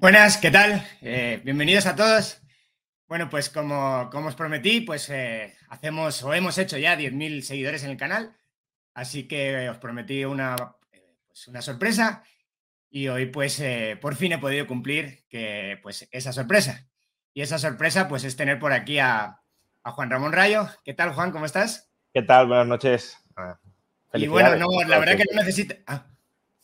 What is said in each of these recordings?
Buenas, ¿qué tal? Eh, bienvenidos a todos. Bueno, pues como, como os prometí, pues eh, hacemos o hemos hecho ya 10.000 seguidores en el canal, así que os prometí una, eh, pues una sorpresa y hoy pues por fin he podido cumplir que, pues, esa sorpresa. Y esa sorpresa pues es tener por aquí a, a Juan Ramón Rayo. ¿Qué tal, Juan? ¿Cómo estás? ¿Qué tal? Buenas noches. Ah, Y bueno, no, la verdad que no 10.000. necesita... Ah,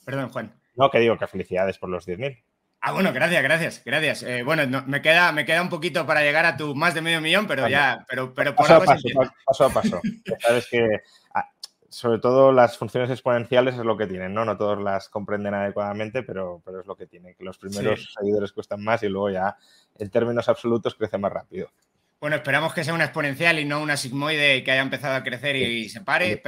perdón, Juan. No, que digo que felicidades por los 10.000. Ah, bueno, gracias, gracias, gracias. Eh, bueno, no- me, queda, me queda un poquito para llegar a tu más de medio millón, pero Vale. ya, pero, pero por Paso a paso, paso a paso. Sabes que, ah, sobre todo las funciones exponenciales es lo que tienen, ¿no? No todos las comprenden adecuadamente, pero, pero es lo que tiene, que los primeros seguidores cuestan más y luego ya en términos absolutos crece más rápido. Bueno, esperamos que sea una exponencial y no una sigmoide que haya empezado a crecer y se pare, Sí.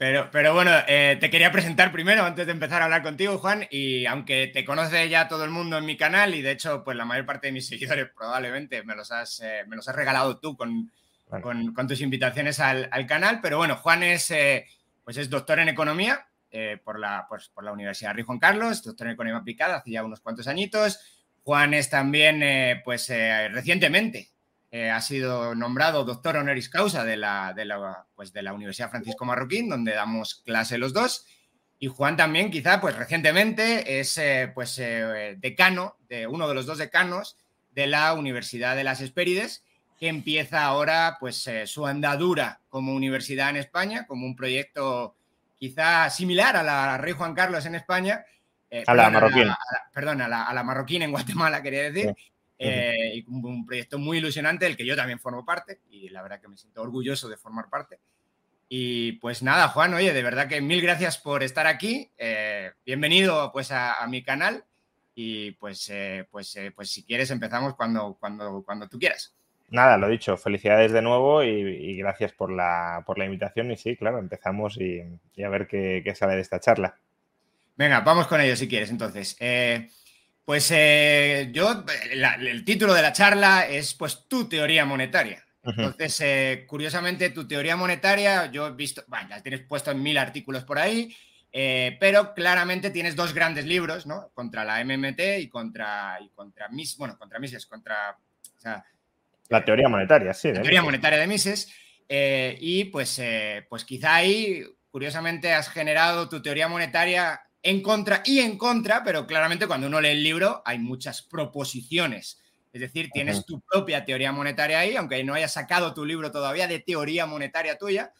Pero, pero, bueno, eh, te quería presentar primero antes de empezar a hablar contigo, Juan, y aunque te conoce ya todo el mundo en mi canal y de hecho, pues la mayor parte de mis seguidores probablemente me los has, eh, me los has regalado tú con, Bueno. con, con tus invitaciones al, al canal, pero bueno, Juan es, eh, pues es doctor en economía por, la, pues, por la Universidad Rey Juan Carlos, doctor en economía aplicada hace ya unos cuantos añitos. Juan es también, pues recientemente, eh, ha sido nombrado doctor honoris causa de la, de, la, pues de la Universidad Francisco Marroquín, donde damos clase los dos. Y Juan también, quizá, pues recientemente es eh, pues, eh, decano, de uno de los dos decanos de la Universidad de las Hespérides, que empieza ahora pues, eh, su andadura como universidad en España, como un proyecto quizá similar a la Rey Juan Carlos en España. eh, A la marroquín. a la- perdón, a la, a la marroquín en Guatemala, quería decir. Sí. Eh, y un, un proyecto muy ilusionante del que yo también formo parte y la verdad que me siento orgulloso de formar parte. Y pues nada, Juan, oye, de verdad que mil gracias por estar aquí. eh, bienvenido pues a, a mi canal y pues, eh, pues, eh, pues si quieres empezamos cuando, cuando, cuando tú quieras. Nada, lo dicho, felicidades de nuevo y, y gracias por la, por la invitación. Y sí, claro, empezamos y, y a ver qué, qué sale de esta charla. Venga, vamos con ello si quieres entonces. Eh, pues eh, yo, la- el título de la charla es pues tu teoría monetaria. Entonces, eh, curiosamente, tu teoría monetaria, yo he visto, bueno, la tienes puesto en mil artículos por ahí, eh, pero claramente tienes dos grandes libros, ¿no? Contra la MMT y contra, y contra Mises, bueno, contra Mises, contra, o sea, La teoría monetaria, sí. la de teoría Mises. monetaria de Mises, y pues, pues quizá ahí, curiosamente, has generado tu teoría monetaria en contra y en contra, pero claramente cuando uno lee el libro hay muchas proposiciones. Es decir, tienes tu propia teoría monetaria ahí, aunque no hayas sacado tu libro todavía de teoría monetaria tuya,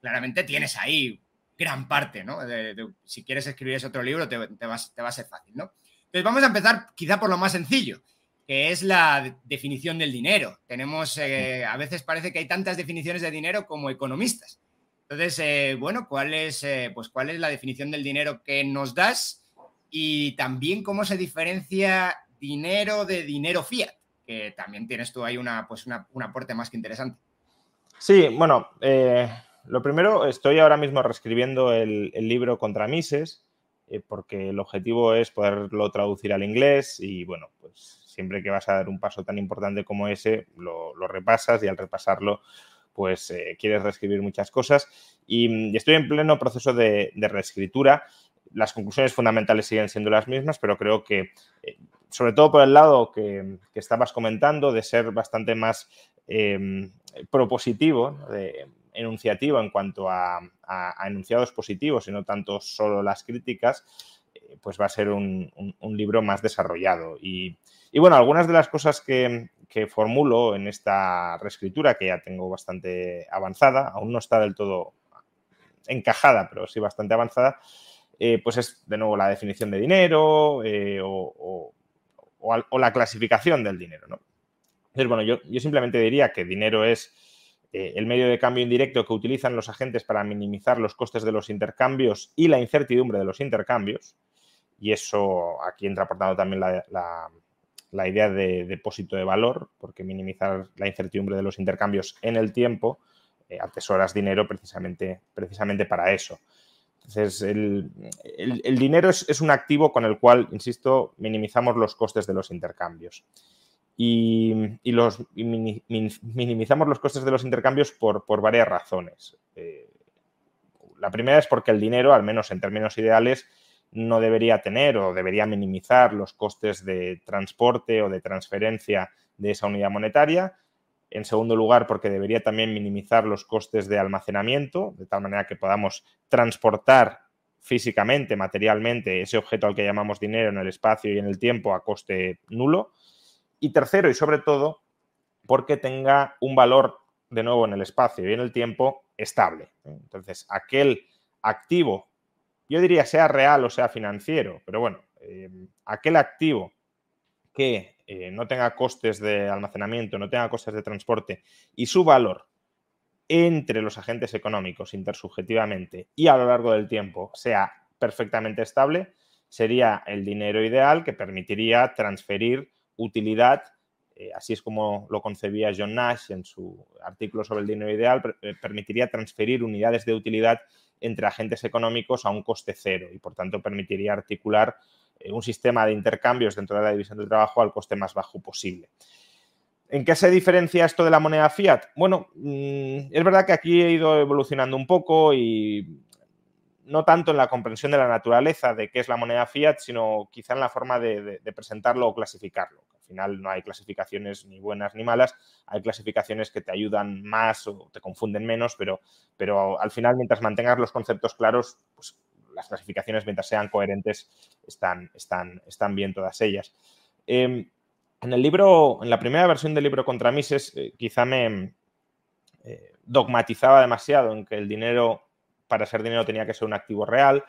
claramente tienes ahí gran parte, ¿no? De- de- si quieres escribir ese otro libro, te, te vas- te va a ser fácil, ¿no? Entonces vamos a empezar quizá por lo más sencillo, que es la de- definición del dinero. Tenemos, eh, a veces parece que hay tantas definiciones de dinero como economistas. Entonces, eh, bueno, ¿cuál es, eh, pues, ¿cuál es la definición del dinero que nos das? Y también cómo se diferencia dinero de dinero fiat, que también tienes tú ahí una, pues una, un aporte más que interesante. Sí, bueno, eh, lo primero, estoy ahora mismo reescribiendo el, libro contra Mises, porque el objetivo es poderlo traducir al inglés y bueno, pues siempre que vas a dar un paso tan importante como ese, lo repasas y al repasarlo, pues eh, quieres reescribir muchas cosas. Y, mm, estoy en pleno proceso de, de reescritura. Las conclusiones fundamentales siguen siendo las mismas, pero creo que, eh, sobre todo por el lado que, estabas comentando, de ser bastante más eh, propositivo, enunciativo en cuanto a, enunciados positivos y no tanto solo las críticas, eh, pues va a ser un libro más desarrollado. Y, y bueno, algunas de las cosas que, que formulo en esta reescritura, que ya tengo bastante avanzada, aún no está del todo encajada, pero sí bastante avanzada, eh, pues es de nuevo la definición de dinero eh, o, la clasificación del dinero. ¿no? Entonces, bueno, yo, yo simplemente diría que dinero es eh, el medio de cambio indirecto que utilizan los agentes para minimizar los costes de los intercambios y la incertidumbre de los intercambios. y eso aquí entra por tanto también la, idea de depósito de valor, porque minimizar la incertidumbre de los intercambios en el tiempo eh, atesoras dinero precisamente, precisamente para eso. Entonces, el, dinero es, un activo con el cual, insisto, minimizamos los costes de los intercambios. Y, los, minimizamos los costes de los intercambios por, varias razones. Eh, la primera es porque el dinero, al menos en términos ideales, no debería tener o debería minimizar los costes de transporte o de transferencia de esa unidad monetaria. En segundo lugar, porque debería también minimizar los costes de almacenamiento, de tal manera que podamos transportar físicamente, materialmente, ese objeto al que llamamos dinero en el espacio y en el tiempo a coste nulo. Y tercero, y sobre todo, porque tenga un valor, de nuevo, en el espacio y en el tiempo estable. Entonces, aquel activo, yo diría sea real o sea financiero, pero bueno, eh, aquel activo que eh, no tenga costes de almacenamiento, no tenga costes de transporte y su valor entre los agentes económicos intersubjetivamente y a lo largo del tiempo sea perfectamente estable, sería el dinero ideal que permitiría transferir utilidad, eh, así es como lo concebía John Nash en su artículo sobre el dinero ideal, eh, permitiría transferir unidades de utilidad entre agentes económicos a un coste cero y por tanto permitiría articular eh, un sistema de intercambios dentro de la división del trabajo al coste más bajo posible. ¿En qué se diferencia esto de la moneda fiat? Bueno, mm, es verdad que aquí he ido evolucionando un poco y no tanto en la comprensión de la naturaleza de qué es la moneda fiat, sino quizá en la forma de, presentarlo o clasificarlo. Al final no hay clasificaciones ni buenas ni malas, hay clasificaciones que te ayudan más o te confunden menos, pero, pero al final mientras mantengas los conceptos claros, pues las clasificaciones, mientras sean coherentes, están, están, están bien todas ellas. Em, en el libro, en la primera versión del libro contra Mises, eh, quizá me eh, dogmatizaba demasiado en que el dinero, para ser dinero, tenía que ser un activo real.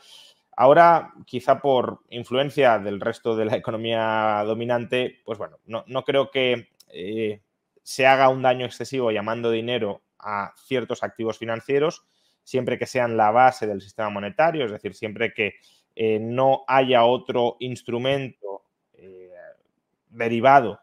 Ahora, quizá por influencia del resto de la economía dominante, pues bueno, no, no creo que eh, se haga un daño excesivo llamando dinero a ciertos activos financieros, siempre que sean la base del sistema monetario, es decir, siempre que eh, no haya otro instrumento eh, derivado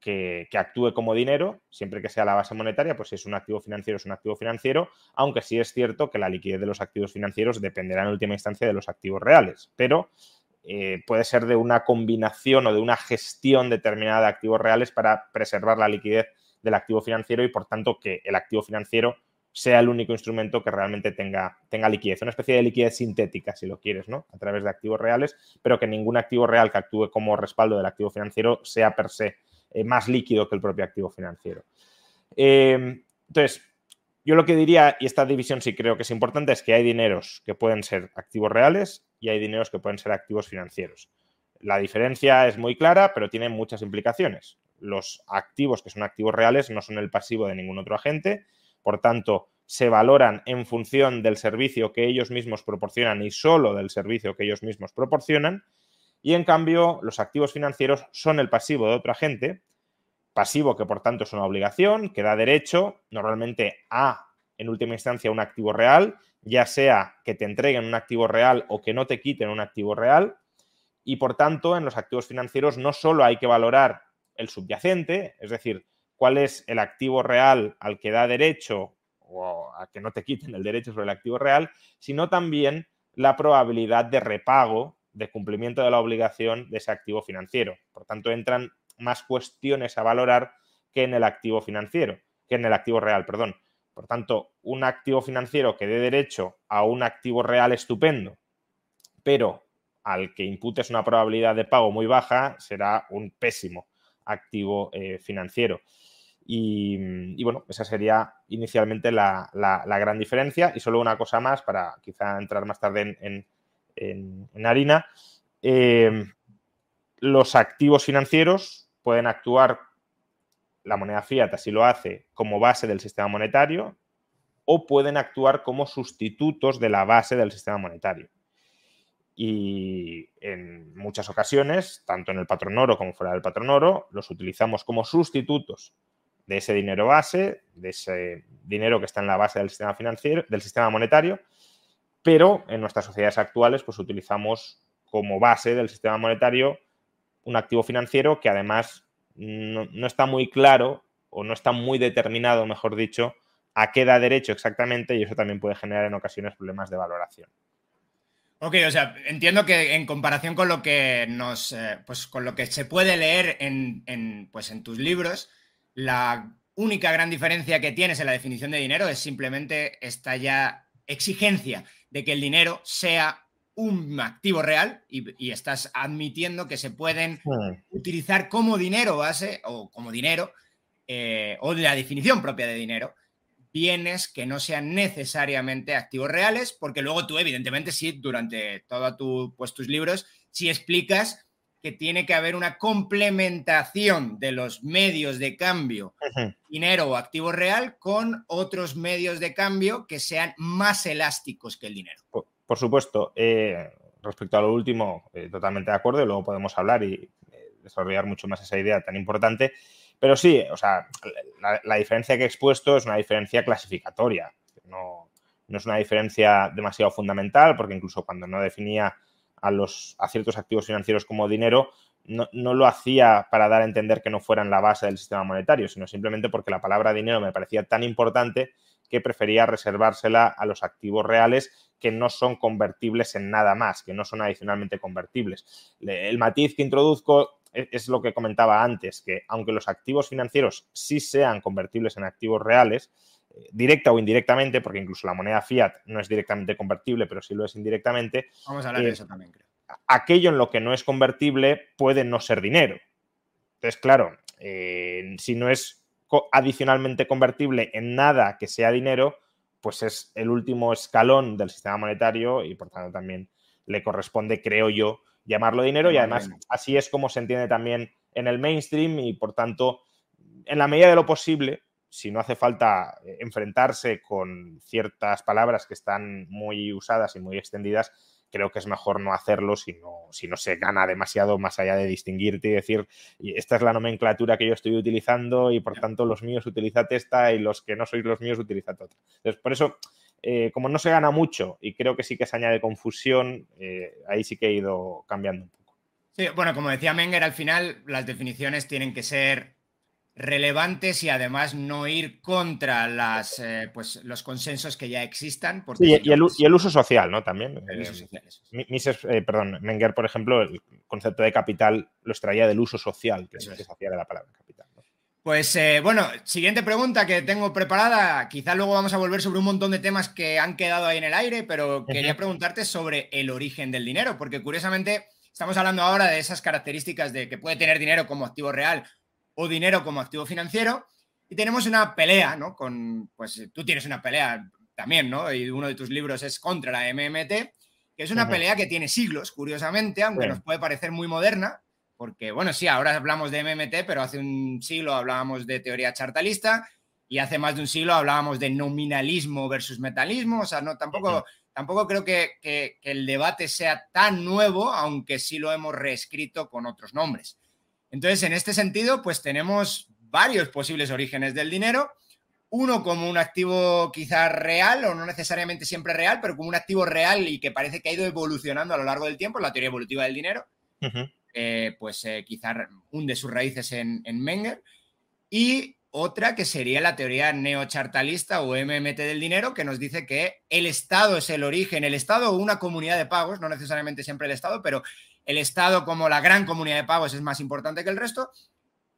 que, actúe como dinero, siempre que sea la base monetaria, pues si es un activo financiero, es un activo financiero, aunque sí es cierto que la liquidez de los activos financieros dependerá en última instancia de los activos reales, pero eh, puede ser de una combinación o de una gestión determinada de activos reales para preservar la liquidez del activo financiero y por tanto que el activo financiero sea el único instrumento que realmente tenga, tenga liquidez, una especie de liquidez sintética, si lo quieres, ¿no? A través de activos reales, pero que ningún activo real que actúe como respaldo del activo financiero sea per se eh, más líquido que el propio activo financiero. Em, entonces, yo lo que diría, y esta división sí creo que es importante, es que hay dineros que pueden ser activos reales y hay dineros que pueden ser activos financieros. La diferencia es muy clara, pero tiene muchas implicaciones. Los activos que son activos reales no son el pasivo de ningún otro agente, por tanto, se valoran en función del servicio que ellos mismos proporcionan y solo del servicio que ellos mismos proporcionan. Y en cambio, los activos financieros son el pasivo de otra gente, pasivo que por tanto es una obligación, que da derecho normalmente a, en última instancia, un activo real, ya sea que te entreguen un activo real o que no te quiten un activo real. Y por tanto, en los activos financieros no solo hay que valorar el subyacente, es decir, cuál es el activo real al que da derecho o a que no te quiten el derecho sobre el activo real, sino también la probabilidad de repago, de cumplimiento de la obligación de ese activo financiero. Por tanto, entran más cuestiones a valorar que en el activo financiero, que en el activo real, perdón. Por tanto, un activo financiero que dé derecho a un activo real estupendo, pero al que imputes una probabilidad de pago muy baja, será un pésimo activo eh, financiero. Y, bueno, esa sería inicialmente la, gran diferencia. Y solo una cosa más para quizá entrar más tarde en, harina. Em, los activos financieros pueden actuar, la moneda fiat así lo hace, como base del sistema monetario o pueden actuar como sustitutos de la base del sistema monetario. Y en muchas ocasiones, tanto en el patrón oro como fuera del patrón oro, los utilizamos como sustitutos de ese dinero base, de ese dinero que está en la base del sistema financiero, del sistema monetario, pero en nuestras sociedades actuales pues utilizamos como base del sistema monetario un activo financiero que además no, está muy claro o no está muy determinado, mejor dicho, a qué da derecho exactamente y eso también puede generar en ocasiones problemas de valoración. Ok, o sea, entiendo que en comparación con lo que nos, eh, pues con lo que se puede leer en, pues en tus libros, la única gran diferencia que tienes en la definición de dinero es simplemente esta ya exigencia de que el dinero sea un activo real y, estás admitiendo que se pueden utilizar como dinero base o como dinero eh, o de la definición propia de dinero bienes que no sean necesariamente activos reales, porque luego tú, evidentemente, sí, durante todos tu, pues, tus libros, sí explicas que tiene que haber una complementación de los medios de cambio, dinero o activo real, con otros medios de cambio que sean más elásticos que el dinero. Por, supuesto, eh, respecto a lo último, eh, totalmente de acuerdo, y luego podemos hablar y eh, desarrollar mucho más esa idea tan importante. Pero sí, o sea, la, diferencia que he expuesto es una diferencia clasificatoria. No, es una diferencia demasiado fundamental, porque incluso cuando no definía a, los, a ciertos activos financieros como dinero, no, lo hacía para dar a entender que no fueran la base del sistema monetario, sino simplemente porque la palabra dinero me parecía tan importante que prefería reservársela a los activos reales que no son convertibles en nada más, que no son adicionalmente convertibles. El matiz que introduzco e-, es lo que comentaba antes, que aunque los activos financieros sí sean convertibles en activos reales, directa o indirectamente, porque incluso la moneda fiat no es directamente convertible, pero sí lo es indirectamente. Vamos a hablar de eh, eso también, creo. Aquello en lo que no es convertible puede no ser dinero. Entonces, claro, eh, si no es adicionalmente convertible en nada que sea dinero, pues es el último escalón del sistema monetario y por tanto también le corresponde, creo yo, llamarlo dinero y además así es como se entiende también en el mainstream y por tanto, en la medida de lo posible, si no hace falta eh, enfrentarse con ciertas palabras que están muy usadas y muy extendidas, creo que es mejor no hacerlo si no, si no se gana demasiado más allá de distinguirte y decir, esta es la nomenclatura que yo estoy utilizando y por tanto los míos utilizad esta y los que no sois los míos utilizad otra. Entonces, por eso eh, como no se gana mucho y creo que sí que se añade confusión, eh, ahí sí que he ido cambiando un poco. Sí, bueno, como decía Menger, al final las definiciones tienen que ser relevantes y además no ir contra las, eh, pues, los consensos que ya existan. Porque y, el, y, el, uso social, ¿no? También. El uso social, Mises, perdón, Menger, por ejemplo, el concepto de capital lo extraía del uso social, que, se hacía de la palabra capital. Pues eh, bueno, siguiente pregunta que tengo preparada. Quizá luego vamos a volver sobre un montón de temas que han quedado ahí en el aire, pero quería preguntarte sobre el origen del dinero, porque curiosamente estamos hablando ahora de esas características de que puede tener dinero como activo real o dinero como activo financiero. Y tenemos una pelea, ¿no? Con, pues tú tienes una pelea también, ¿no? Y uno de tus libros es contra la MMT, que es una pelea que tiene siglos, curiosamente, aunque nos puede parecer muy moderna, porque, bueno, sí, ahora hablamos de MMT, pero hace un siglo hablábamos de teoría chartalista y hace más de un siglo hablábamos de nominalismo versus metalismo. O sea, no, tampoco, tampoco creo que, que, el debate sea tan nuevo, aunque sí lo hemos reescrito con otros nombres. Entonces, en este sentido, pues tenemos varios posibles orígenes del dinero. Uno como un activo quizás real o no necesariamente siempre real, pero como un activo real y que parece que ha ido evolucionando a lo largo del tiempo, la teoría evolutiva del dinero. Eh, pues eh, quizá hunde sus raíces en, Menger. Y otra que sería la teoría neochartalista o MMT del dinero, que nos dice que el Estado es el origen, el Estado o una comunidad de pagos, no necesariamente siempre el Estado, pero el Estado como la gran comunidad de pagos es más importante que el resto,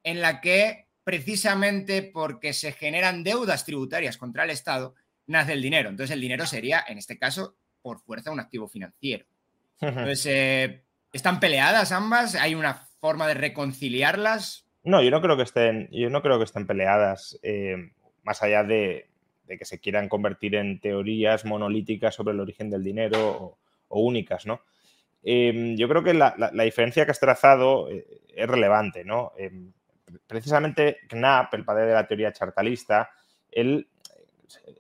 en la que precisamente porque se generan deudas tributarias contra el Estado, nace el dinero. Entonces el dinero sería, en este caso, por fuerza, un activo financiero. Entonces, eh, ¿Están peleadas ambas? ¿Hay una forma de reconciliarlas? No, yo no creo que estén, yo no creo que estén peleadas, eh, más allá de, que se quieran convertir en teorías monolíticas sobre el origen del dinero o, únicas, ¿no? Em, yo creo que la, diferencia que has trazado eh, es relevante, ¿no? Em, precisamente Knapp, el padre de la teoría chartalista, él,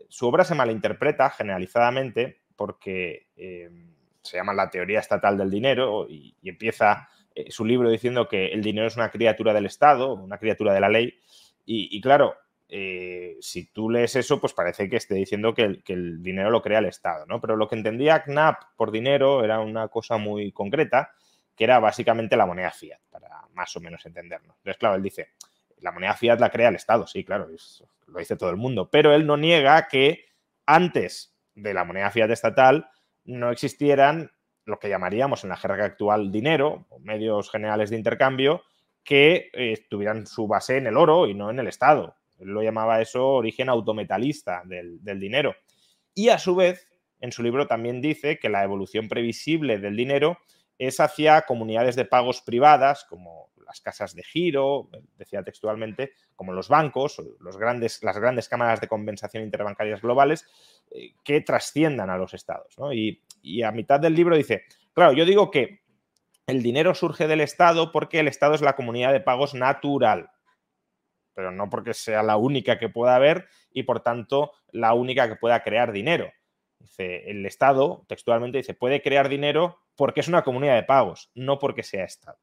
su obra se malinterpreta generalizadamente porque em, se llama La teoría estatal del dinero y, empieza eh, su libro diciendo que el dinero es una criatura del Estado, una criatura de la ley. Y, claro, eh, si tú lees eso, pues parece que esté diciendo que el, dinero lo crea el Estado, ¿no? Pero lo que entendía CNAP por dinero era una cosa muy concreta, que era básicamente la moneda fiat, para más o menos entendernos. Entonces, claro, él dice, la moneda fiat la crea el Estado, sí, claro, lo dice todo el mundo, pero él no niega que antes de la moneda fiat estatal no existieran lo que llamaríamos en la jerga actual dinero o medios generales de intercambio que eh, tuvieran su base en el oro y no en el Estado. Él lo llamaba eso origen autometalista del, dinero. Y a su vez, en su libro también dice que la evolución previsible del dinero es hacia comunidades de pagos privadas, como las casas de giro, decía textualmente, como los bancos, los grandes, las grandes cámaras de compensación interbancarias globales, eh, que trasciendan a los estados. Y, a mitad del libro dice, claro, yo digo que el dinero surge del Estado porque el Estado es la comunidad de pagos natural, pero no porque sea la única que pueda haber y por tanto la única que pueda crear dinero. Dice, el Estado, textualmente dice, puede crear dinero porque es una comunidad de pagos, no porque sea Estado.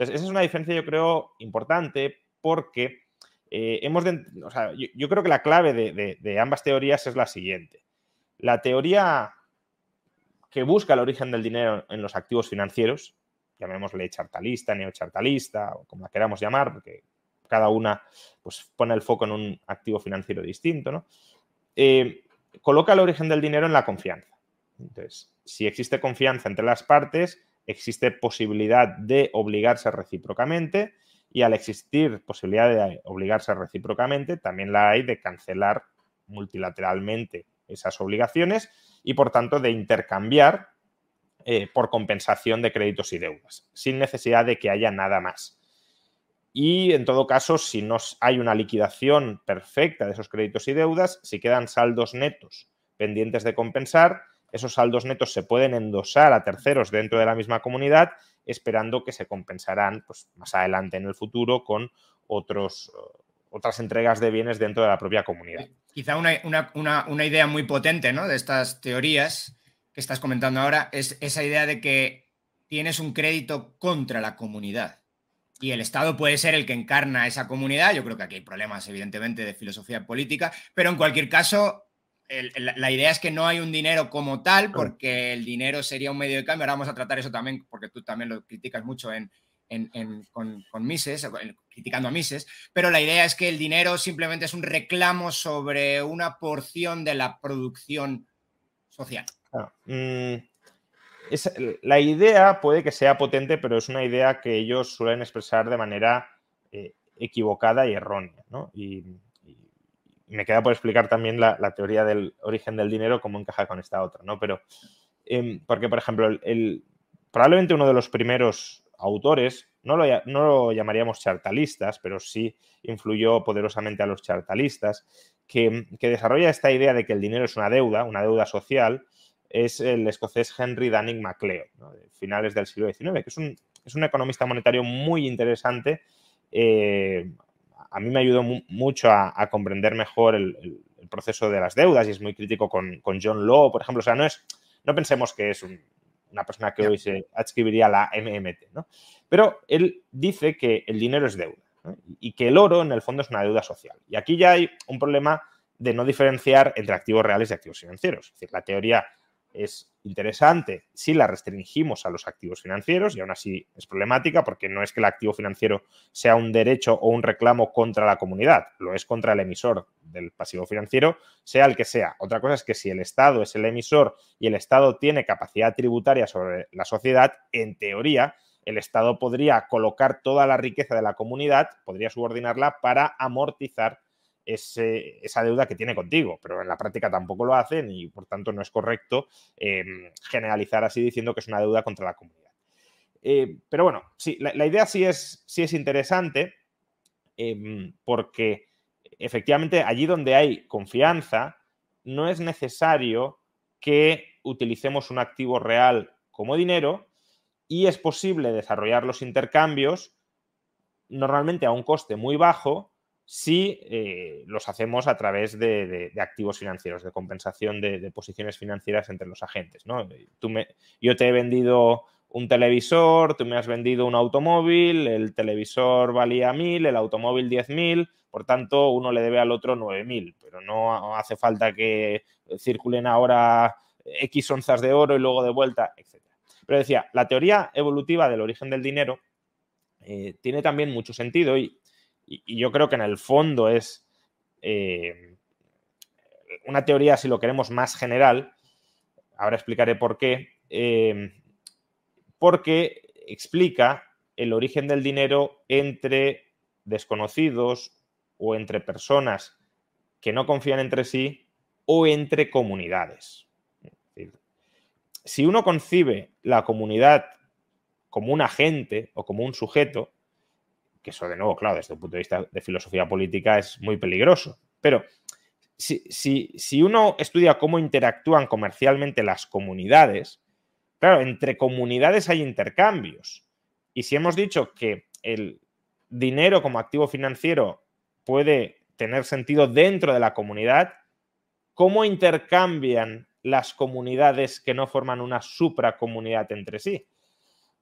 Entonces, esa es una diferencia, yo creo, importante porque eh, hemos de, o sea, yo, creo que la clave de, ambas teorías es la siguiente. La teoría que busca el origen del dinero en los activos financieros, llamémosle chartalista, neochartalista, o como la queramos llamar, porque cada una pues, pone el foco en un activo financiero distinto, ¿no? Eh, coloca el origen del dinero en la confianza. Entonces, si existe confianza entre las partes, existe posibilidad de obligarse recíprocamente y al existir posibilidad de obligarse recíprocamente, también la hay de cancelar multilateralmente esas obligaciones y por tanto de intercambiar eh, por compensación de créditos y deudas, sin necesidad de que haya nada más. Y en todo caso, si no hay una liquidación perfecta de esos créditos y deudas, si quedan saldos netos pendientes de compensar, esos saldos netos se pueden endosar a terceros dentro de la misma comunidad, esperando que se compensarán pues, más adelante en el futuro con otros, otras entregas de bienes dentro de la propia comunidad. Quizá una, idea muy potente ¿no? de estas teorías que estás comentando ahora es esa idea de que tienes un crédito contra la comunidad. Y el Estado puede ser el que encarna esa comunidad. Yo creo que aquí hay problemas, evidentemente, de filosofía política, pero en cualquier caso, la idea es que no hay un dinero como tal, porque el dinero sería un medio de cambio. Ahora vamos a tratar eso también, porque tú también lo criticas mucho en, con, Mises, criticando a Mises, pero la idea es que el dinero simplemente es un reclamo sobre una porción de la producción social. La idea puede que sea potente, pero es una idea que ellos suelen expresar de manera eh, equivocada y errónea. Y, me queda por explicar también la, teoría del origen del dinero, cómo encaja con esta otra, ¿no? Pero, em, porque, por ejemplo, el, probablemente uno de los primeros autores, no lo, no lo, llamaríamos chartalistas, pero sí influyó poderosamente a los chartalistas, que, desarrolla esta idea de que el dinero es una deuda, una deuda social, es el escocés Henry Dunning MacLeod, de finales del siglo XIX, que es un, es un economista monetario muy interesante, eh, a mí me ayudó mucho a, comprender mejor el, proceso de las deudas y es muy crítico con, John Law, por ejemplo. O sea, no, es, no pensemos que es una persona que hoy se adscribiría a la MMT, ¿no? Pero él dice que el dinero es deuda y que el oro en el fondo es una deuda social. Y aquí ya hay un problema de no diferenciar entre activos reales y activos financieros. Es decir, la teoría es interesante si la restringimos a los activos financieros y aún así es problemática porque no es que el activo financiero sea un derecho o un reclamo contra la comunidad, lo es contra el emisor del pasivo financiero, sea el que sea. Otra cosa es que si el Estado es el emisor y el Estado tiene capacidad tributaria sobre la sociedad, en teoría el Estado podría colocar toda la riqueza de la comunidad, podría subordinarla para amortizar esa deuda que tiene contigo, pero en la práctica tampoco lo hacen y por tanto no es correcto em, generalizar así diciendo que es una deuda contra la comunidad. Eh, pero bueno, sí, la, idea sí es, sí es interesante em, porque efectivamente allí donde hay confianza no es necesario que utilicemos un activo real como dinero y es posible desarrollar los intercambios normalmente a un coste muy bajo si eh, los hacemos a través de, activos financieros, de compensación de, posiciones financieras entre los agentes. ¿no? Tú me, yo te he vendido un televisor, tú me has vendido un automóvil, el televisor valía 1.000, el automóvil 10.000, por tanto uno le debe al otro 9.000, pero no hace falta que circulen ahora X onzas de oro y luego de vuelta, etc. Pero decía, la teoría evolutiva del origen del dinero eh, tiene también mucho sentido y, yo creo que en el fondo es eh, una teoría, si lo queremos, más general. Ahora explicaré por qué. Eh, porque explica el origen del dinero entre desconocidos o entre personas que no confían entre sí o entre comunidades. Si uno concibe la comunidad como un agente o como un sujeto, que eso de nuevo, claro, desde el punto de vista de filosofía política es muy peligroso, pero si, si uno estudia cómo interactúan comercialmente las comunidades, Claro, entre comunidades hay intercambios. Y si hemos dicho que el dinero como activo financiero puede tener sentido dentro de la comunidad, ¿cómo intercambian las comunidades que no forman una supracomunidad entre sí?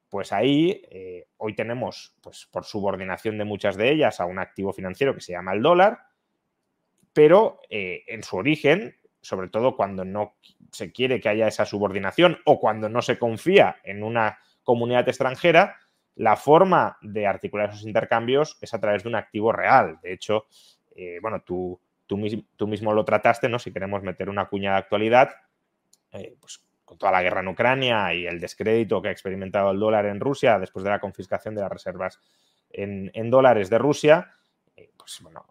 Pues ahí eh, hoy tenemos, pues por subordinación de muchas de ellas, a un activo financiero que se llama el dólar, pero eh, en su origen sobre todo cuando no se quiere que haya esa subordinación o cuando no se confía en una comunidad extranjera, la forma de articular esos intercambios es a través de un activo real. De hecho, eh, bueno, tú, tú, mismo lo trataste, ¿no? Si queremos meter una cuña de actualidad, pues con toda la guerra en Ucrania y el descrédito que ha experimentado el dólar en Rusia después de la confiscación de las reservas en, dólares de Rusia, eh, pues bueno,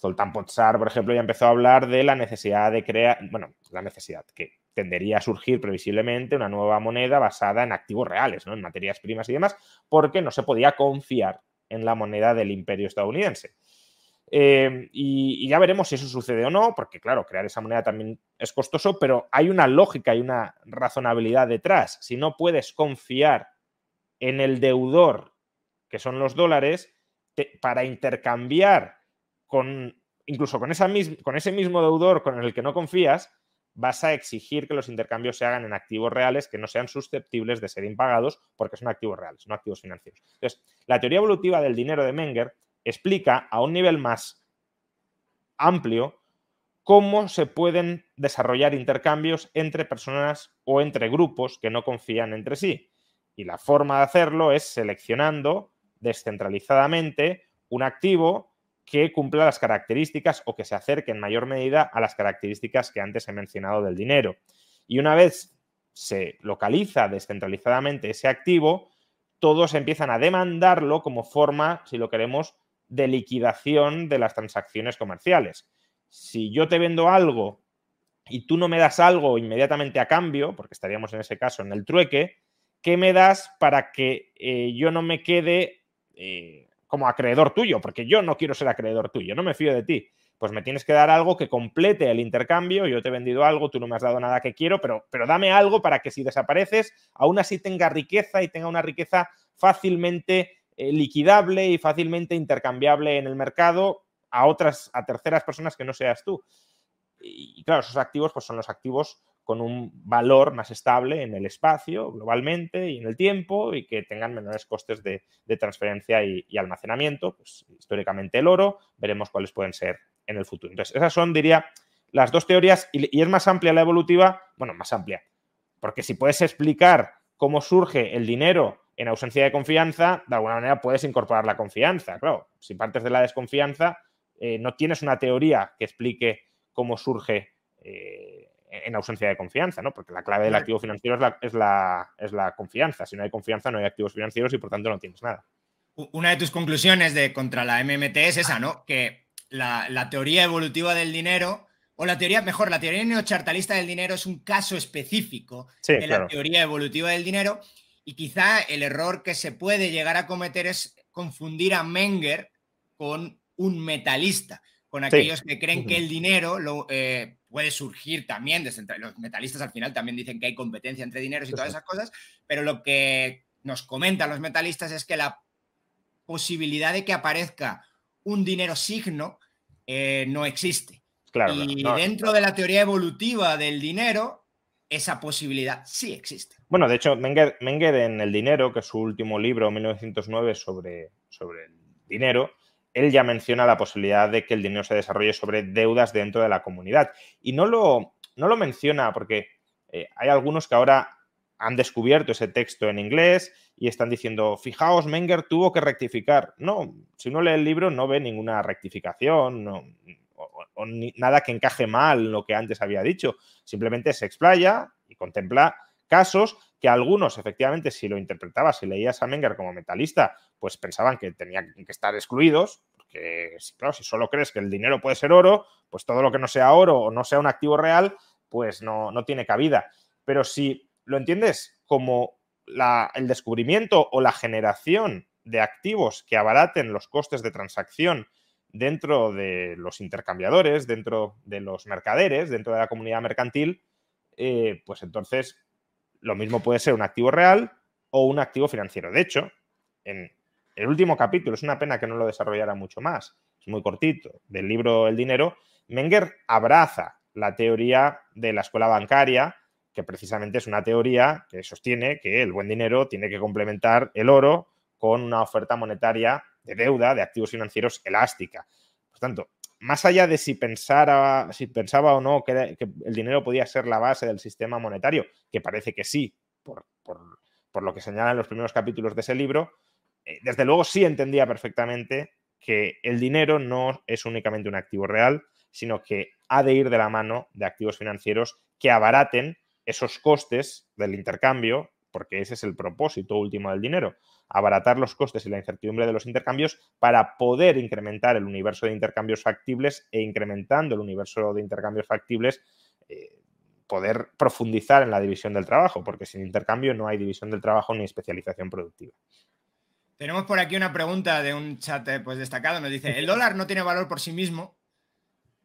Zoltán Pozar, por ejemplo, ya empezó a hablar de la necesidad de crear, bueno, la necesidad que tendería a surgir previsiblemente una nueva moneda basada en activos reales, ¿no? en materias primas y demás, porque no se podía confiar en la moneda del imperio estadounidense. Eh, y, ya veremos si eso sucede o no, porque claro, crear esa moneda también es costoso, pero hay una lógica y una razonabilidad detrás. Si no puedes confiar en el deudor, que son los dólares, para intercambiar con, incluso con, con ese mismo deudor con el que no confías, vas a exigir que los intercambios se hagan en activos reales que no sean susceptibles de ser impagados porque son activos reales, no activos financieros. Entonces, la teoría evolutiva del dinero de Menger explica a un nivel más amplio cómo se pueden desarrollar intercambios entre personas o entre grupos que no confían entre sí. Y la forma de hacerlo es seleccionando descentralizadamente un activo que cumpla las características o que se acerque en mayor medida a las características que antes he mencionado del dinero. Y una vez se localiza descentralizadamente ese activo, todos empiezan a demandarlo como forma, si lo queremos, de liquidación de las transacciones comerciales. Si yo te vendo algo y tú no me das algo inmediatamente a cambio, porque estaríamos en ese caso en el trueque, ¿qué me das para que eh, yo no me quede eh, como acreedor tuyo, porque yo no quiero ser acreedor tuyo, no me fío de ti. Pues me tienes que dar algo que complete el intercambio. Yo te he vendido algo, tú no me has dado nada que quiero, pero, pero dame algo para que si desapareces, aún así tenga riqueza y tenga una riqueza fácilmente eh, liquidable y fácilmente intercambiable en el mercado a otras, a terceras personas que no seas tú. Y, claro, esos activos pues son los activos con un valor más estable en el espacio globalmente y en el tiempo y que tengan menores costes de, transferencia y, almacenamiento. Pues, históricamente el oro, veremos cuáles pueden ser en el futuro. Entonces, esas son, diría, las dos teorías y, es más amplia la evolutiva, bueno, más amplia, porque si puedes explicar cómo surge el dinero en ausencia de confianza, de alguna manera puedes incorporar la confianza. Claro, si partes de la desconfianza, eh, no tienes una teoría que explique cómo surge eh, en ausencia de confianza, ¿no? Porque la clave del activo financiero es la, es, la, es la confianza. Si no hay confianza, no hay activos financieros y por tanto no tienes nada. Una de tus conclusiones de contra la MMT es esa, ¿no? Que la, teoría evolutiva del dinero, o la teoría, mejor, la teoría neochartalista del dinero es un caso específico de la teoría evolutiva del dinero. Y quizá el error que se puede llegar a cometer es confundir a Menger con un metalista, con aquellos que creen que el dinero lo, eh, puede surgir también, desde los metalistas al final también dicen que hay competencia entre dineros y todas esas cosas, pero lo que nos comentan los metalistas es que la posibilidad de que aparezca un dinero signo eh, no existe. y dentro de la teoría evolutiva del dinero, esa posibilidad sí existe. Bueno, de hecho, Menger, en El Dinero, que es su último libro, 1909, sobre, sobre el dinero, él ya menciona la posibilidad de que el dinero se desarrolle sobre deudas dentro de la comunidad. Y no lo, no lo menciona porque eh, hay algunos que ahora han descubierto ese texto en inglés y están diciendo, fijaos, Menger tuvo que rectificar. No, si uno lee el libro no ve ninguna rectificación nada que encaje mal lo que antes había dicho. Simplemente se explaya y contempla casos que algunos, efectivamente, si lo interpretabas, si leías a Menger como metalista, pues pensaban que tenían que estar excluidos, porque, claro, si solo crees que el dinero puede ser oro, pues todo lo que no sea oro o no sea un activo real, pues no, no tiene cabida. Pero si lo entiendes como el descubrimiento o la generación de activos que abaraten los costes de transacción dentro de los intercambiadores, dentro de los mercaderes, dentro de la comunidad mercantil, eh, pues entonces lo mismo puede ser un activo real o un activo financiero. De hecho, en el último capítulo, es una pena que no lo desarrollara mucho más, es muy cortito, del libro El dinero, Menger abraza la teoría de la escuela bancaria, que precisamente es una teoría que sostiene que el buen dinero tiene que complementar el oro con una oferta monetaria de deuda, de activos financieros elástica. Por tanto, más allá de si pensara, si pensaba o no que, el dinero podía ser la base del sistema monetario, que parece que sí, por, lo que señalan los primeros capítulos de ese libro, eh, desde luego sí entendía perfectamente que el dinero no es únicamente un activo real, sino que ha de ir de la mano de activos financieros que abaraten esos costes del intercambio, porque ese es el propósito último del dinero, abaratar los costes y la incertidumbre de los intercambios para poder incrementar el universo de intercambios factibles e incrementando el universo de intercambios factibles, eh, poder profundizar en la división del trabajo, porque sin intercambio no hay división del trabajo ni especialización productiva. Tenemos por aquí una pregunta de un chat eh, pues, destacado. Nos dice, el dólar no tiene valor por sí mismo.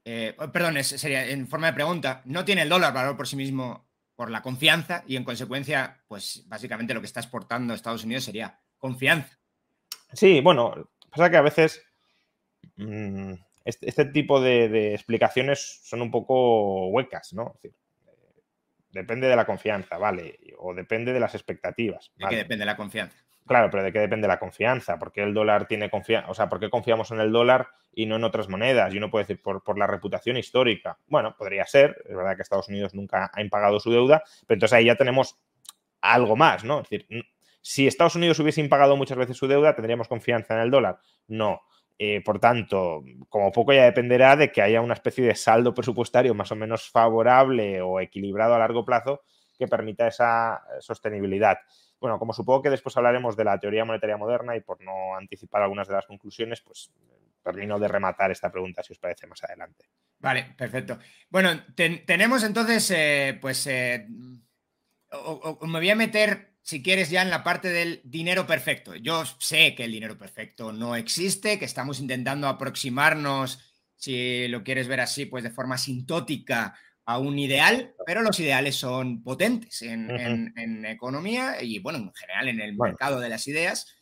Eh, perdón, sería en forma de pregunta. No tiene el dólar valor por sí mismo por la confianza y en consecuencia, pues básicamente lo que está exportando Estados Unidos sería confianza. Sí, bueno, pasa que a veces mm, este, este, tipo de, explicaciones son un poco huecas, ¿no? depende de la confianza, ¿vale? O depende de las expectativas. ¿De qué depende la confianza? Claro, pero ¿de qué depende la confianza? ¿Por qué el dólar tiene confianza? O sea, ¿por qué confiamos en el dólar y no en otras monedas? Y uno puede decir, por, por, la reputación histórica. Bueno, podría ser. Es verdad que Estados Unidos nunca ha impagado su deuda, pero entonces ahí ya tenemos algo más, ¿no? Es decir, si Estados Unidos hubiese impagado muchas veces su deuda, ¿tendríamos confianza en el dólar? No. Eh, por tanto, como poco ya dependerá de que haya una especie de saldo presupuestario más o menos favorable o equilibrado a largo plazo que permita esa sostenibilidad. Bueno, como supongo que después hablaremos de la teoría monetaria moderna y por no anticipar algunas de las conclusiones, pues termino de rematar esta pregunta si os parece más adelante. Vale, perfecto. Bueno, tenemos entonces, eh, pues, eh, me voy a meter si quieres, ya en la parte del dinero perfecto. Yo sé que el dinero perfecto no existe, que estamos intentando aproximarnos, si lo quieres ver así, pues de forma sintótica a un ideal, pero los ideales son potentes en, economía y, bueno, en general en el mercado de las ideas.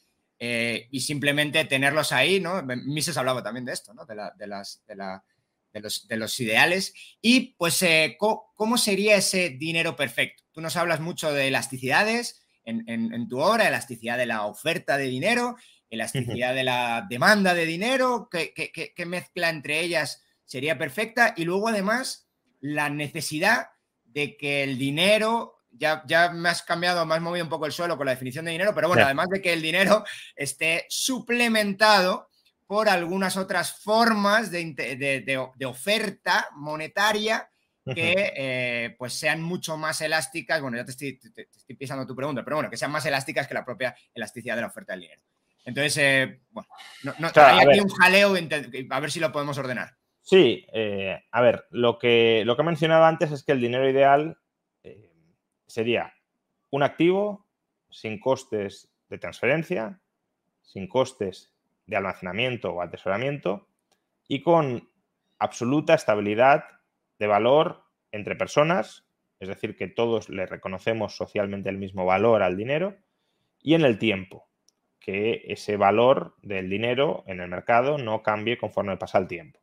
Eh, y simplemente tenerlos ahí, ¿no? Mises hablaba también de esto, ¿no? De, de, las, de, la, de, los, de los, ideales. Y, pues, eh, ¿cómo sería ese dinero perfecto? Tú nos hablas mucho de elasticidades, en, tu obra, elasticidad de la oferta de dinero, elasticidad de la demanda de dinero, ¿qué, mezcla entre ellas sería perfecta? Y luego además la necesidad de que el dinero, ya, ya me has cambiado, me has movido un poco el suelo con la definición de dinero, pero bueno, además de que el dinero esté suplementado por algunas otras formas de oferta monetaria que eh, pues sean mucho más elásticas, bueno, ya te estoy, pisando tu pregunta, pero bueno, que sean más elásticas que la propia elasticidad de la oferta del dinero. Entonces, eh, bueno, no, hay aquí un jaleo, a ver si lo podemos ordenar. Sí, eh, a ver, lo que, lo que he mencionado antes es que el dinero ideal sería un activo sin costes de transferencia, sin costes de almacenamiento o atesoramiento y con absoluta estabilidad de valor entre personas, es decir, que todos le reconocemos socialmente el mismo valor al dinero, y en el tiempo, que ese valor del dinero en el mercado no cambie conforme pasa el tiempo.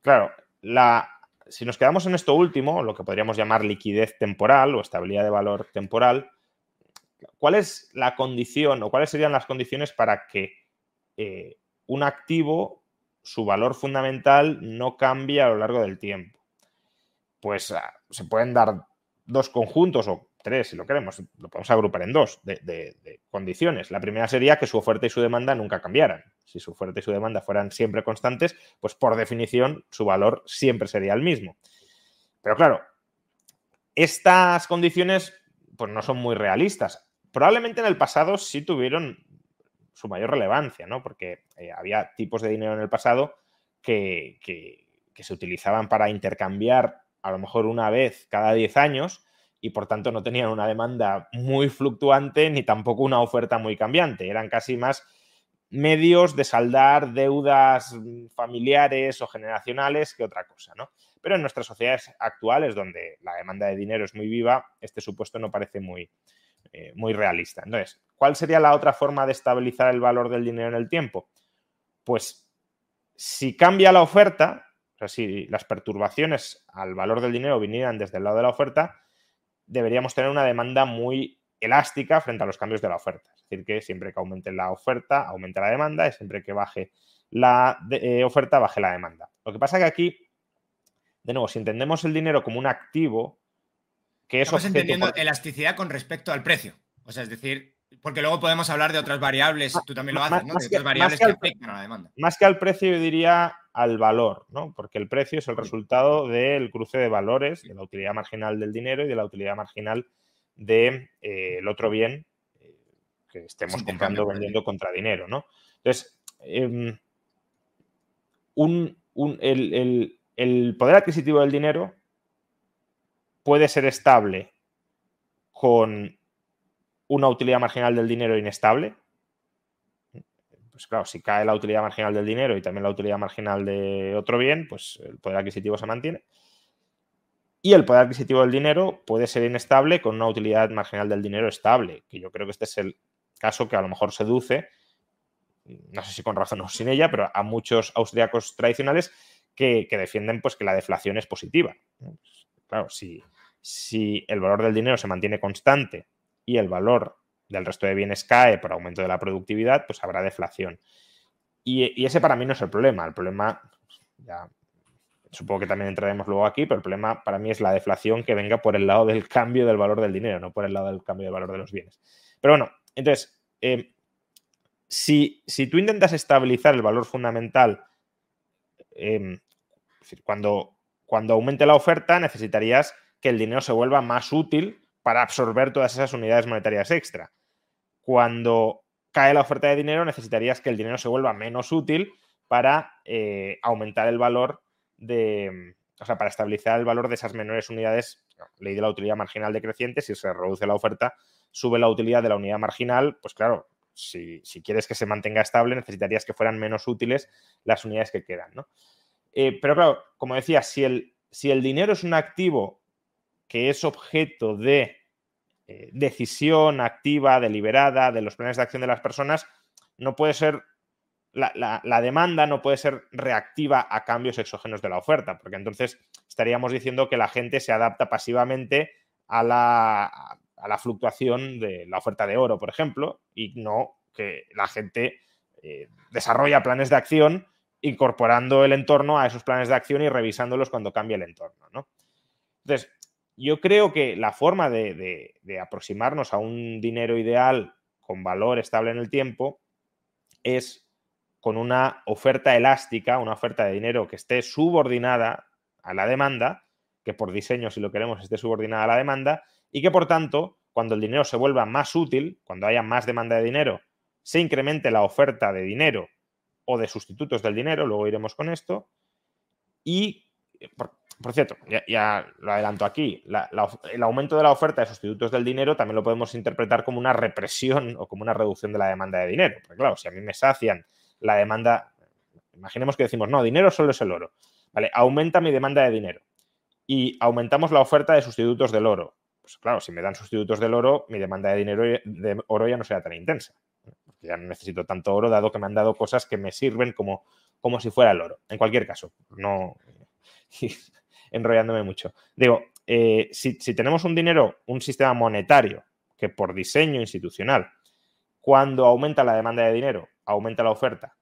Claro, la si nos quedamos en esto último, lo que podríamos llamar liquidez temporal o estabilidad de valor temporal, ¿cuál es la condición o cuáles serían las condiciones para que eh, un activo, su valor fundamental, no cambie a lo largo del tiempo? Pues ah, se pueden dar dos conjuntos o tres, si lo queremos, lo podemos agrupar en dos de, condiciones. La primera sería que su oferta y su demanda nunca cambiaran. Si su oferta y su demanda fueran siempre constantes, pues por definición su valor siempre sería el mismo. Pero claro, estas condiciones pues no son muy realistas. Probablemente en el pasado sí tuvieron su mayor relevancia, ¿no? Porque eh, había tipos de dinero en el pasado que, que se utilizaban para intercambiar a lo mejor una vez cada 10 años y por tanto no tenían una demanda muy fluctuante ni tampoco una oferta muy cambiante. Eran casi más medios de saldar deudas familiares o generacionales que otra cosa, ¿no? Pero en nuestras sociedades actuales, donde la demanda de dinero es muy viva, este supuesto no parece muy, eh, muy realista. Entonces, ¿cuál sería la otra forma de estabilizar el valor del dinero en el tiempo? Pues si cambia la oferta, o sea, si las perturbaciones al valor del dinero vinieran desde el lado de la oferta, deberíamos tener una demanda muy elástica frente a los cambios de la oferta. Es decir, que siempre que aumente la oferta, aumente la demanda y siempre que baje la eh, oferta, baje la demanda. Lo que pasa que aquí, de nuevo, si entendemos el dinero como un activo, que es... Estamos entendiendo elasticidad con respecto al precio. O sea, es decir, porque luego podemos hablar de otras variables, tú también lo haces, ¿no? De otras variables que, afectan a la demanda. Más que al precio, yo diría al valor, ¿no? Porque el precio es el resultado del cruce de valores, de la utilidad marginal del dinero y de la utilidad marginal del de, eh, otro bien eh, que estemos comprando o vendiendo contra dinero, ¿no? Entonces, em, el poder adquisitivo del dinero puede ser estable con una utilidad marginal del dinero inestable, pues claro, si cae la utilidad marginal del dinero y también la utilidad marginal de otro bien, pues el poder adquisitivo se mantiene. Y el poder adquisitivo del dinero puede ser inestable con una utilidad marginal del dinero estable, que yo creo que este es el caso que a lo mejor seduce, no sé si con razón o sin ella, pero a muchos austriacos tradicionales que, defienden pues, que la deflación es positiva. Claro, si, si el valor del dinero se mantiene constante y el valor del resto de bienes cae por aumento de la productividad, pues habrá deflación. Y, ese para mí no es el problema. El problema, ya supongo que también entraremos luego aquí, pero el problema para mí es la deflación que venga por el lado del cambio del valor del dinero, no por el lado del cambio del valor de los bienes. Pero bueno, entonces, eh, si, tú intentas estabilizar el valor fundamental, eh, cuando, cuando aumente la oferta, necesitarías que el dinero se vuelva más útil para absorber todas esas unidades monetarias extra cuando cae la oferta de dinero, necesitarías que el dinero se vuelva menos útil para eh, aumentar el valor de, o sea, para estabilizar el valor de esas menores unidades, ley de la utilidad marginal decreciente, si se reduce la oferta, sube la utilidad de la unidad marginal, pues claro, si, quieres que se mantenga estable, necesitarías que fueran menos útiles las unidades que quedan, ¿no? Eh, pero claro, como decía, si el, si el dinero es un activo que es objeto de eh, decisión activa, deliberada de los planes de acción de las personas, no puede ser, la, demanda no puede ser reactiva a cambios exógenos de la oferta, porque entonces estaríamos diciendo que la gente se adapta pasivamente a la, a la fluctuación de la oferta de oro, por ejemplo, y no que la gente eh, desarrolla planes de acción incorporando el entorno a esos planes de acción y revisándolos cuando cambia el entorno. ¿no? Entonces, yo creo que la forma de, aproximarnos a un dinero ideal con valor estable en el tiempo es con una oferta elástica, una oferta de dinero que esté subordinada a la demanda, que por diseño, si lo queremos, esté subordinada a la demanda, y que por tanto, cuando el dinero se vuelva más útil, cuando haya más demanda de dinero, se incremente la oferta de dinero o de sustitutos del dinero, luego iremos con esto, y por cierto, ya, lo adelanto aquí, el aumento de la oferta de sustitutos del dinero también lo podemos interpretar como una represión o como una reducción de la demanda de dinero. Porque claro, si a mí me sacian la demanda, imaginemos que decimos, no, dinero solo es el oro. Vale, aumenta mi demanda de dinero y aumentamos la oferta de sustitutos del oro. Pues claro, si me dan sustitutos del oro, mi demanda de dinero de oro ya no será tan intensa. Ya no necesito tanto oro, dado que me han dado cosas que me sirven como, como si fuera el oro. En cualquier caso, no enrollándome mucho. Digo, eh, si, tenemos un dinero, un sistema monetario que por diseño institucional, cuando aumenta la demanda de dinero, aumenta la oferta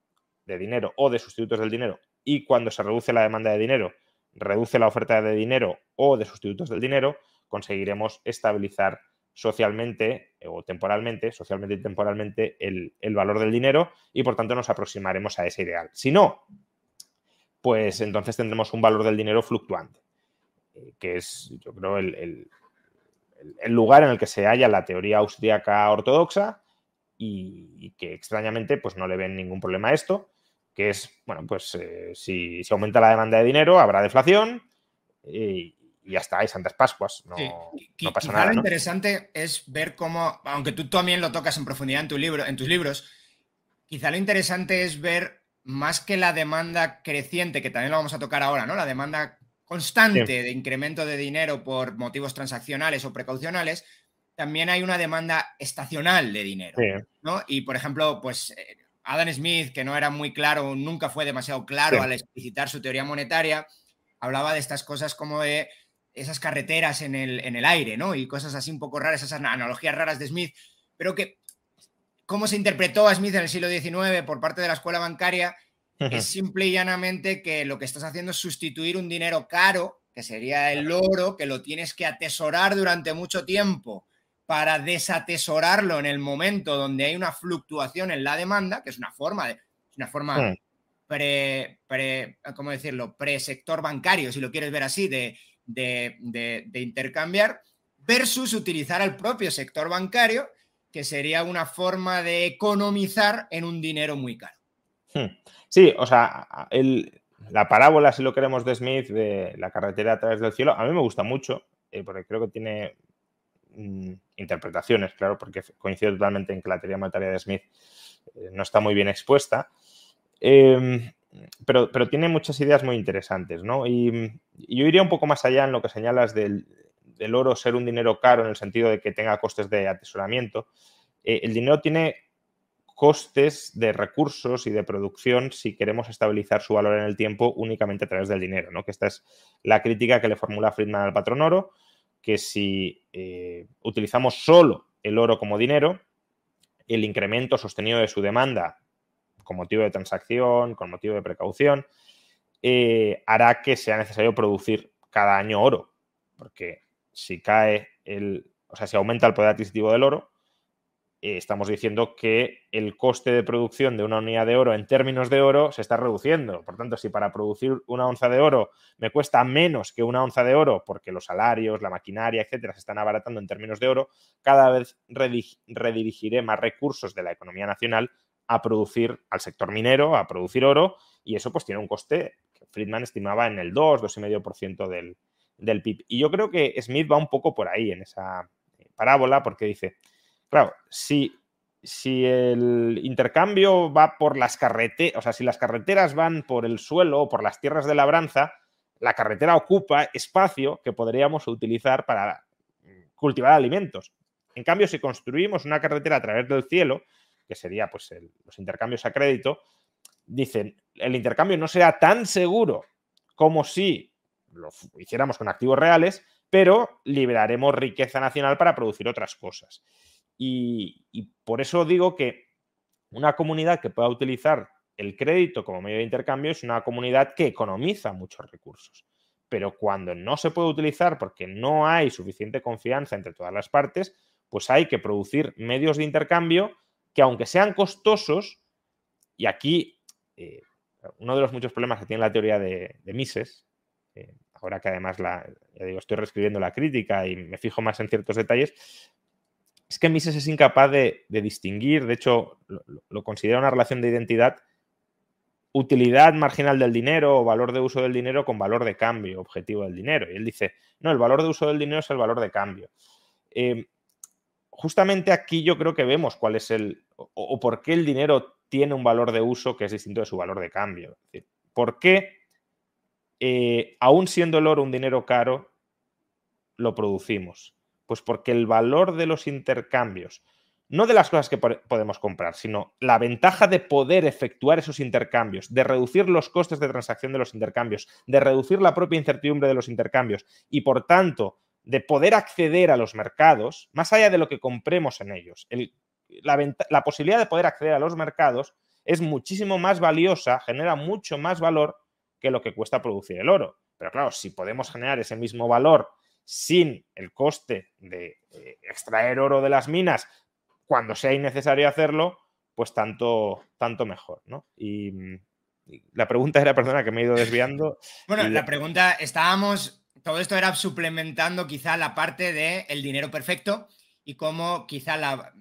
de dinero o de sustitutos del dinero, y cuando se reduce la demanda de dinero, reduce la oferta de dinero o de sustitutos del dinero, conseguiremos estabilizar socialmente eh, o temporalmente, socialmente y temporalmente, el, valor del dinero y por tanto nos aproximaremos a ese ideal. Si no, pues entonces tendremos un valor del dinero fluctuante, eh, que es, yo creo, el, lugar en el que se halla la teoría austríaca ortodoxa y, que extrañamente pues no le ven ningún problema a esto, que es, bueno, pues eh, si, si, aumenta la demanda de dinero, habrá deflación y, y ya está, hay Santas Pascuas, no, pasa nada. Lo interesante es ver cómo, aunque tú también lo tocas en profundidad en, tu libro, en tus libros, quizá lo interesante es ver más que la demanda creciente, que también lo vamos a tocar ahora, ¿no? La demanda constante de incremento de dinero por motivos transaccionales o precaucionales, también hay una demanda estacional de dinero, ¿no? Y, por ejemplo, pues eh, Adam Smith, que no era muy claro, nunca fue demasiado claro al explicitar su teoría monetaria, hablaba de estas cosas como de esas carreteras en el, en el aire, ¿no? Y cosas así un poco raras, esas analogías raras de Smith, pero que cómo se interpretó a Smith en el siglo XIX por parte de la escuela bancaria es simple y llanamente que lo que estás haciendo es sustituir un dinero caro, que sería el oro, que lo tienes que atesorar durante mucho tiempo para desatesorarlo en el momento donde hay una fluctuación en la demanda, que es una forma de una forma pre, pre ¿cómo decirlo? pre-sector bancario, si lo quieres ver así, de, de, intercambiar, versus utilizar al propio sector bancario, que sería una forma de economizar en un dinero muy caro. Hmm. Sí, o sea, la parábola, si lo queremos, de Smith, de la carretera a través del cielo, a mí me gusta mucho, eh, porque creo que tiene mm, interpretaciones, claro, porque coincido totalmente en que la teoría monetaria de Smith eh, no está muy bien expuesta. Em, pero, tiene muchas ideas muy interesantes, ¿no? Y, yo iría un poco más allá en lo que señalas del, oro ser un dinero caro en el sentido de que tenga costes de atesoramiento. Eh, el dinero tiene costes de recursos y de producción si queremos estabilizar su valor en el tiempo únicamente a través del dinero, ¿no? Que esta es la crítica que le formula Friedman al patrón oro, que si eh, utilizamos solo el oro como dinero, el incremento sostenido de su demanda con motivo de transacción, con motivo de precaución, eh, hará que sea necesario producir cada año oro. Porque si cae el, o sea, si aumenta el poder adquisitivo del oro, eh, estamos diciendo que el coste de producción de una unidad de oro en términos de oro se está reduciendo. Por tanto, si para producir una onza de oro me cuesta menos que una onza de oro, porque los salarios, la maquinaria, etcétera, se están abaratando en términos de oro, cada vez redirigiré más recursos de la economía nacional a producir al sector minero, a producir oro, y eso pues tiene un coste que Friedman estimaba en el 2, 2,5% del, del PIB. Y yo creo que Smith va un poco por ahí en esa eh, parábola, porque dice, claro, si, si el intercambio va por las carreteras, o sea, si las carreteras van por el suelo o por las tierras de labranza, la carretera ocupa espacio que podríamos utilizar para cultivar alimentos. En cambio, si construimos una carretera a través del cielo, que sería pues los intercambios a crédito, dicen, el intercambio no será tan seguro como si lo hiciéramos con activos reales, pero liberaremos riqueza nacional para producir otras cosas. Y, por eso digo que una comunidad que pueda utilizar el crédito como medio de intercambio es una comunidad que economiza muchos recursos. Pero cuando no se puede utilizar porque no hay suficiente confianza entre todas las partes, pues hay que producir medios de intercambio que aunque sean costosos, y aquí eh, uno de los muchos problemas que tiene la teoría de, Mises, eh, ahora que además la, digo, estoy reescribiendo la crítica y me fijo más en ciertos detalles, es que Mises es incapaz de, distinguir, de hecho lo, considera una relación de identidad, utilidad marginal del dinero o valor de uso del dinero con valor de cambio objetivo del dinero. Y él dice, no, el valor de uso del dinero es el valor de cambio. Eh, justamente aquí yo creo que vemos cuál es el o, por qué el dinero tiene un valor de uso que es distinto de su valor de cambio. ¿Por qué, eh, aún siendo el oro un dinero caro, lo producimos? Pues porque el valor de los intercambios no de las cosas que podemos comprar, sino la ventaja de poder efectuar esos intercambios, de reducir los costes de transacción de los intercambios, de reducir la propia incertidumbre de los intercambios y, por tanto, de poder acceder a los mercados, más allá de lo que compremos en ellos. la, la posibilidad de poder acceder a los mercados es muchísimo más valiosa, genera mucho más valor que lo que cuesta producir el oro. Pero claro, si podemos generar ese mismo valor sin el coste de eh, extraer oro de las minas cuando sea innecesario hacerlo, pues tanto, tanto mejor, ¿no? Y, la pregunta era, perdona, que me he ido desviando. Bueno, la pregunta, estábamos, todo esto era suplementando quizá la parte del el dinero perfecto y cómo quizá la,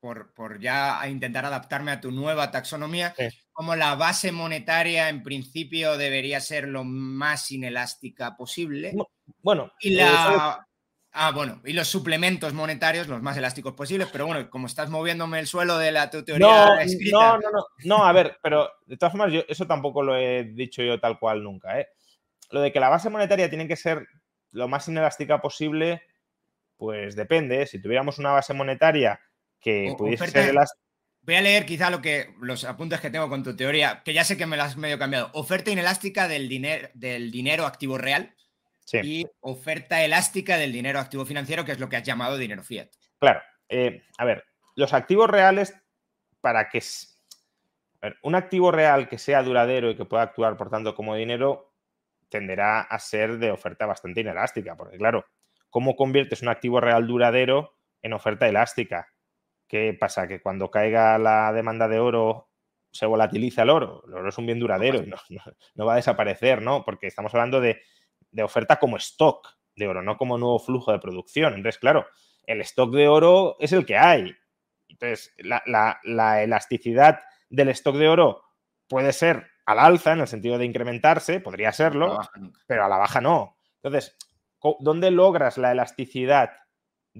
por, ya intentar adaptarme a tu nueva taxonomía, como la base monetaria en principio debería ser lo más inelástica posible. Bueno, y la... Ah, bueno, y los suplementos monetarios los más elásticos posibles, pero bueno, como estás moviéndome el suelo de la tu teoría no, escrita... No, no, no, no, a ver, pero de todas formas, yo eso tampoco lo he dicho yo tal cual nunca, ¿eh? Lo de que la base monetaria tiene que ser lo más inelástica posible, pues depende. ¿eh? Si tuviéramos una base monetaria que pudiese ser Voy a leer quizá lo que, los apuntes que tengo con tu teoría, que ya sé que me las has medio cambiado. Oferta inelástica del, dinero del dinero activo real y oferta elástica del dinero activo financiero, que es lo que has llamado dinero fiat. Claro. Eh, a ver, los activos reales, para que... un activo real que sea duradero y que pueda actuar, por tanto, como dinero, tenderá a ser de oferta bastante inelástica, porque claro, ¿cómo conviertes un activo real duradero en oferta elástica? ¿Qué pasa? Que cuando caiga la demanda de oro se volatiliza el oro. El oro es un bien duradero y no, va a desaparecer, ¿no? Porque estamos hablando de, oferta como stock de oro, no como nuevo flujo de producción. Entonces, claro, el stock de oro es el que hay. Entonces, la, la, elasticidad del stock de oro puede ser al alza en el sentido de incrementarse, podría serlo, pero a la baja no. Entonces, ¿dónde logras la elasticidad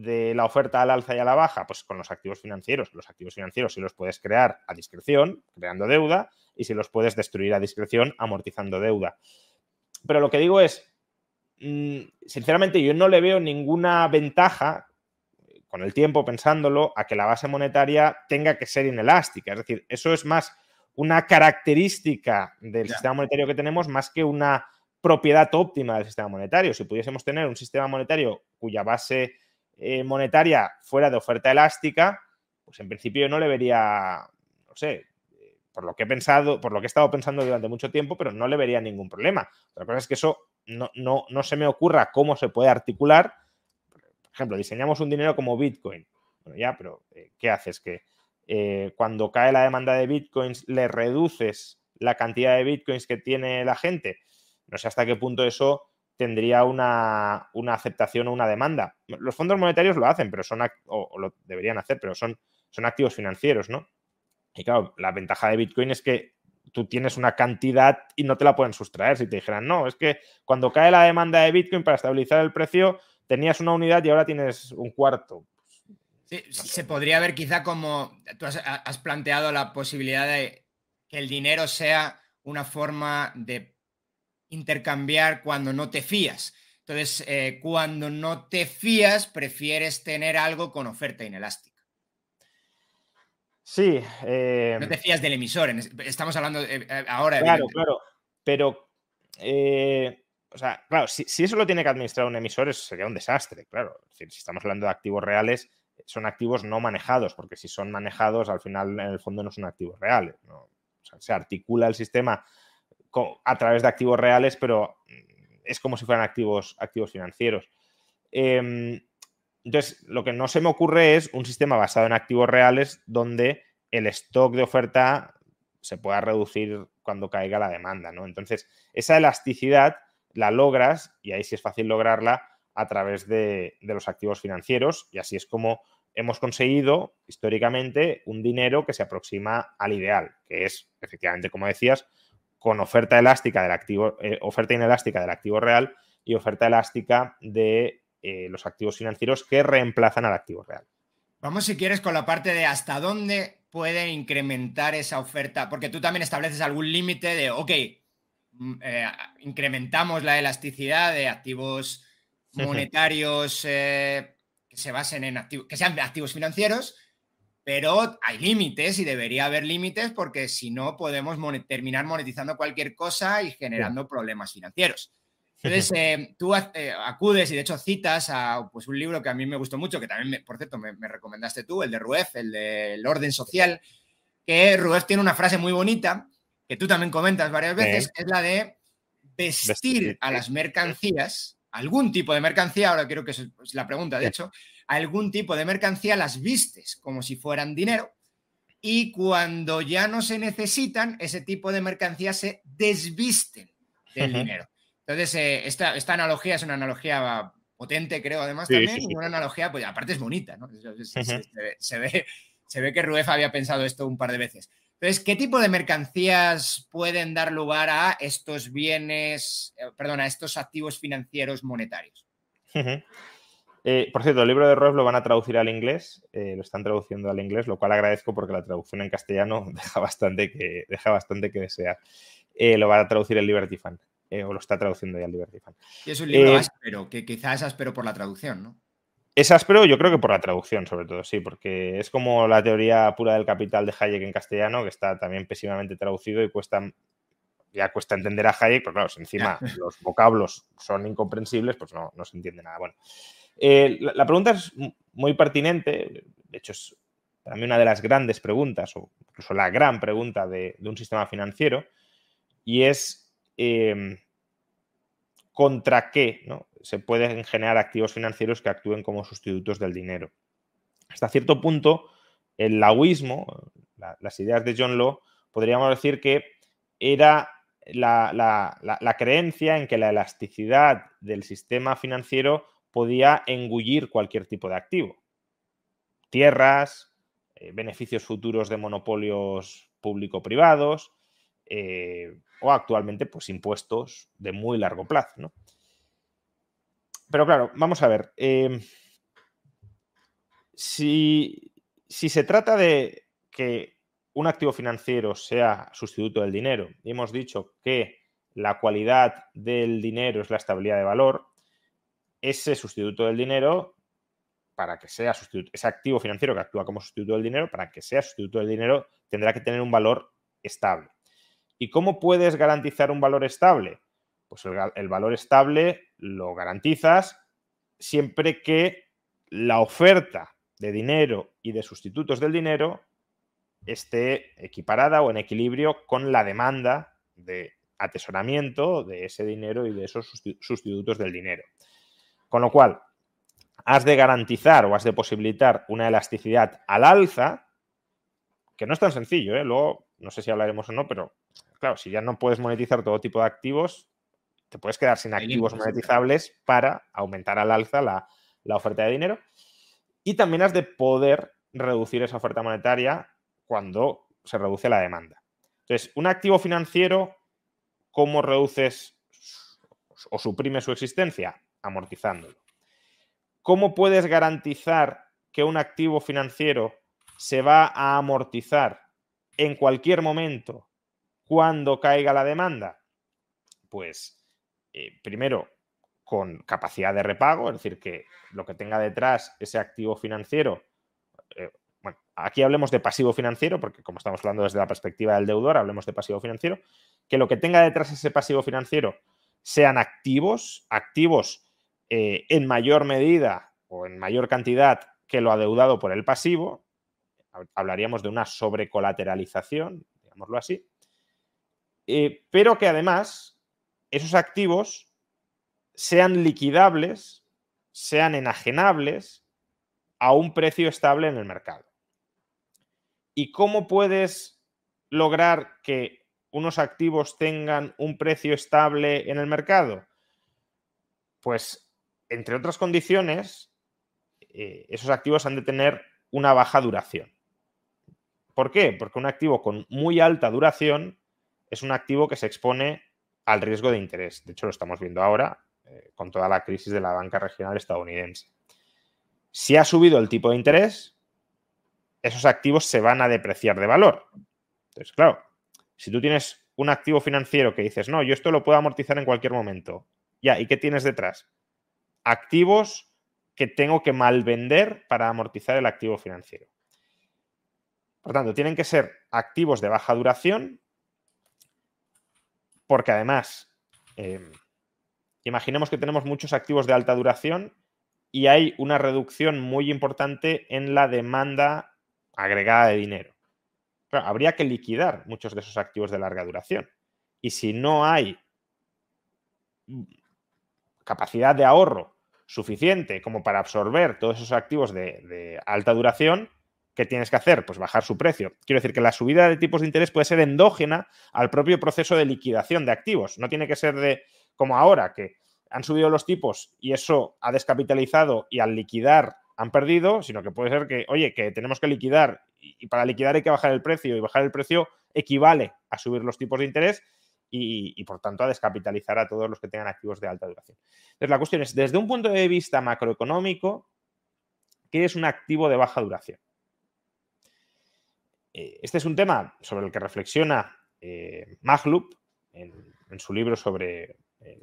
de la oferta al alza y a la baja? Pues con los activos financieros. Los activos financieros si los puedes crear a discreción, creando deuda, y si los puedes destruir a discreción, amortizando deuda. Pero lo que digo es, mm, sinceramente, yo no le veo ninguna ventaja con el tiempo pensándolo a que la base monetaria tenga que ser inelástica. Es decir, eso es más una característica del sistema monetario que tenemos más que una propiedad óptima del sistema monetario. Si pudiésemos tener un sistema monetario cuya base eh, monetaria fuera de oferta elástica, pues en principio yo no le vería, no sé, por lo que he pensado, por lo que he estado pensando durante mucho tiempo, pero no le vería ningún problema. La cosa es que eso no, no, no se me ocurra cómo se puede articular. Por ejemplo, diseñamos un dinero como Bitcoin. Bueno, ya, pero eh, ¿qué haces? Que eh, cuando cae la demanda de Bitcoins le reduces la cantidad de Bitcoins que tiene la gente. No sé hasta qué punto eso tendría una, aceptación o una demanda. Los fondos monetarios lo hacen, pero son, o, lo deberían hacer, pero son, son activos financieros, ¿no? Y claro, la ventaja de Bitcoin es que tú tienes una cantidad y no te la pueden sustraer. Si te dijeran, no, es que cuando cae la demanda de Bitcoin para estabilizar el precio, tenías una unidad y ahora tienes un cuarto. Sí, se podría ver quizá como tú has planteado la posibilidad de que el dinero sea una forma de intercambiar cuando no te fías. Entonces, eh, cuando no te fías, prefieres tener algo con oferta inelástica. Sí. No te fías del emisor. Estamos hablando eh, eh, ahora. Claro, claro. Pero, o sea, claro, si, eso lo tiene que administrar un emisor, sería un desastre, claro. si estamos hablando de activos reales, son activos no manejados, porque si son manejados, al final, en el fondo, no son activos reales. se articula el sistema a través de activos reales, pero mm, es como si fueran activos, activos financieros. Em, entonces, lo que no se me ocurre es un sistema basado en activos reales donde el stock de oferta se pueda reducir cuando caiga la demanda, ¿no? Entonces, esa elasticidad la logras, y ahí sí es fácil lograrla, a través de, de los activos financieros, y así es como hemos conseguido históricamente un dinero que se aproxima al ideal, que es, efectivamente, como decías, con oferta elástica del activo, eh, oferta inelástica del activo real y oferta elástica de eh, los activos financieros que reemplazan al activo real. Vamos, si quieres, con la parte de hasta dónde puede incrementar esa oferta, porque tú también estableces algún límite de, ok, mm, eh, incrementamos la elasticidad de activos monetarios que se basen en activos, que sean activos financieros, pero hay límites y debería haber límites porque si no podemos terminar monetizando cualquier cosa y generando problemas financieros. Entonces, eh, tú eh, acudes y de hecho citas a pues, un libro que a mí me gustó mucho, que también, por cierto, me, recomendaste tú, el de Ruef, el del orden social, que Ruef tiene una frase muy bonita, que tú también comentas varias veces, que es la de vestir a las mercancías, algún tipo de mercancía, ahora quiero que es la pregunta, de hecho, algún tipo de mercancía las vistes como si fueran dinero y cuando ya no se necesitan, ese tipo de mercancía se desvisten del dinero. Entonces, eh, esta, analogía es una analogía potente, creo, además también, y una analogía, pues aparte es bonita, ¿no? Se, ve, se ve que Ruef había pensado esto un par de veces. Entonces, ¿qué tipo de mercancías pueden dar lugar a estos bienes, eh, perdón, a estos activos financieros monetarios? Eh, por cierto, el libro de Ross lo van a traducir al inglés, eh, lo están traduciendo al inglés, lo cual agradezco porque la traducción en castellano deja bastante que, deja bastante que desear. Eh, lo va a traducir el Liberty Fan, o lo está traduciendo ya el Liberty Fan. Y es un libro áspero, que quizás es áspero por la traducción, ¿no? Es áspero, yo creo que por la traducción, sobre todo, sí, porque es como la teoría pura del capital de Hayek en castellano, que está también pésimamente traducido y cuesta ya cuesta entender a Hayek, pero claro, si encima los vocablos son incomprensibles, pues no, no se entiende nada. Bueno, eh, la, pregunta es muy pertinente, de hecho es para mí una de las grandes preguntas, o incluso la gran pregunta de, un sistema financiero, y es em, contra qué se pueden generar activos financieros que actúen como sustitutos del dinero. Hasta cierto punto, el laoísmo, las ideas de John Law, podríamos decir que era la creencia en que la elasticidad del sistema financiero podía engullir cualquier tipo de activo. Tierras, eh, beneficios futuros de monopolios público-privados eh, o actualmente pues impuestos de muy largo plazo. Pero claro, vamos a ver. Em, si, si se trata de que un activo financiero sea sustituto del dinero, y hemos dicho que la cualidad del dinero es la estabilidad de valor, ese sustituto del dinero, para que sea sustituto, ese activo financiero que actúa como sustituto del dinero, para que sea sustituto del dinero, tendrá que tener un valor estable. ¿Y cómo puedes garantizar un valor estable? Pues el, valor estable lo garantizas siempre que la oferta de dinero y de sustitutos del dinero esté equiparada o en equilibrio con la demanda de atesoramiento de ese dinero y de esos sustitutos del dinero. Con lo cual, has de garantizar o has de posibilitar una elasticidad al alza, que no es tan sencillo, ¿eh? Luego, no sé si hablaremos o no, pero claro, si ya no puedes monetizar todo tipo de activos, te puedes quedar sin activos monetizables para aumentar al alza la, la oferta de dinero. Y también has de poder reducir esa oferta monetaria cuando se reduce la demanda. Entonces, un activo financiero, ¿cómo reduces o suprimes su existencia? Amortizándolo. ¿Cómo puedes garantizar que un activo financiero se va a amortizar en cualquier momento cuando caiga la demanda? Pues eh, primero con capacidad de repago, es decir, que lo que tenga detrás ese activo financiero, eh, bueno, aquí hablemos de pasivo financiero, porque como estamos hablando desde la perspectiva del deudor, hablemos de pasivo financiero, que lo que tenga detrás ese pasivo financiero sean activos, activos eh, en mayor medida o en mayor cantidad que lo adeudado por el pasivo, hablaríamos de una sobrecolateralización, digámoslo así, eh, pero que además esos activos sean liquidables, sean enajenables a un precio estable en el mercado. ¿Y cómo puedes lograr que unos activos tengan un precio estable en el mercado? Pues entre otras condiciones, eh, esos activos han de tener una baja duración. ¿Por qué? Porque un activo con muy alta duración es un activo que se expone al riesgo de interés. De hecho, lo estamos viendo ahora eh, con toda la crisis de la banca regional estadounidense. Si ha subido el tipo de interés, esos activos se van a depreciar de valor. Entonces, claro, si tú tienes un activo financiero que dices, no, yo esto lo puedo amortizar en cualquier momento, ya, ¿y qué tienes detrás? Activos que tengo que malvender para amortizar el activo financiero. Por tanto, tienen que ser activos de baja duración, porque además, eh, imaginemos que tenemos muchos activos de alta duración y hay una reducción muy importante en la demanda agregada de dinero. habría que liquidar muchos de esos activos de larga duración. Y si no hay capacidad de ahorro suficiente como para absorber todos esos activos de, alta duración, ¿qué tienes que hacer? Pues bajar su precio. Quiero decir que la subida de tipos de interés puede ser endógena al propio proceso de liquidación de activos. No tiene que ser de como ahora, que han subido los tipos y eso ha descapitalizado y al liquidar han perdido, sino que puede ser que, oye, que tenemos que liquidar y para liquidar hay que bajar el precio y bajar el precio equivale a subir los tipos de interés y, por tanto a descapitalizar a todos los que tengan activos de alta duración. Entonces la cuestión es, desde un punto de vista macroeconómico, ¿qué es un activo de baja duración? Eh, este es un tema sobre el que reflexiona eh, en, su libro sobre eh,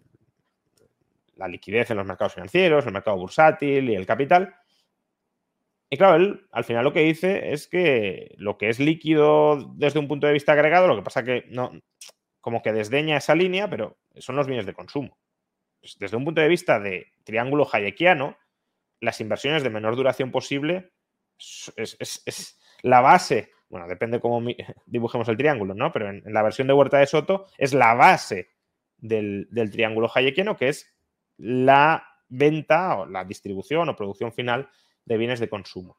la liquidez en los mercados financieros, el mercado bursátil y el capital. Y claro, él al final lo que dice es que lo que es líquido desde un punto de vista agregado, lo que pasa que no, como que desdeña esa línea, pero son los bienes de consumo. Pues desde un punto de vista de triángulo hayekiano, las inversiones de menor duración posible es, la base, bueno, depende cómo dibujemos el triángulo, ¿no? Pero en, la versión de Huerta de Soto es la base del, del triángulo hayekiano, que es la venta o la distribución o producción final de bienes de consumo.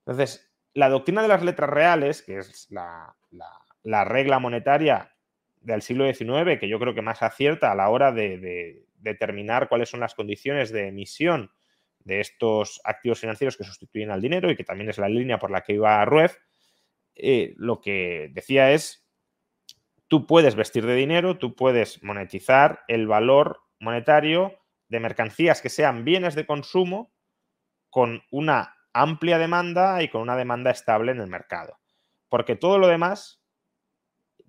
Entonces, la doctrina de las letras reales, que es la, regla monetaria del siglo XIX, que yo creo que más acierta a la hora de, determinar cuáles son las condiciones de emisión de estos activos financieros que sustituyen al dinero y que también es la línea por la que iba Rueff, eh, lo que decía es, tú puedes vestir de dinero, tú puedes monetizar el valor monetario de mercancías que sean bienes de consumo con una amplia demanda y con una demanda estable en el mercado. Porque todo lo demás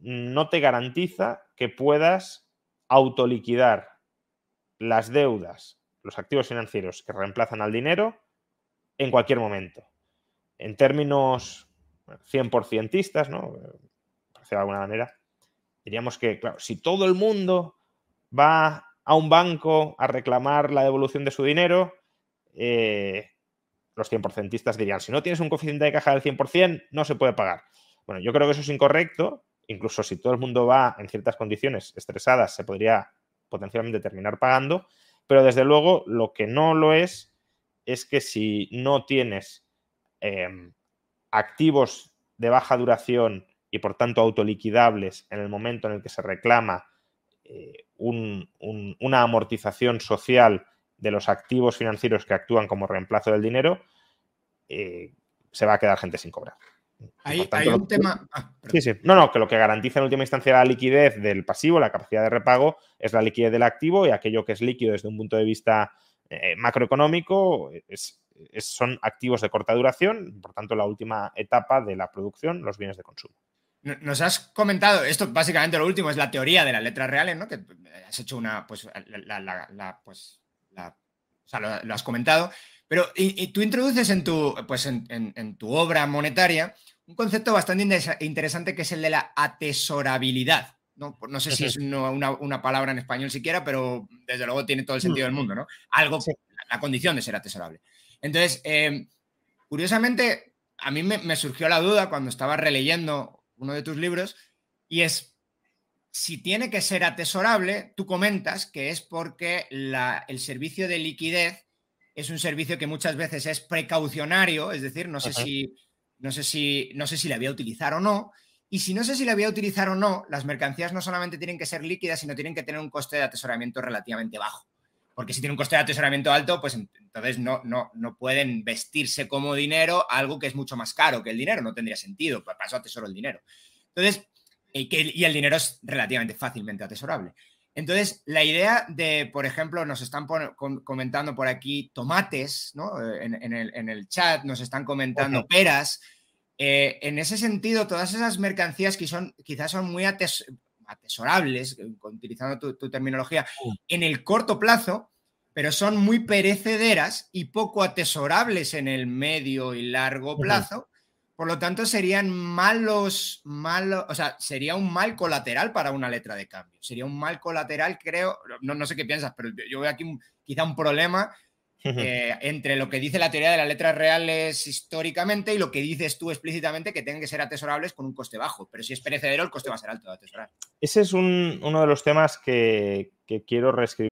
no te garantiza que puedas autoliquidar las deudas, los activos financieros que reemplazan al dinero en cualquier momento. En términos 100%istas, ¿no? De alguna manera, diríamos que, claro, si todo el mundo va a un banco a reclamar la devolución de su dinero, eh, los 100%istas dirían, si no tienes un coeficiente de caja del 100%, no se puede pagar. Bueno, yo creo que eso es incorrecto. Incluso si todo el mundo va en ciertas condiciones estresadas, se podría potencialmente terminar pagando. Pero desde luego, lo que no lo es, es que si no tienes em, activos de baja duración y por tanto autoliquidables en el momento en el que se reclama eh, una amortización social de los activos financieros que actúan como reemplazo del dinero, eh, se va a quedar gente sin cobrar. Hay, un tema. Ah, sí, sí. No, no, que lo que garantiza en última instancia la liquidez del pasivo, la capacidad de repago, es la liquidez del activo y aquello que es líquido desde un punto de vista eh, macroeconómico son activos de corta duración, por tanto, la última etapa de la producción, los bienes de consumo. Nos has comentado, esto básicamente lo último es la teoría de las letras reales, ¿no? Que has hecho una, pues, la, pues, o sea, lo, has comentado, pero y, tú introduces en tu, pues en, tu obra monetaria un concepto bastante interesante que es el de la atesorabilidad. No, no sé si es una, palabra en español siquiera, pero desde luego tiene todo el sentido del mundo, ¿no? Algo, la condición de ser atesorable. Entonces, em, curiosamente, a mí me surgió la duda cuando estaba releyendo uno de tus libros, y es, si tiene que ser atesorable, tú comentas que es porque el servicio de liquidez es un servicio que muchas veces es precaucionario, es decir, no sé, si, no sé si, no sé si la voy a utilizar o no, y si no sé si la voy a utilizar o no, las mercancías no solamente tienen que ser líquidas, sino tienen que tener un coste de atesoramiento relativamente bajo. Porque si tiene un coste de atesoramiento alto, pues entonces no, no, no pueden vestirse como dinero algo que es mucho más caro que el dinero. No tendría sentido. Para eso atesoro el dinero. Entonces, que, y el dinero es relativamente fácilmente atesorable. Entonces, la idea de, por ejemplo, nos están comentando por aquí tomates, ¿no? En, el, chat nos están comentando peras. Eh, en ese sentido, todas esas mercancías que son, quizás son muy atesorables, utilizando tu, terminología, en el corto plazo, pero son muy perecederas y poco atesorables en el medio y largo plazo, Por lo tanto, serían malos, malos, o sea, sería un mal colateral para una letra de cambio. Sería un mal colateral, creo, no, no sé qué piensas, pero yo veo aquí quizá un problema eh, entre lo que dice la teoría de las letras reales históricamente y lo que dices tú explícitamente que tienen que ser atesorables con un coste bajo. Pero si es perecedero, el coste va a ser alto de atesorar. Ese es un, uno de los temas que, que quiero reescribir.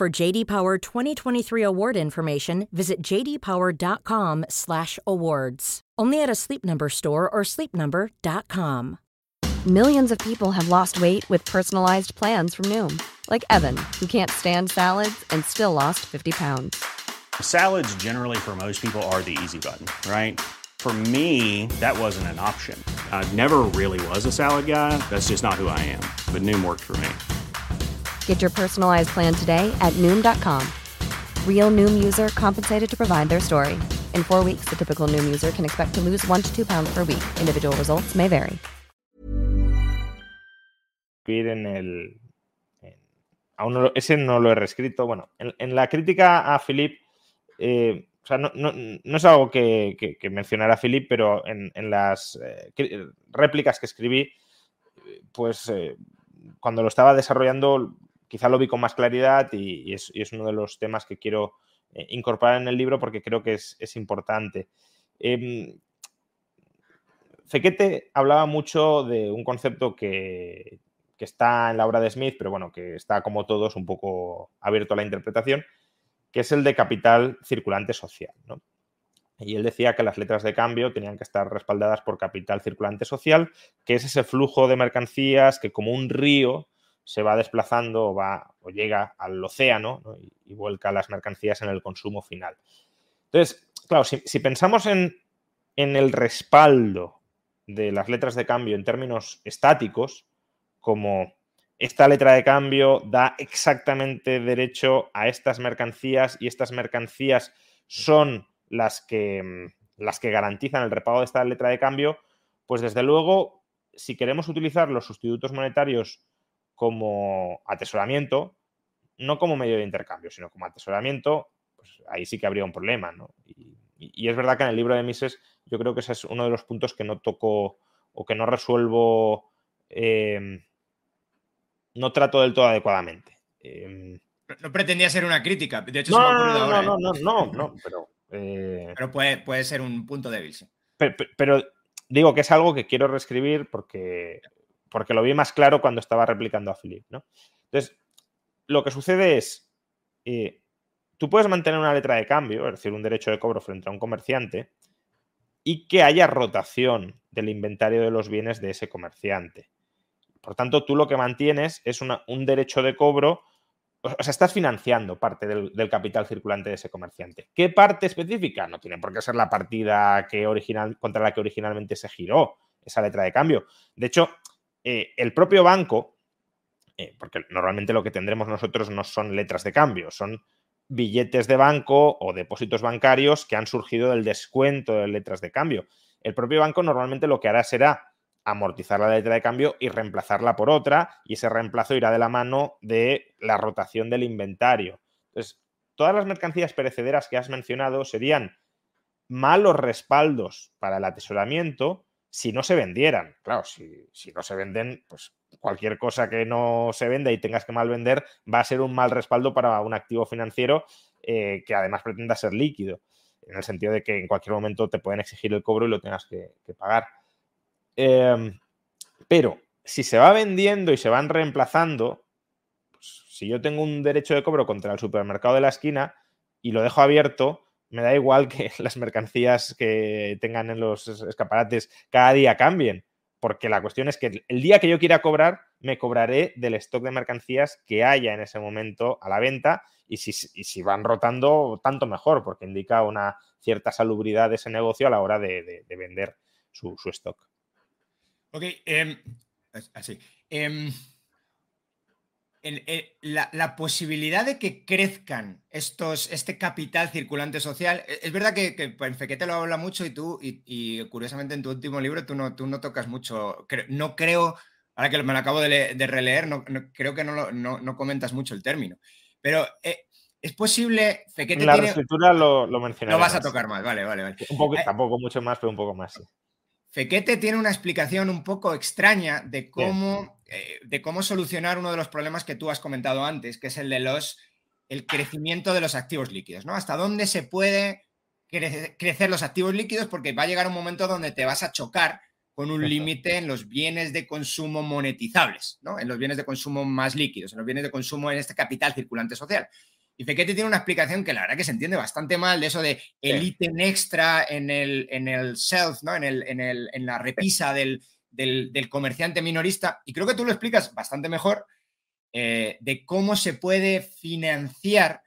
For JD Power 2023 award information, visit jdpower.com/awards. Only at a Sleep Number store or sleepnumber.com. Millions of people have lost weight with personalized plans from Noom, like Evan, who can't stand salads and still lost 50 pounds. Salads, generally, for most people, are the easy button, right? For me, that wasn't an option. I never really was a salad guy. That's just not who I am. But Noom worked for me. Get your personalized plan today at Noom.com. Real Noom user compensated to provide their story. In four weeks, the typical Noom user can expect to lose one to two pounds per week. Individual results may vary. en el. aún no, ese no lo he reescrito. Bueno, en, la crítica a Philip, eh, o sea, no, no, no, es algo que, que, que mencionara Philip, pero en, las eh, réplicas que escribí, pues eh, cuando lo estaba desarrollando, quizá lo vi con más claridad y, es, uno de los temas que quiero eh, incorporar en el libro porque creo que es, importante. Em, Fequete hablaba mucho de un concepto que, que está en la obra de Smith, pero bueno, que está como todos un poco abierto a la interpretación, que es el de capital circulante social. ¿no? Y él decía que las letras de cambio tenían que estar respaldadas por capital circulante social, que es ese flujo de mercancías que como un río se va desplazando o, va, o llega al océano ¿no? y, y, vuelca las mercancías en el consumo final. Entonces, claro, si, si pensamos en, en el respaldo de las letras de cambio en términos estáticos, como esta letra de cambio da exactamente derecho a estas mercancías y estas mercancías son las que, mm, las que garantizan el repago de esta letra de cambio, pues desde luego, si queremos utilizar los sustitutos monetarios como atesoramiento, no como medio de intercambio, sino como atesoramiento, pues ahí sí que habría un problema, ¿no? Y, y es verdad que en el libro de Mises yo creo que ese es uno de los puntos que no toco o que no resuelvo eh, no trato del todo adecuadamente. Eh, no pretendía ser una crítica, de hecho no, se me ha ocurrido no, ahora. no, ¿eh? no, no, no, no, pero... Eh, pero puede, puede, ser un punto débil, sí. Pero, pero, digo que es algo que quiero reescribir porque, porque lo vi más claro cuando estaba replicando a Philip, ¿no? Entonces, lo que sucede es, eh, tú puedes mantener una letra de cambio, es decir, un derecho de cobro frente a un comerciante, y que haya rotación del inventario de los bienes de ese comerciante. Por tanto, tú lo que mantienes es un derecho de cobro, o sea, estás financiando parte del, del, capital circulante de ese comerciante. ¿Qué parte específica? No tiene por qué ser la partida que original, contra la que originalmente se giró esa letra de cambio. De hecho, eh, el propio banco, eh, porque normalmente lo que tendremos nosotros no son letras de cambio, son billetes de banco o depósitos bancarios que han surgido del descuento de letras de cambio. El propio banco normalmente lo que hará será amortizar la letra de cambio y reemplazarla por otra, y ese reemplazo irá de la mano de la rotación del inventario. Entonces, todas las mercancías perecederas que has mencionado serían malos respaldos para el atesoramiento si no se vendieran. Claro, si, si no se venden, pues cualquier cosa que no se venda y tengas que mal vender va a ser un mal respaldo para un activo financiero eh, que además pretenda ser líquido. en el sentido de que en cualquier momento te pueden exigir el cobro y lo tengas que, pagar. Em, pero si se va vendiendo y se van reemplazando, pues, si yo tengo un derecho de cobro contra el supermercado de la esquina y lo dejo abierto, me da igual que las mercancías que tengan en los escaparates cada día cambien, porque la cuestión es que el día que yo quiera cobrar, me cobraré del stock de mercancías que haya en ese momento a la venta y si, van rotando, tanto mejor, porque indica una cierta salubridad de ese negocio a la hora de, vender su, stock. Ok, em, así. Eh, la, posibilidad de que crezcan estos, este capital circulante social, e, es verdad que, que en Fequete lo habla mucho y tú, y, curiosamente en tu último libro tú no, tú no tocas mucho, no creo, ahora que me lo acabo de, releer, no, creo que no, no, comentas mucho el término, pero eh, es posible, Fequete La escritura lo, lo Lo vas a tocar más, vale, vale, vale. Un poco, eh, tampoco mucho más, pero un poco más, sí. Fequete tiene una explicación un poco extraña de cómo, eh, de cómo solucionar uno de los problemas que tú has comentado antes, que es el de los el crecimiento de los activos líquidos, ¿no? Hasta dónde se puede crecer los activos líquidos, porque va a llegar un momento donde te vas a chocar con un límite en los bienes de consumo monetizables, ¿no? En los bienes de consumo más líquidos, en los bienes de consumo en este capital circulante social. Y Fekete tiene una explicación que la verdad que se entiende bastante mal de eso de el ítem extra en el, en el shelf, ¿no? en, el, en, el, en la repisa del, comerciante minorista. Y creo que tú lo explicas bastante mejor eh, de cómo se puede financiar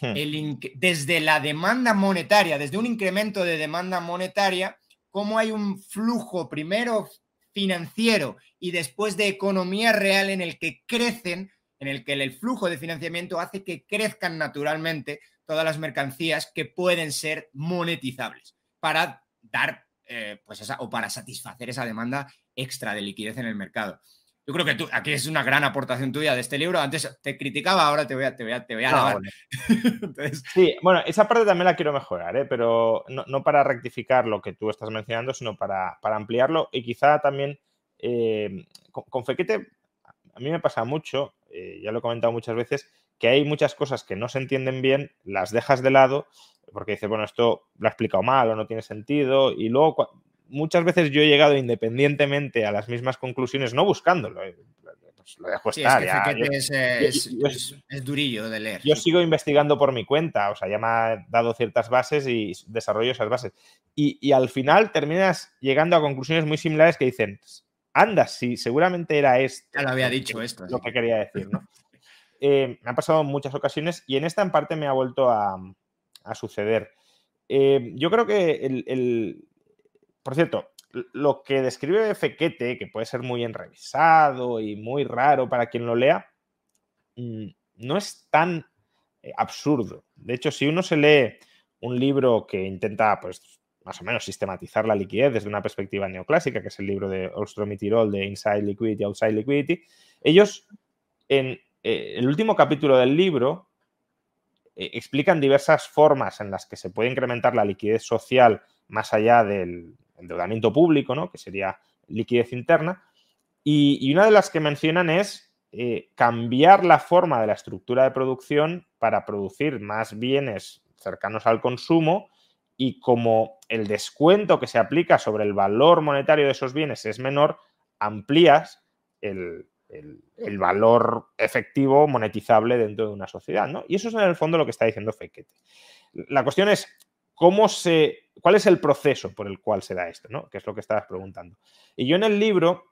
hmm. el, desde la demanda monetaria, desde un incremento de demanda monetaria, cómo hay un flujo primero financiero y después de economía real en el que crecen en el que el flujo de financiamiento hace que crezcan naturalmente todas las mercancías que pueden ser monetizables para dar, eh, pues esa, o para satisfacer esa demanda extra de liquidez en el mercado. Yo creo que tú, aquí es una gran aportación tuya de este libro. Antes te criticaba, ahora te voy a, te voy a, te voy a ah, Sí, bueno, esa parte también la quiero mejorar, ¿eh? pero no, para rectificar lo que tú estás mencionando, sino para, ampliarlo y quizá también eh, con, con Fequete, a mí me pasa mucho eh, ya lo he comentado muchas veces, que hay muchas cosas que no se entienden bien, las dejas de lado porque dices, bueno, esto lo ha explicado mal o no tiene sentido, y luego muchas veces yo he llegado independientemente a las mismas conclusiones, no buscándolo. Eh, pues lo dejo estar. Es, durillo de leer. Yo sigo investigando por mi cuenta, o sea, ya me ha dado ciertas bases y desarrollo esas bases. Y, y al final terminas llegando a conclusiones muy similares que dicen, anda, sí, seguramente era esto. Ya lo había dicho esto. Lo que quería decir, ¿no? Eh, me ha pasado en muchas ocasiones y en esta en parte me ha vuelto a, suceder. Eh, yo creo que el, Por cierto, lo que describe Fequete, que puede ser muy enrevisado y muy raro para quien lo lea, mm, no es tan eh, absurdo. De hecho, si uno se lee un libro que intenta pues, más o menos sistematizar la liquidez desde una perspectiva neoclásica, que es el libro de Ostrom y Tirol de Inside Liquidity, Outside Liquidity, ellos en eh, el último capítulo del libro eh, explican diversas formas en las que se puede incrementar la liquidez social más allá del endeudamiento público, ¿no? que sería liquidez interna, y, una de las que mencionan es eh, cambiar la forma de la estructura de producción para producir más bienes cercanos al consumo y como el descuento que se aplica sobre el valor monetario de esos bienes es menor, amplías el, valor efectivo monetizable dentro de una sociedad. ¿no? Y eso es en el fondo lo que está diciendo Fekete. La cuestión es cómo se, cuál es el proceso por el cual se da esto, ¿no? que es lo que estabas preguntando. Y yo en el libro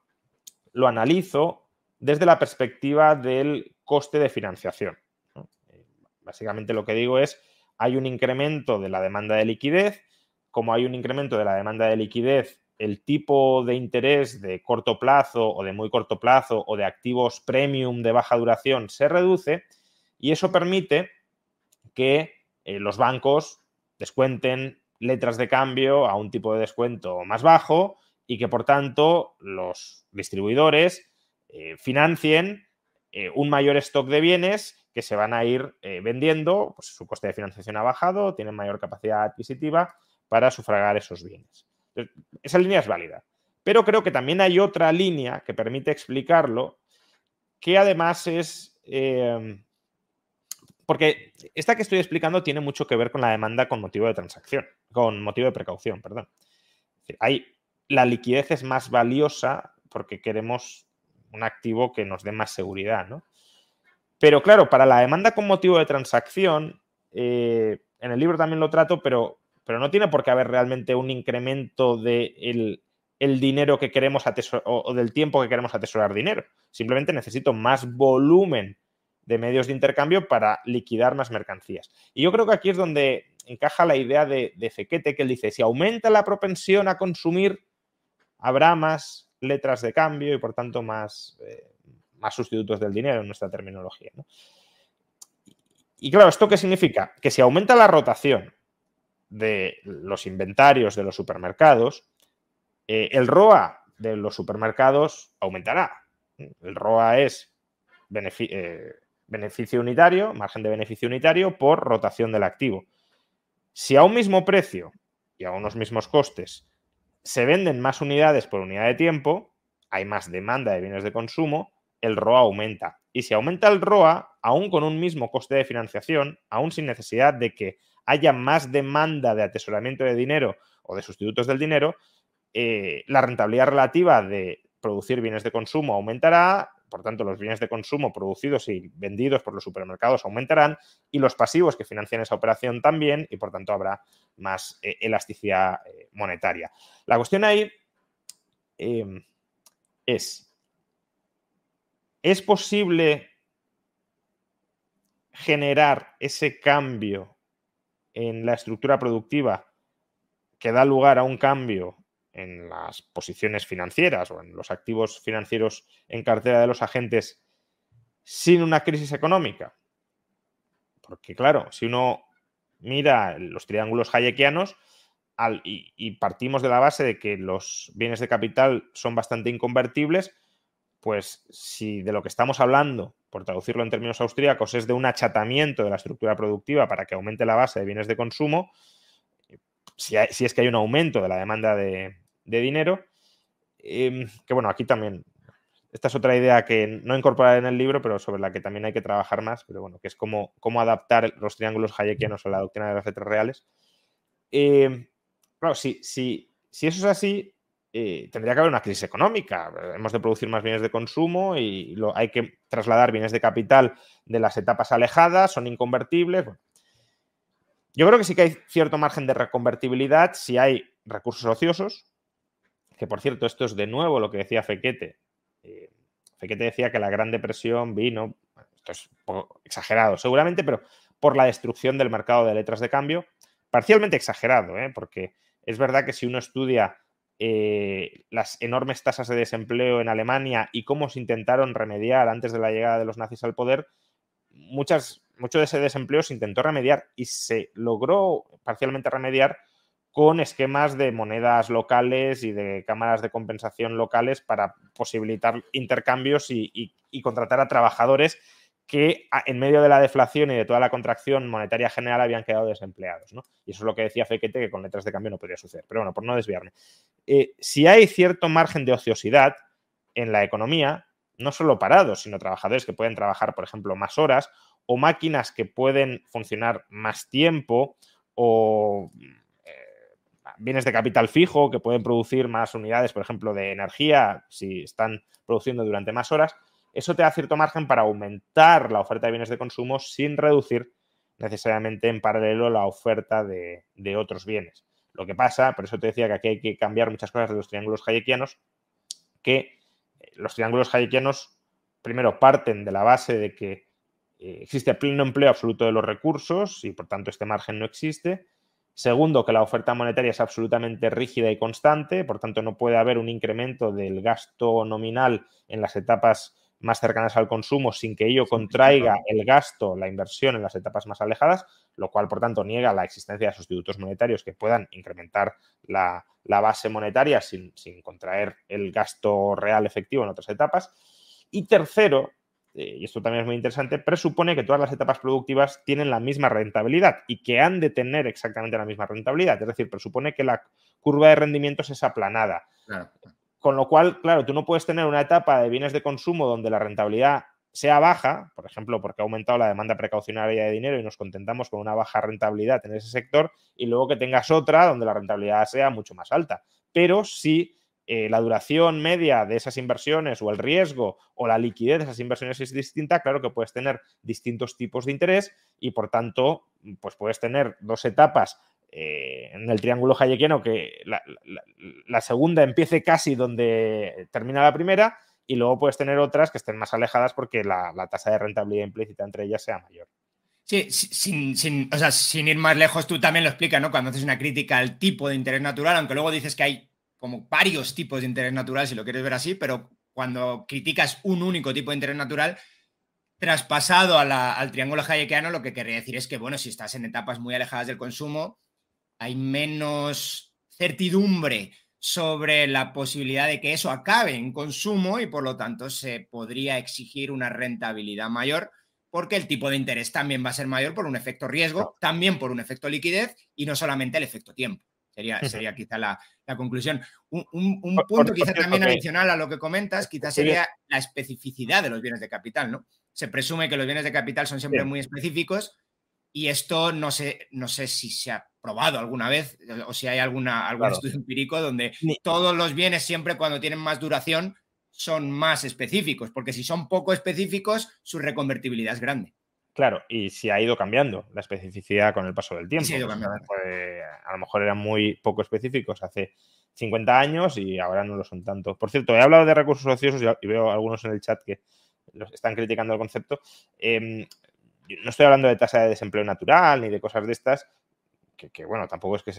lo analizo desde la perspectiva del coste de financiación. Básicamente lo que digo es hay un incremento de la demanda de liquidez, como hay un incremento de la demanda de liquidez, el tipo de interés de corto plazo o de muy corto plazo o de activos premium de baja duración se reduce y eso permite que eh, los bancos descuenten letras de cambio a un tipo de descuento más bajo y que por tanto los distribuidores eh, financien eh, un mayor stock de bienes que se van a ir vendiendo, pues su coste de financiación ha bajado, tienen mayor capacidad adquisitiva para sufragar esos bienes. Esa línea es válida. Pero creo que también hay otra línea que permite explicarlo, que además es, em, porque esta que estoy explicando tiene mucho que ver con la demanda con motivo de transacción, con motivo de precaución, perdón. Hay, la liquidez es más valiosa porque queremos un activo que nos dé más seguridad, ¿no? Pero claro, para la demanda con motivo de transacción, eh, en el libro también lo trato, pero, pero no tiene por qué haber realmente un incremento del el dinero que queremos atesorar o del tiempo que queremos atesorar dinero. Simplemente necesito más volumen de medios de intercambio para liquidar más mercancías. Y yo creo que aquí es donde encaja la idea de, de Fequete, que él dice, si aumenta la propensión a consumir, habrá más letras de cambio y por tanto más, eh, más sustitutos del dinero en nuestra terminología. Y claro, ¿esto qué significa? Que si aumenta la rotación de los inventarios de los supermercados, eh, el ROA de los supermercados aumentará. El ROA es eh, beneficio unitario, margen de beneficio unitario por rotación del activo. Si a un mismo precio y a unos mismos costes se venden más unidades por unidad de tiempo, hay más demanda de bienes de consumo, el ROA aumenta. Y si aumenta el ROA, aún con un mismo coste de financiación, aún sin necesidad de que haya más demanda de atesoramiento de dinero o de sustitutos del dinero, eh, la rentabilidad relativa de producir bienes de consumo aumentará, por tanto los bienes de consumo producidos y vendidos por los supermercados aumentarán y los pasivos que financian esa operación también y por tanto habrá más eh, elasticidad eh, monetaria. La cuestión ahí em, es, ¿es posible generar ese cambio en la estructura productiva que da lugar a un cambio en las posiciones financieras o en los activos financieros en cartera de los agentes sin una crisis económica? Porque claro, si uno mira los triángulos hayekianos y, partimos de la base de que los bienes de capital son bastante inconvertibles, pues si de lo que estamos hablando, por traducirlo en términos austríacos, es de un achatamiento de la estructura productiva para que aumente la base de bienes de consumo, si, es que hay un aumento de la demanda de, dinero. Em, que bueno, aquí también, esta es otra idea que no incorporar en el libro, pero sobre la que también hay que trabajar más, pero bueno, que es cómo, cómo adaptar los triángulos hayekianos a la doctrina de las letras reales. Em, claro, si, si, si, eso es así, eh, tendría que haber una crisis económica. Hemos de producir más bienes de consumo y hay que trasladar bienes de capital de las etapas alejadas, son inconvertibles. Yo creo que sí que hay cierto margen de reconvertibilidad si hay recursos ociosos, que por cierto, esto es de nuevo lo que decía Fequete. Eh, Fequete decía que la Gran Depresión vino, esto es exagerado seguramente, pero por la destrucción del mercado de letras de cambio, parcialmente exagerado, ¿eh? porque es verdad que si uno estudia eh, las enormes tasas de desempleo en Alemania y cómo se intentaron remediar antes de la llegada de los nazis al poder, muchas, mucho de ese desempleo se intentó remediar y se logró parcialmente remediar con esquemas de monedas locales y de cámaras de compensación locales para posibilitar intercambios y, contratar a trabajadores que en medio de la deflación y de toda la contracción monetaria general habían quedado desempleados. Y eso es lo que decía Fequete, que con letras de cambio no podría suceder. Pero bueno, por no desviarme. Eh, si hay cierto margen de ociosidad en la economía, no solo parados, sino trabajadores que pueden trabajar, por ejemplo, más horas, o máquinas que pueden funcionar más tiempo, o bienes de capital fijo que pueden producir más unidades, por ejemplo, de energía, si están produciendo durante más horas, eso te da cierto margen para aumentar la oferta de bienes de consumo sin reducir necesariamente en paralelo la oferta de, otros bienes. Lo que pasa, por eso te decía que aquí hay que cambiar muchas cosas de los triángulos hayekianos, que eh, los triángulos hayekianos primero parten de la base de que eh, existe pleno empleo absoluto de los recursos y por tanto este margen no existe. Segundo, que la oferta monetaria es absolutamente rígida y constante, por tanto no puede haber un incremento del gasto nominal en las etapas más cercanas al consumo sin que ello contraiga el gasto, la inversión en las etapas más alejadas, lo cual, por tanto, niega la existencia de sustitutos monetarios que puedan incrementar la, base monetaria sin, sin, contraer el gasto real efectivo en otras etapas. Y tercero, y esto también es muy interesante, presupone que todas las etapas productivas tienen la misma rentabilidad y que han de tener exactamente la misma rentabilidad. Es decir, presupone que la curva de rendimientos es aplanada. Con lo cual, claro, tú no puedes tener una etapa de bienes de consumo donde la rentabilidad sea baja, por ejemplo, porque ha aumentado la demanda precaucionaria de dinero y nos contentamos con una baja rentabilidad en ese sector, y luego que tengas otra donde la rentabilidad sea mucho más alta. Pero si eh, la duración media de esas inversiones o el riesgo o la liquidez de esas inversiones es distinta, claro que puedes tener distintos tipos de interés y por tanto, pues puedes tener dos etapas eh, en el triángulo hayekiano que la, segunda empiece casi donde termina la primera y luego puedes tener otras que estén más alejadas porque la, tasa de rentabilidad implícita entre ellas sea mayor. Sí, sin, sin, sin ir más lejos, tú también lo explicas, ¿no? Cuando haces una crítica al tipo de interés natural, aunque luego dices que hay como varios tipos de interés natural, si lo quieres ver así, pero cuando criticas un único tipo de interés natural, traspasado al triángulo hayekiano, lo que querría decir es que, bueno, si estás en etapas muy alejadas del consumo, hay menos certidumbre sobre la posibilidad de que eso acabe en consumo y por lo tanto se podría exigir una rentabilidad mayor porque el tipo de interés también va a ser mayor por un efecto riesgo, también por un efecto liquidez y no solamente el efecto tiempo. Sería, sería quizá la, conclusión. Un, punto quizá también adicional a lo que comentas, quizá sería la especificidad de los bienes de capital, ¿no? Se presume que los bienes de capital son siempre muy específicos y esto no sé, no sé si se ha probado alguna vez o si hay alguna, algún estudio empírico donde todos los bienes siempre cuando tienen más duración son más específicos, porque si son poco específicos, su reconvertibilidad es grande. Claro, y si ha ido cambiando la especificidad con el paso del tiempo. Pues, a lo mejor eran muy poco específicos hace 50 años y ahora no lo son tanto. Por cierto, he hablado de recursos ociosos y veo algunos en el chat que están criticando el concepto. Em, no estoy hablando de tasa de desempleo natural ni de cosas de estas, que, bueno, tampoco es que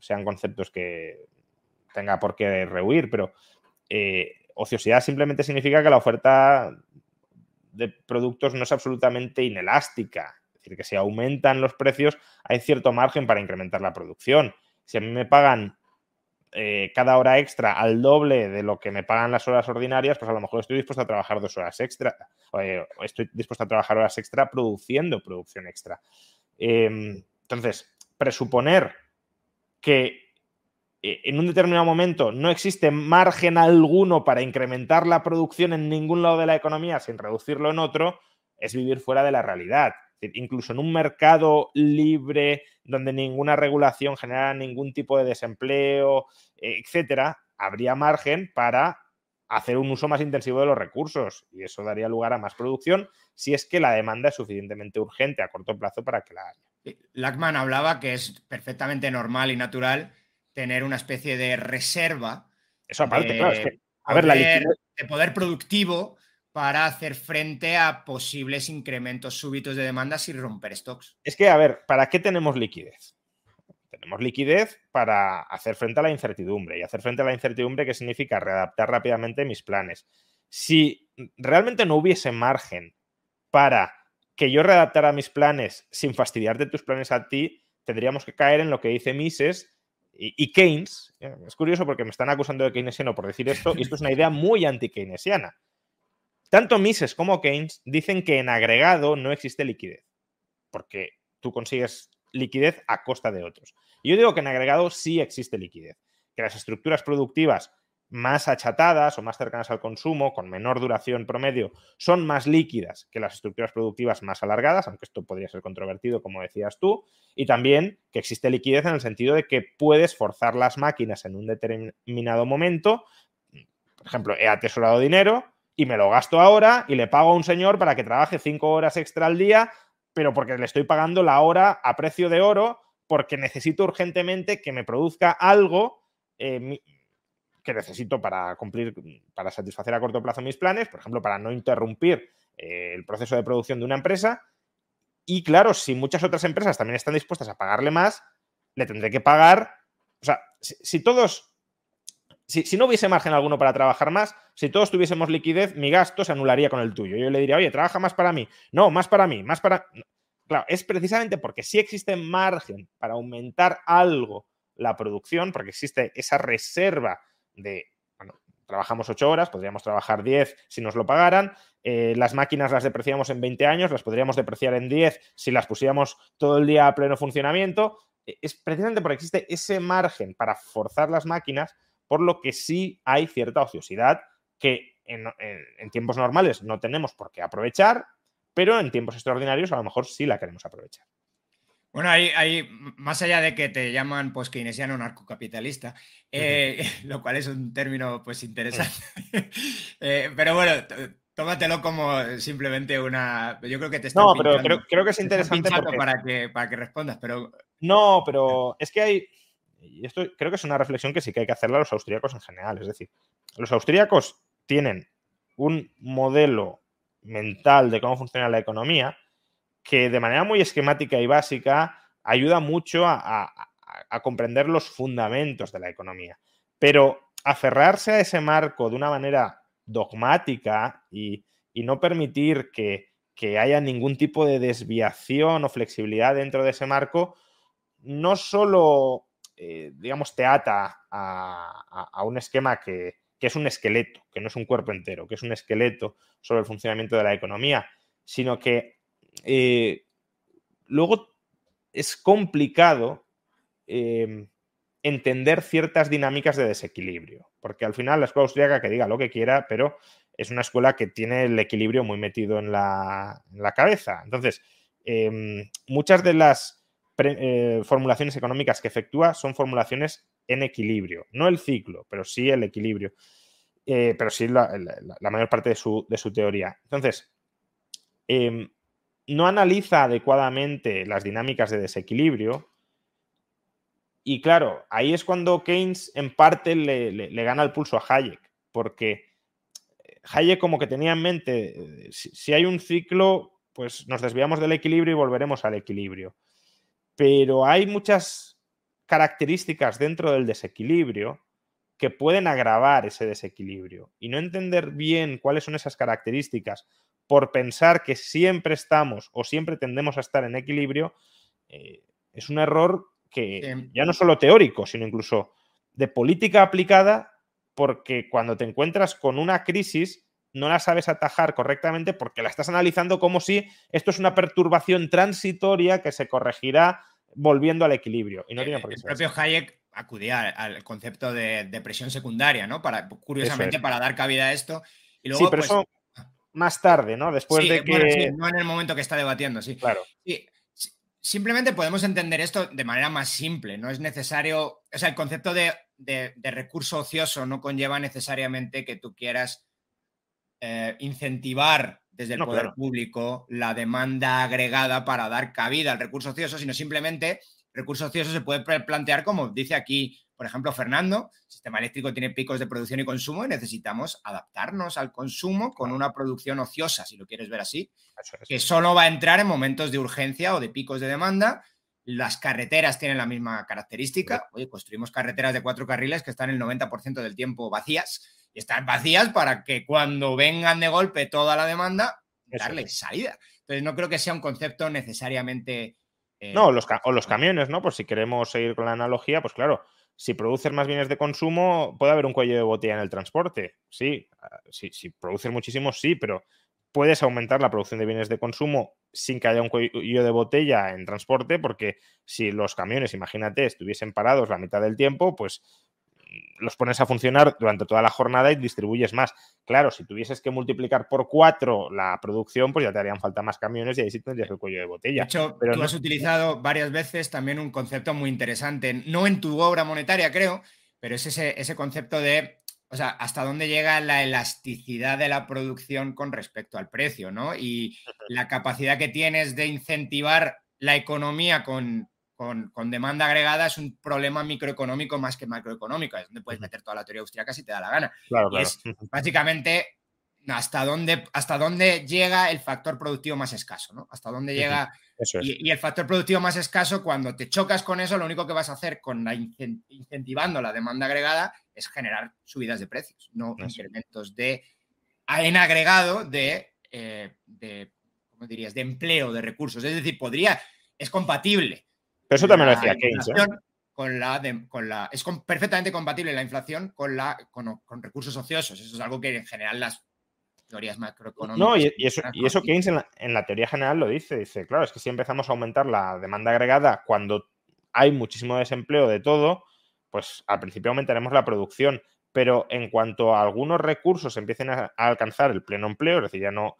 sean conceptos que tenga por qué rehuir, pero eh, ociosidad simplemente significa que la oferta de productos no es absolutamente inelástica. Es decir, que si aumentan los precios hay cierto margen para incrementar la producción. Si a mí me pagan eh, cada hora extra al doble de lo que me pagan las horas ordinarias, pues a lo mejor estoy dispuesto a trabajar dos horas extra, o estoy dispuesto a trabajar horas extra produciendo producción extra. Em, entonces, presuponer que eh, en un determinado momento no existe margen alguno para incrementar la producción en ningún lado de la economía sin reducirlo en otro, es vivir fuera de la realidad. Incluso en un mercado libre donde ninguna regulación genera ningún tipo de desempleo, eh, etcétera, habría margen para hacer un uso más intensivo de los recursos y eso daría lugar a más producción si es que la demanda es suficientemente urgente a corto plazo para que la haya. Lackman hablaba que es perfectamente normal y natural tener una especie de reserva. Eso aparte, de, a ver, poder, de poder productivo para hacer frente a posibles incrementos súbitos de demanda sin romper stocks. Es que, a ver, ¿para qué tenemos liquidez? Tenemos liquidez para hacer frente a la incertidumbre. Y hacer frente a la incertidumbre, ¿qué significa? Readaptar rápidamente mis planes. Si realmente no hubiese margen para que yo readaptara mis planes sin fastidiarte tus planes a ti, tendríamos que caer en lo que dice Mises y, Keynes, eh, es curioso porque me están acusando de keynesiano por decir esto, y esto es una idea muy anti-keynesiana. Tanto Mises como Keynes dicen que en agregado no existe liquidez, porque tú consigues liquidez a costa de otros. Yo digo que en agregado sí existe liquidez, que las estructuras productivas más achatadas o más cercanas al consumo, con menor duración promedio, son más líquidas que las estructuras productivas más alargadas, aunque esto podría ser controvertido, como decías tú, y también que existe liquidez en el sentido de que puedes forzar las máquinas en un determinado momento. Por ejemplo, he atesorado dinero y me lo gasto ahora y le pago a un señor para que trabaje cinco horas extra al día, pero porque le estoy pagando la hora a precio de oro porque necesito urgentemente que me produzca algo. Eh, que necesito para cumplir, para satisfacer a corto plazo mis planes, por ejemplo, para no interrumpir eh, el proceso de producción de una empresa. Y claro, si muchas otras empresas también están dispuestas a pagarle más, le tendré que pagar. O sea, si, todos, si, no hubiese margen alguno para trabajar más, si todos tuviésemos liquidez, mi gasto se anularía con el tuyo. Yo le diría, oye, trabaja más para mí. No, más para mí, más para. Claro, es precisamente porque si existe margen para aumentar algo la producción, porque existe esa reserva de, trabajamos 8 horas, podríamos trabajar 10 si nos lo pagaran, eh, las máquinas las depreciamos en 20 años, las podríamos depreciar en 10 si las pusiéramos todo el día a pleno funcionamiento. E, es precisamente porque existe ese margen para forzar las máquinas, por lo que sí hay cierta ociosidad que en, tiempos normales no tenemos por qué aprovechar, pero en tiempos extraordinarios a lo mejor sí la queremos aprovechar. Bueno, hay, más allá de que te llaman pues keynesiano narcocapitalista, eh, lo cual es un término pues interesante. Eh, pero bueno, tómatelo como simplemente una. Yo creo que te No, pero creo, que es interesante para que para que respondas, pero. No, pero es que hay. Y esto creo que es una reflexión que sí que hay que hacerle a los austríacos en general. Es decir, los austríacos tienen un modelo mental de cómo funciona la economía que de manera muy esquemática y básica ayuda mucho a, comprender los fundamentos de la economía. Pero aferrarse a ese marco de una manera dogmática y, no permitir que, haya ningún tipo de desviación o flexibilidad dentro de ese marco, no solo, eh, digamos, te ata a, un esquema que, es un esqueleto, que no es un cuerpo entero, que es un esqueleto sobre el funcionamiento de la economía, sino que eh, luego es complicado em, entender ciertas dinámicas de desequilibrio, porque al final la escuela austríaca que diga lo que quiera, pero es una escuela que tiene el equilibrio muy metido en la, cabeza. Entonces, em, muchas de las eh, formulaciones económicas que efectúa son formulaciones en equilibrio, no el ciclo, pero sí el equilibrio, eh, pero sí la, mayor parte de su, de su teoría. Entonces, em, no analiza adecuadamente las dinámicas de desequilibrio. Y claro, ahí es cuando Keynes en parte le, gana el pulso a Hayek, porque eh, Hayek como que tenía en mente, eh, si, hay un ciclo, pues nos desviamos del equilibrio y volveremos al equilibrio. Pero hay muchas características dentro del desequilibrio que pueden agravar ese desequilibrio. Y no entender bien cuáles son esas características por pensar que siempre estamos o siempre tendemos a estar en equilibrio, eh, es un error que ya no solo teórico, sino incluso de política aplicada, porque cuando te encuentras con una crisis, no la sabes atajar correctamente porque la estás analizando como si esto es una perturbación transitoria que se corregirá volviendo al equilibrio. Y no tiene por El propio Hayek acudía al concepto de depresión secundaria, ¿no? Para, curiosamente, para dar cabida a esto. Y luego, sí, pero pues eso más tarde, ¿no? Después de que. no en el momento que está debatiendo, sí. Claro. Simplemente podemos entender esto de manera más simple. No es necesario. O sea, el concepto de, recurso ocioso no conlleva necesariamente que tú quieras eh, incentivar desde el poder público la demanda agregada para dar cabida al recurso ocioso, sino simplemente recurso ocioso se puede plantear como dice aquí por ejemplo, Fernando, el sistema eléctrico tiene picos de producción y consumo y necesitamos adaptarnos al consumo con una producción ociosa, si lo quieres ver así, que solo va a entrar en momentos de urgencia o de picos de demanda. Las carreteras tienen la misma característica. Oye, construimos carreteras de cuatro carriles que están el 90% del tiempo vacías y están vacías para que cuando vengan de golpe toda la demanda, darle salida. Entonces, no creo que sea un concepto necesariamente... Eh, no, los, o los camiones, ¿no? Pues si queremos seguir con la analogía, pues claro, si produces más bienes de consumo, puede haber un cuello de botella en el transporte. Sí, ah, si, si produces muchísimos, sí, pero puedes aumentar la producción de bienes de consumo sin que haya un cuello de botella en transporte, porque si los camiones, imagínate, estuviesen parados la mitad del tiempo, pues los pones a funcionar durante toda la jornada y distribuyes más. Claro, si tuvieses que multiplicar por cuatro la producción, pues ya te harían falta más camiones y ahí sí tendrías el cuello de botella. De hecho, Pero tú has utilizado varias veces también un concepto muy interesante, no en tu obra monetaria, creo, pero es ese, ese concepto de, o sea, hasta dónde llega la elasticidad de la producción con respecto al precio, ¿no? Y la capacidad que tienes de incentivar la economía con, con, demanda agregada es un problema microeconómico más que macroeconómico, es donde puedes meter toda la teoría austríaca si te da la gana. Claro, es básicamente hasta dónde, hasta dónde llega el factor productivo más escaso, ¿no? Hasta dónde llega... y, el factor productivo más escaso, cuando te chocas con eso, lo único que vas a hacer con la incentivando la demanda agregada es generar subidas de precios, no incrementos de en agregado de, eh, de, ¿cómo dirías?, de empleo de recursos. Es decir, podría, es compatible eso también lo decía Keynes. ¿eh? Con la, con la, es perfectamente compatible la inflación con, la, con, recursos ociosos. Eso es algo que en general las teorías macroeconómicas. No, y, eso, y eso Keynes en la, teoría general lo dice. Dice, claro, es que si empezamos a aumentar la demanda agregada cuando hay muchísimo desempleo de todo, pues al principio aumentaremos la producción, pero en cuanto a algunos recursos empiecen a, alcanzar el pleno empleo, es decir, ya no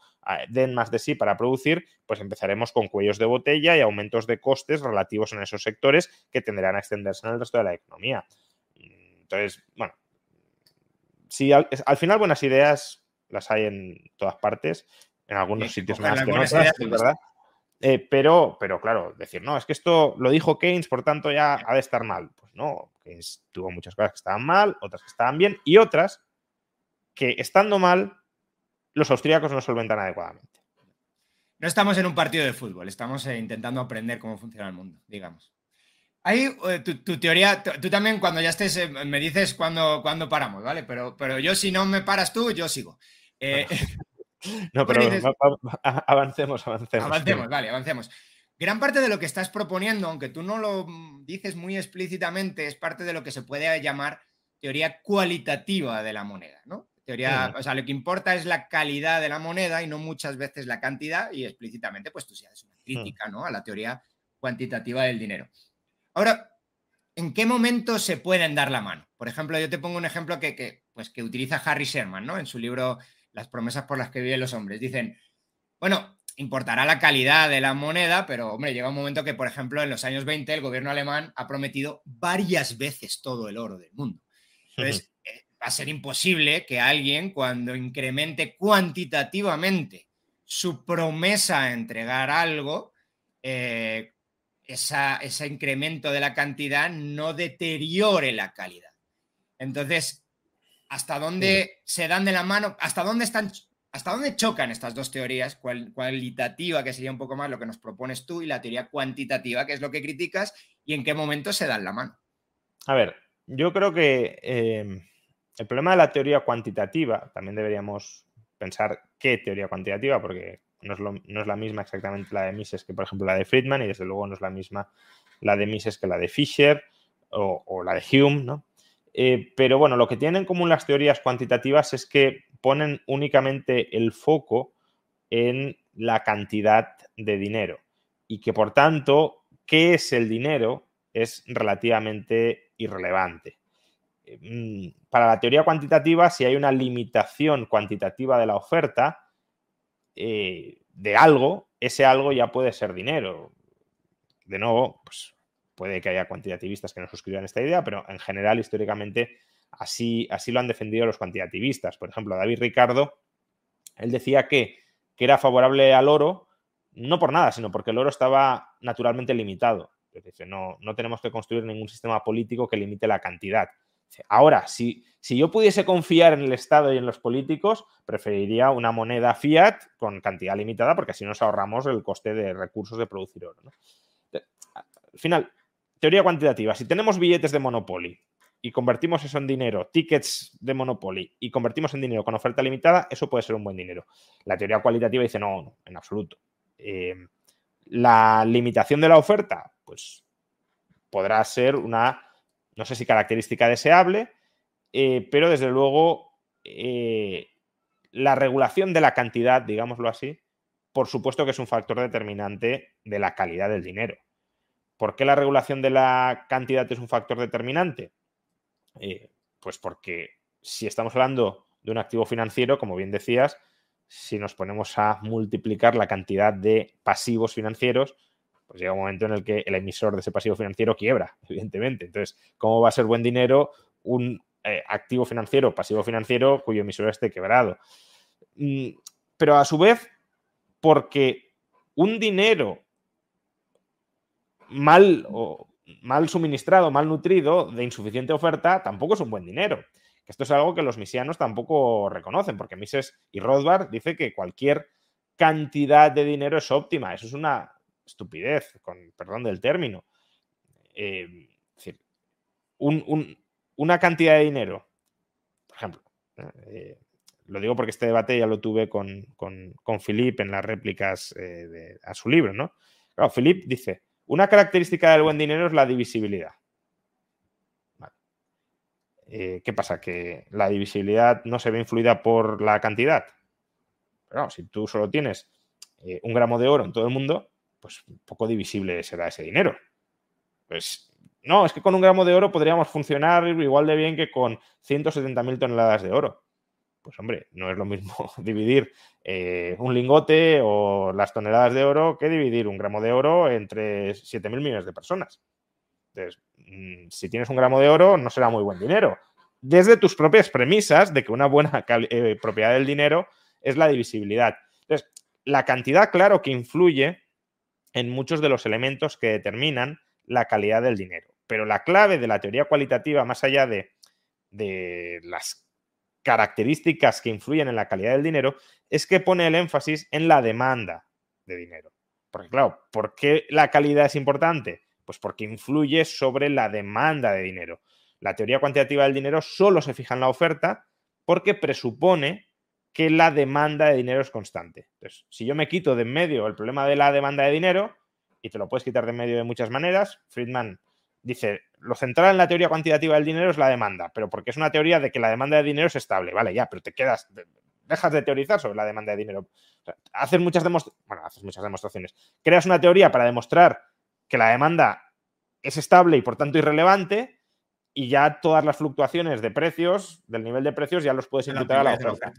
den más de sí para producir, pues empezaremos con cuellos de botella y aumentos de costes relativos en esos sectores que tendrán a extenderse en el resto de la economía. Entonces, bueno, si al, final buenas ideas las hay en todas partes, en algunos sitios más que en otras, verdad. Eh, pero, pero claro, decir, no, es que esto lo dijo Keynes, por tanto ya ha de estar mal. Pues no, Keynes tuvo muchas cosas que estaban mal, otras que estaban bien y otras que estando mal, los austríacos no solventan adecuadamente. No estamos en un partido de fútbol, estamos eh, intentando aprender cómo funciona el mundo, digamos. Ahí, eh, tu, teoría, tú también cuando ya estés, me dices cuándo, cuando paramos, ¿vale? Pero, pero yo si no me paras tú, yo sigo. No, pero avancemos, avancemos. Avancemos, vale, avancemos. Gran parte de lo que estás proponiendo, aunque tú no lo dices muy explícitamente, es parte de lo que se puede llamar teoría cualitativa de la moneda, ¿no? Teoría, o sea, lo que importa es la calidad de la moneda y no muchas veces la cantidad, y explícitamente, pues tú sí haces una hmm. crítica, ¿no? A la teoría cuantitativa del dinero. Ahora, ¿en qué momento se pueden dar la mano? Por ejemplo, yo te pongo un ejemplo que, que, pues, que utiliza Harry Sherman, ¿no? En su libro las promesas por las que viven los hombres. Dicen, bueno, importará la calidad de la moneda, pero hombre, llega un momento que, por ejemplo, en los años 20 el gobierno alemán ha prometido varias veces todo el oro del mundo. Entonces, eh, va a ser imposible que alguien, cuando incremente cuantitativamente su promesa a entregar algo, eh, ese incremento de la cantidad no deteriore la calidad. Entonces, hasta dónde se dan de la mano, hasta dónde están, hasta dónde chocan estas dos teorías, cualitativa, que sería un poco más lo que nos propones tú, y la teoría cuantitativa, que es lo que criticas, y en qué momento se dan la mano. A ver, yo creo que em, el problema de la teoría cuantitativa, también deberíamos pensar qué teoría cuantitativa, porque no es, la misma exactamente la de Mises que, por ejemplo, la de Friedman, y desde luego no es la misma la de Mises que la de Fisher o, o la de Hume, ¿no? Eh, pero bueno, lo que tienen en común las teorías cuantitativas es que ponen únicamente el foco en la cantidad de dinero y que por tanto, ¿qué es el dinero? es relativamente irrelevante. Eh, mm, para la teoría cuantitativa, si hay una limitación cuantitativa de la oferta eh, de algo, ese algo ya puede ser dinero. De nuevo, pues puede que haya cuantitativistas que no suscriban esta idea, pero en general, históricamente, así, así lo han defendido los cuantitativistas. Por ejemplo, David Ricardo, él decía que, que era favorable al oro, no por nada, sino porque el oro estaba naturalmente limitado. Dice, no, no tenemos que construir ningún sistema político que limite la cantidad. Ahora, si, si yo pudiese confiar en el Estado y en los políticos, preferiría una moneda fiat con cantidad limitada, porque así nos ahorramos el coste de recursos de producir oro. Al final, Teoría cuantitativa. Si tenemos billetes de Monopoly y convertimos eso en dinero, tickets de Monopoly y convertimos en dinero con oferta limitada, eso puede ser un buen dinero. La teoría cualitativa dice no, no en absoluto. Eh, la limitación de la oferta, pues podrá ser una, no sé si característica deseable, eh, pero desde luego eh, la regulación de la cantidad, digámoslo así, por supuesto que es un factor determinante de la calidad del dinero. ¿Por qué la regulación de la cantidad es un factor determinante? Eh, pues porque si estamos hablando de un activo financiero, como bien decías, si nos ponemos a multiplicar la cantidad de pasivos financieros, pues llega un momento en el que el emisor de ese pasivo financiero quiebra, evidentemente. Entonces, ¿cómo va a ser buen dinero un eh, activo financiero, pasivo financiero, cuyo emisor esté quebrado? Mm, pero a su vez, porque un dinero mal, o mal suministrado, mal nutrido, de insuficiente oferta, tampoco es un buen dinero. Esto es algo que los misianos tampoco reconocen, porque Mises y Rothbard dice que cualquier cantidad de dinero es óptima. Eso es una estupidez, con perdón del término. Eh, es decir, una cantidad de dinero, por ejemplo, eh, lo digo porque este debate ya lo tuve con, con, Philip en las réplicas eh, a su libro, ¿no? Claro, Philip dice, una característica del buen dinero es la divisibilidad. Eh, ¿Qué pasa? Que la divisibilidad no se ve influida por la cantidad. Pero si tú solo tienes eh, un gramo de oro en todo el mundo, pues poco divisible será ese dinero. Pues no, es que con un gramo de oro podríamos funcionar igual de bien que con 170.000 toneladas de oro. Pues hombre, no es lo mismo dividir eh, un lingote o las toneladas de oro que dividir un gramo de oro entre 7.000 millones de personas. Entonces, mm, si tienes un gramo de oro, no será muy buen dinero. Desde tus propias premisas de que una buena eh, propiedad del dinero es la divisibilidad. Entonces, la cantidad, claro que influye en muchos de los elementos que determinan la calidad del dinero. Pero la clave de la teoría cualitativa, más allá de, de las características que influyen en la calidad del dinero, es que pone el énfasis en la demanda de dinero. Porque claro, ¿por qué la calidad es importante? Pues porque influye sobre la demanda de dinero. La teoría cuantitativa del dinero solo se fija en la oferta porque presupone que la demanda de dinero es constante. Entonces, si yo me quito de en medio el problema de la demanda de dinero, y te lo puedes quitar de en medio de muchas maneras, Friedman dice, lo central en la teoría cuantitativa del dinero es la demanda, pero porque es una teoría de que la demanda de dinero es estable, vale, ya, pero te quedas, dejas de teorizar sobre la demanda de dinero. haces muchas bueno, haces muchas demostraciones. Creas una teoría para demostrar que la demanda es estable y por tanto irrelevante, y ya todas las fluctuaciones de precios, del nivel de precios, ya los puedes imputar a la oferta.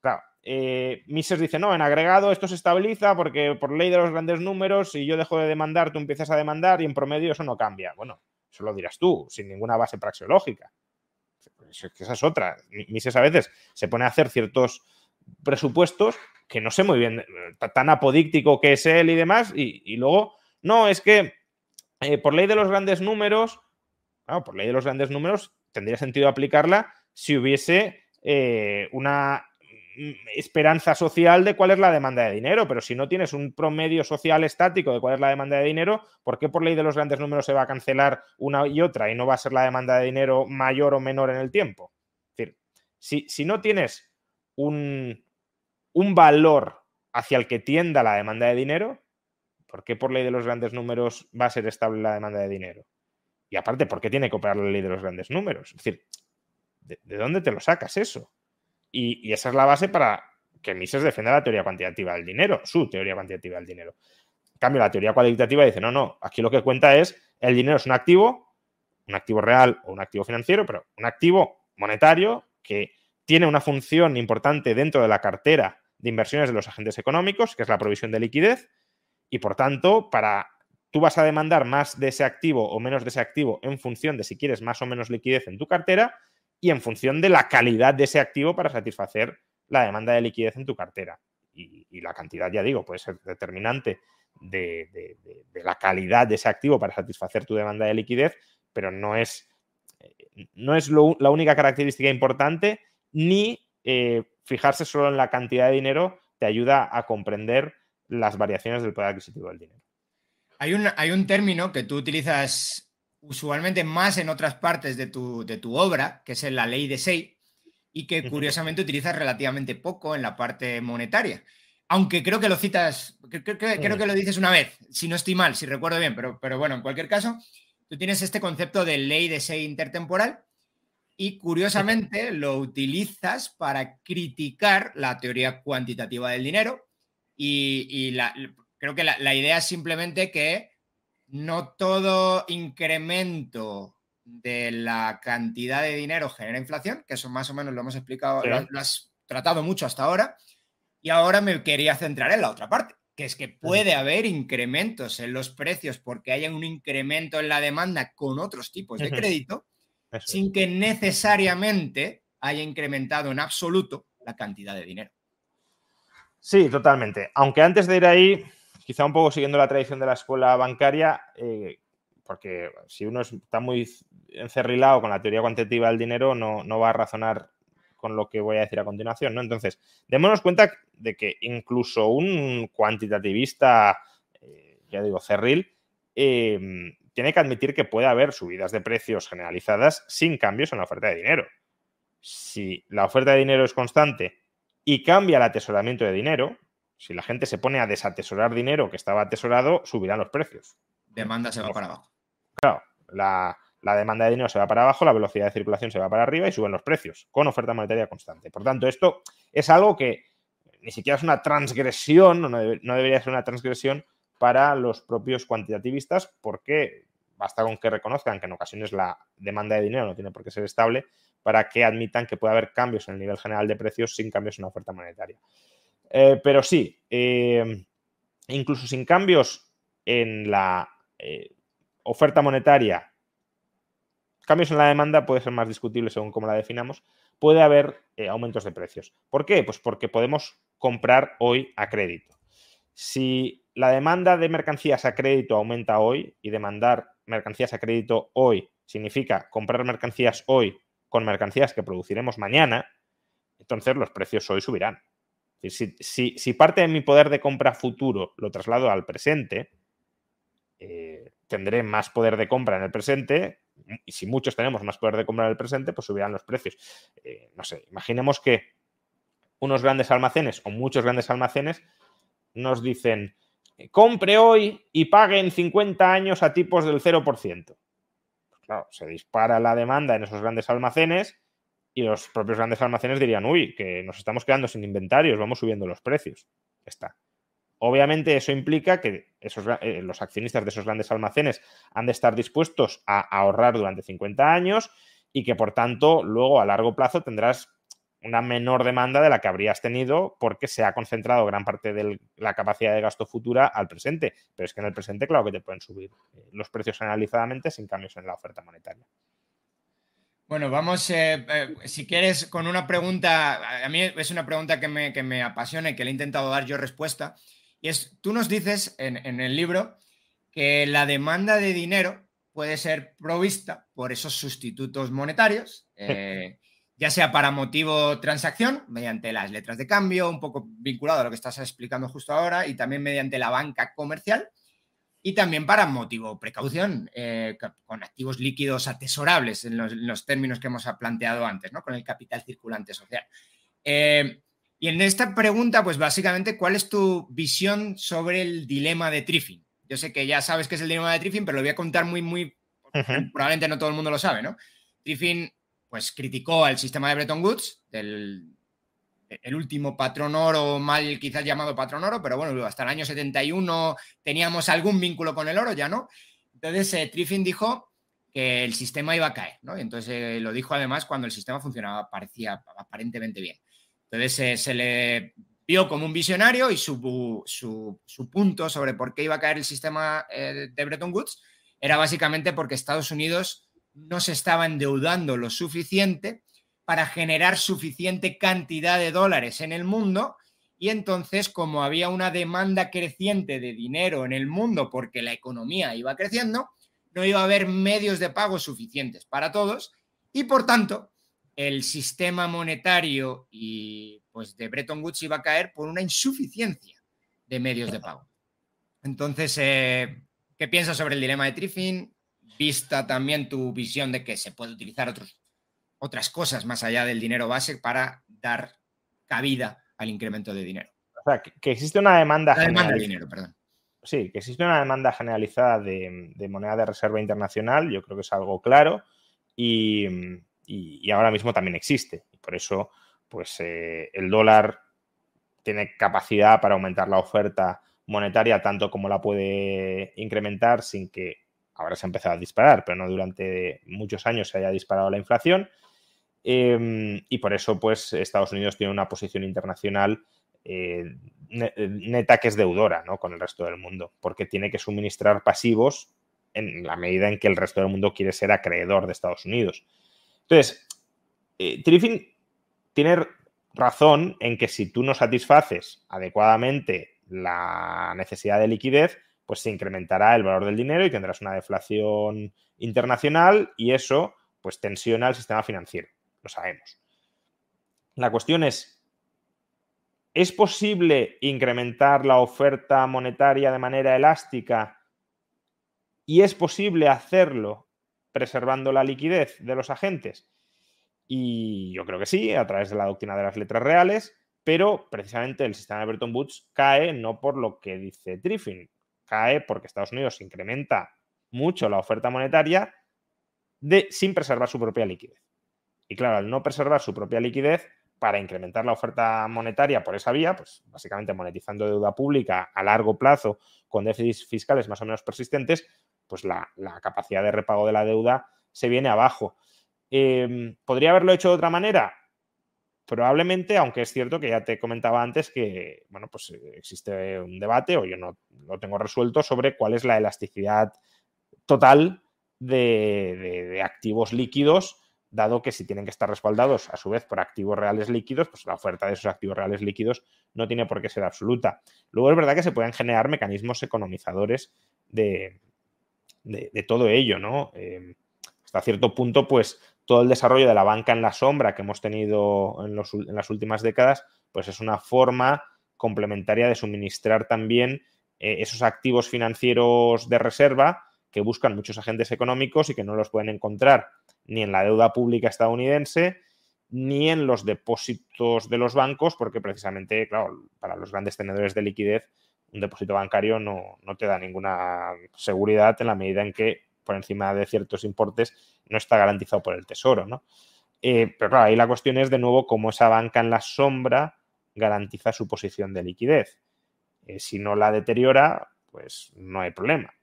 Claro, eh, Mises dice, no, en agregado esto se estabiliza porque por ley de los grandes números, si yo dejo de demandar, tú empiezas a demandar y en promedio eso no cambia. Bueno, eso lo dirás tú, sin ninguna base praxeológica. Esa es otra. Mises a veces se pone a hacer ciertos presupuestos que no sé muy bien, eh, tan apodíctico que es él y demás, y, luego, no, es que eh, por ley de los grandes números, por ley de los grandes números, tendría sentido aplicarla si hubiese eh, una esperanza social de cuál es la demanda de dinero, pero si no tienes un promedio social estático de cuál es la demanda de dinero, ¿por qué por ley de los grandes números se va a cancelar una y otra y no va a ser la demanda de dinero mayor o menor en el tiempo? Es decir, si, si no tienes un, un valor hacia el que tienda la demanda de dinero, ¿por qué por ley de los grandes números va a ser estable la demanda de dinero? Y aparte, ¿por qué tiene que operar la ley de los grandes números? Es decir, de dónde te lo sacas eso? Y, esa es la base para que Mises defienda la teoría cuantitativa del dinero, su teoría cuantitativa del dinero. En cambio, la teoría cualitativa dice, no, no, aquí lo que cuenta es el dinero es un activo, un activo real o un activo financiero, pero un activo monetario que tiene una función importante dentro de la cartera de inversiones de los agentes económicos, que es la provisión de liquidez, y por tanto, para tú vas a demandar más de ese activo o menos de ese activo en función de si quieres más o menos liquidez en tu cartera, y en función de la calidad de ese activo para satisfacer la demanda de liquidez en tu cartera. Y, la cantidad, ya digo, puede ser determinante de, la calidad de ese activo para satisfacer tu demanda de liquidez, pero no es, eh, no es la única característica importante, ni eh, fijarse solo en la cantidad de dinero te ayuda a comprender las variaciones del poder adquisitivo del dinero. Hay un, hay un término que tú utilizas usualmente más en otras partes de tu, de tu obra, que es en la ley de Say, y que curiosamente utilizas relativamente poco en la parte monetaria. Aunque creo que lo citas, creo, que lo dices una vez, si no estoy mal, si recuerdo bien, pero, pero bueno, en cualquier caso, tú tienes este concepto de ley de Say intertemporal y curiosamente lo utilizas para criticar la teoría cuantitativa del dinero y, creo que la, la idea es simplemente que no todo incremento de la cantidad de dinero genera inflación, que eso más o menos lo hemos explicado, lo, has tratado mucho hasta ahora, y ahora me quería centrar en la otra parte, que es que puede haber incrementos en los precios porque haya un incremento en la demanda con otros tipos de crédito, sin que necesariamente haya incrementado en absoluto la cantidad de dinero. Sí, totalmente. Aunque antes de ir ahí, quizá un poco siguiendo la tradición de la escuela bancaria, eh, porque si uno está muy encerrilado con la teoría cuantitativa del dinero, no, va a razonar con lo que voy a decir a continuación, ¿no? Entonces, démonos cuenta de que incluso un cuantitativista, eh, ya digo, cerril, em, tiene que admitir que puede haber subidas de precios generalizadas sin cambios en la oferta de dinero. Si la oferta de dinero es constante y cambia el atesoramiento de dinero, si la gente se pone a desatesorar dinero que estaba atesorado, subirán los precios. Demanda se va para abajo. Claro, la, demanda de dinero se va para abajo, la velocidad de circulación se va para arriba y suben los precios, con oferta monetaria constante. Por tanto, esto es algo que ni siquiera es una transgresión, no, no debería ser una transgresión para los propios cuantitativistas, porque basta con que reconozcan que en ocasiones la demanda de dinero no tiene por qué ser estable para que admitan que puede haber cambios en el nivel general de precios sin cambios en la oferta monetaria. Eh, pero sí, eh, incluso sin cambios en la eh, oferta monetaria, cambios en la demanda puede ser más discutible según cómo la definamos, puede haber aumentos de precios. ¿Por qué? Pues porque podemos comprar hoy a crédito. Si la demanda de mercancías a crédito aumenta hoy y demandar mercancías a crédito hoy significa comprar mercancías hoy con mercancías que produciremos mañana, entonces los precios hoy subirán. Si, parte de mi poder de compra futuro lo traslado al presente, eh, tendré más poder de compra en el presente y si muchos tenemos más poder de compra en el presente, pues subirán los precios. Eh, no sé, imaginemos que unos grandes almacenes o muchos grandes almacenes nos dicen, compre hoy y pague en 50 años a tipos del 0%. Pues claro, se dispara la demanda en esos grandes almacenes y los propios grandes almacenes dirían, uy, que nos estamos quedando sin inventarios, vamos subiendo los precios. está. Obviamente eso implica que esos, eh, los accionistas de esos grandes almacenes han de estar dispuestos a ahorrar durante 50 años y que por tanto luego a largo plazo tendrás una menor demanda de la que habrías tenido porque se ha concentrado gran parte de la capacidad de gasto futura al presente. Pero es que en el presente, claro que te pueden subir eh, los precios analizadamente sin cambios en la oferta monetaria. Bueno, vamos, eh, eh, si quieres, con una pregunta, a mí es una pregunta que me, que me, apasiona y que le he intentado dar yo respuesta, y es, tú nos dices en, el libro que la demanda de dinero puede ser provista por esos sustitutos monetarios ya sea para motivo transacción, mediante las letras de cambio, un poco vinculado a lo que estás explicando justo ahora, y también mediante la banca comercial, y también para motivo precaución, eh, con activos líquidos atesorables en los, términos que hemos planteado antes, ¿no? con el capital circulante social. Eh, y en esta pregunta, pues básicamente, ¿cuál es tu visión sobre el dilema de Triffin? Yo sé que ya sabes qué es el dilema de Triffin, pero lo voy a contar muy, muy, probablemente no todo el mundo lo sabe, ¿no? Triffin pues criticó al sistema de Bretton Woods, del el último patrón oro, mal quizás llamado patrón oro, pero bueno, hasta el año 71 teníamos algún vínculo con el oro, ya no. Entonces, eh, Triffin dijo que el sistema iba a caer, ¿no? Entonces eh, lo dijo además cuando el sistema funcionaba, parecía aparentemente bien. Entonces eh, se le vio como un visionario y su, su, punto sobre por qué iba a caer el sistema de Bretton Woods era básicamente porque Estados Unidos no se estaba endeudando lo suficiente para generar suficiente cantidad de dólares en el mundo y entonces como había una demanda creciente de dinero en el mundo porque la economía iba creciendo, no iba a haber medios de pago suficientes para todos y por tanto el sistema monetario y pues de Bretton Woods iba a caer por una insuficiencia de medios de pago. Entonces, eh, ¿qué piensas sobre el dilema de Triffin? vista también tu visión de que se puede utilizar otros, otras cosas más allá del dinero base para dar cabida al incremento de dinero. O sea, que, existe una demanda, de dinero, perdón. Sí, que existe una demanda generalizada de, moneda de reserva internacional, yo creo que es algo claro, y, ahora mismo también existe. Y por eso, pues eh, el dólar tiene capacidad para aumentar la oferta monetaria tanto como la puede incrementar sin que ahora se ha empezado a disparar, pero no durante muchos años se haya disparado la inflación. Em, y por eso, pues, Estados Unidos tiene una posición internacional eh, neta que es deudora ¿no? con el resto del mundo, porque tiene que suministrar pasivos en la medida en que el resto del mundo quiere ser acreedor de Estados Unidos. Entonces, eh, Triffin tiene razón en que si tú no satisfaces adecuadamente la necesidad de liquidez, pues se incrementará el valor del dinero y tendrás una deflación internacional y eso pues tensiona el sistema financiero, lo sabemos. La cuestión es, ¿es posible incrementar la oferta monetaria de manera elástica y es posible hacerlo preservando la liquidez de los agentes? Y yo creo que sí, a través de la doctrina de las letras reales, pero precisamente el sistema de Bretton Woods cae no por lo que dice Triffin, cae porque Estados Unidos incrementa mucho la oferta monetaria de, sin preservar su propia liquidez. Y claro, al no preservar su propia liquidez, para incrementar la oferta monetaria por esa vía, pues básicamente monetizando deuda pública a largo plazo con déficits fiscales más o menos persistentes, pues la, capacidad de repago de la deuda se viene abajo. Em, ¿Podría haberlo hecho de otra manera? Probablemente, aunque es cierto que ya te comentaba antes que, bueno, pues eh, existe un debate, o yo no lo tengo resuelto, sobre cuál es la elasticidad total de activos líquidos dado que si tienen que estar respaldados a su vez por activos reales líquidos, pues la oferta de esos activos reales líquidos no tiene por qué ser absoluta. Luego es verdad que se pueden generar mecanismos economizadores de, de, todo ello, ¿no? Eh, hasta cierto punto, pues todo el desarrollo de la banca en la sombra que hemos tenido en, en las últimas décadas, pues es una forma complementaria de suministrar también eh, esos activos financieros de reserva que buscan muchos agentes económicos y que no los pueden encontrar ni en la deuda pública estadounidense, ni en los depósitos de los bancos, porque precisamente, claro, para los grandes tenedores de liquidez, un depósito bancario no, te da ninguna seguridad en la medida en que por encima de ciertos importes no está garantizado por el tesoro, ¿no? Eh, pero claro, ahí la cuestión es de nuevo cómo esa banca en la sombra garantiza su posición de liquidez. Eh, si no la deteriora, pues no hay problema.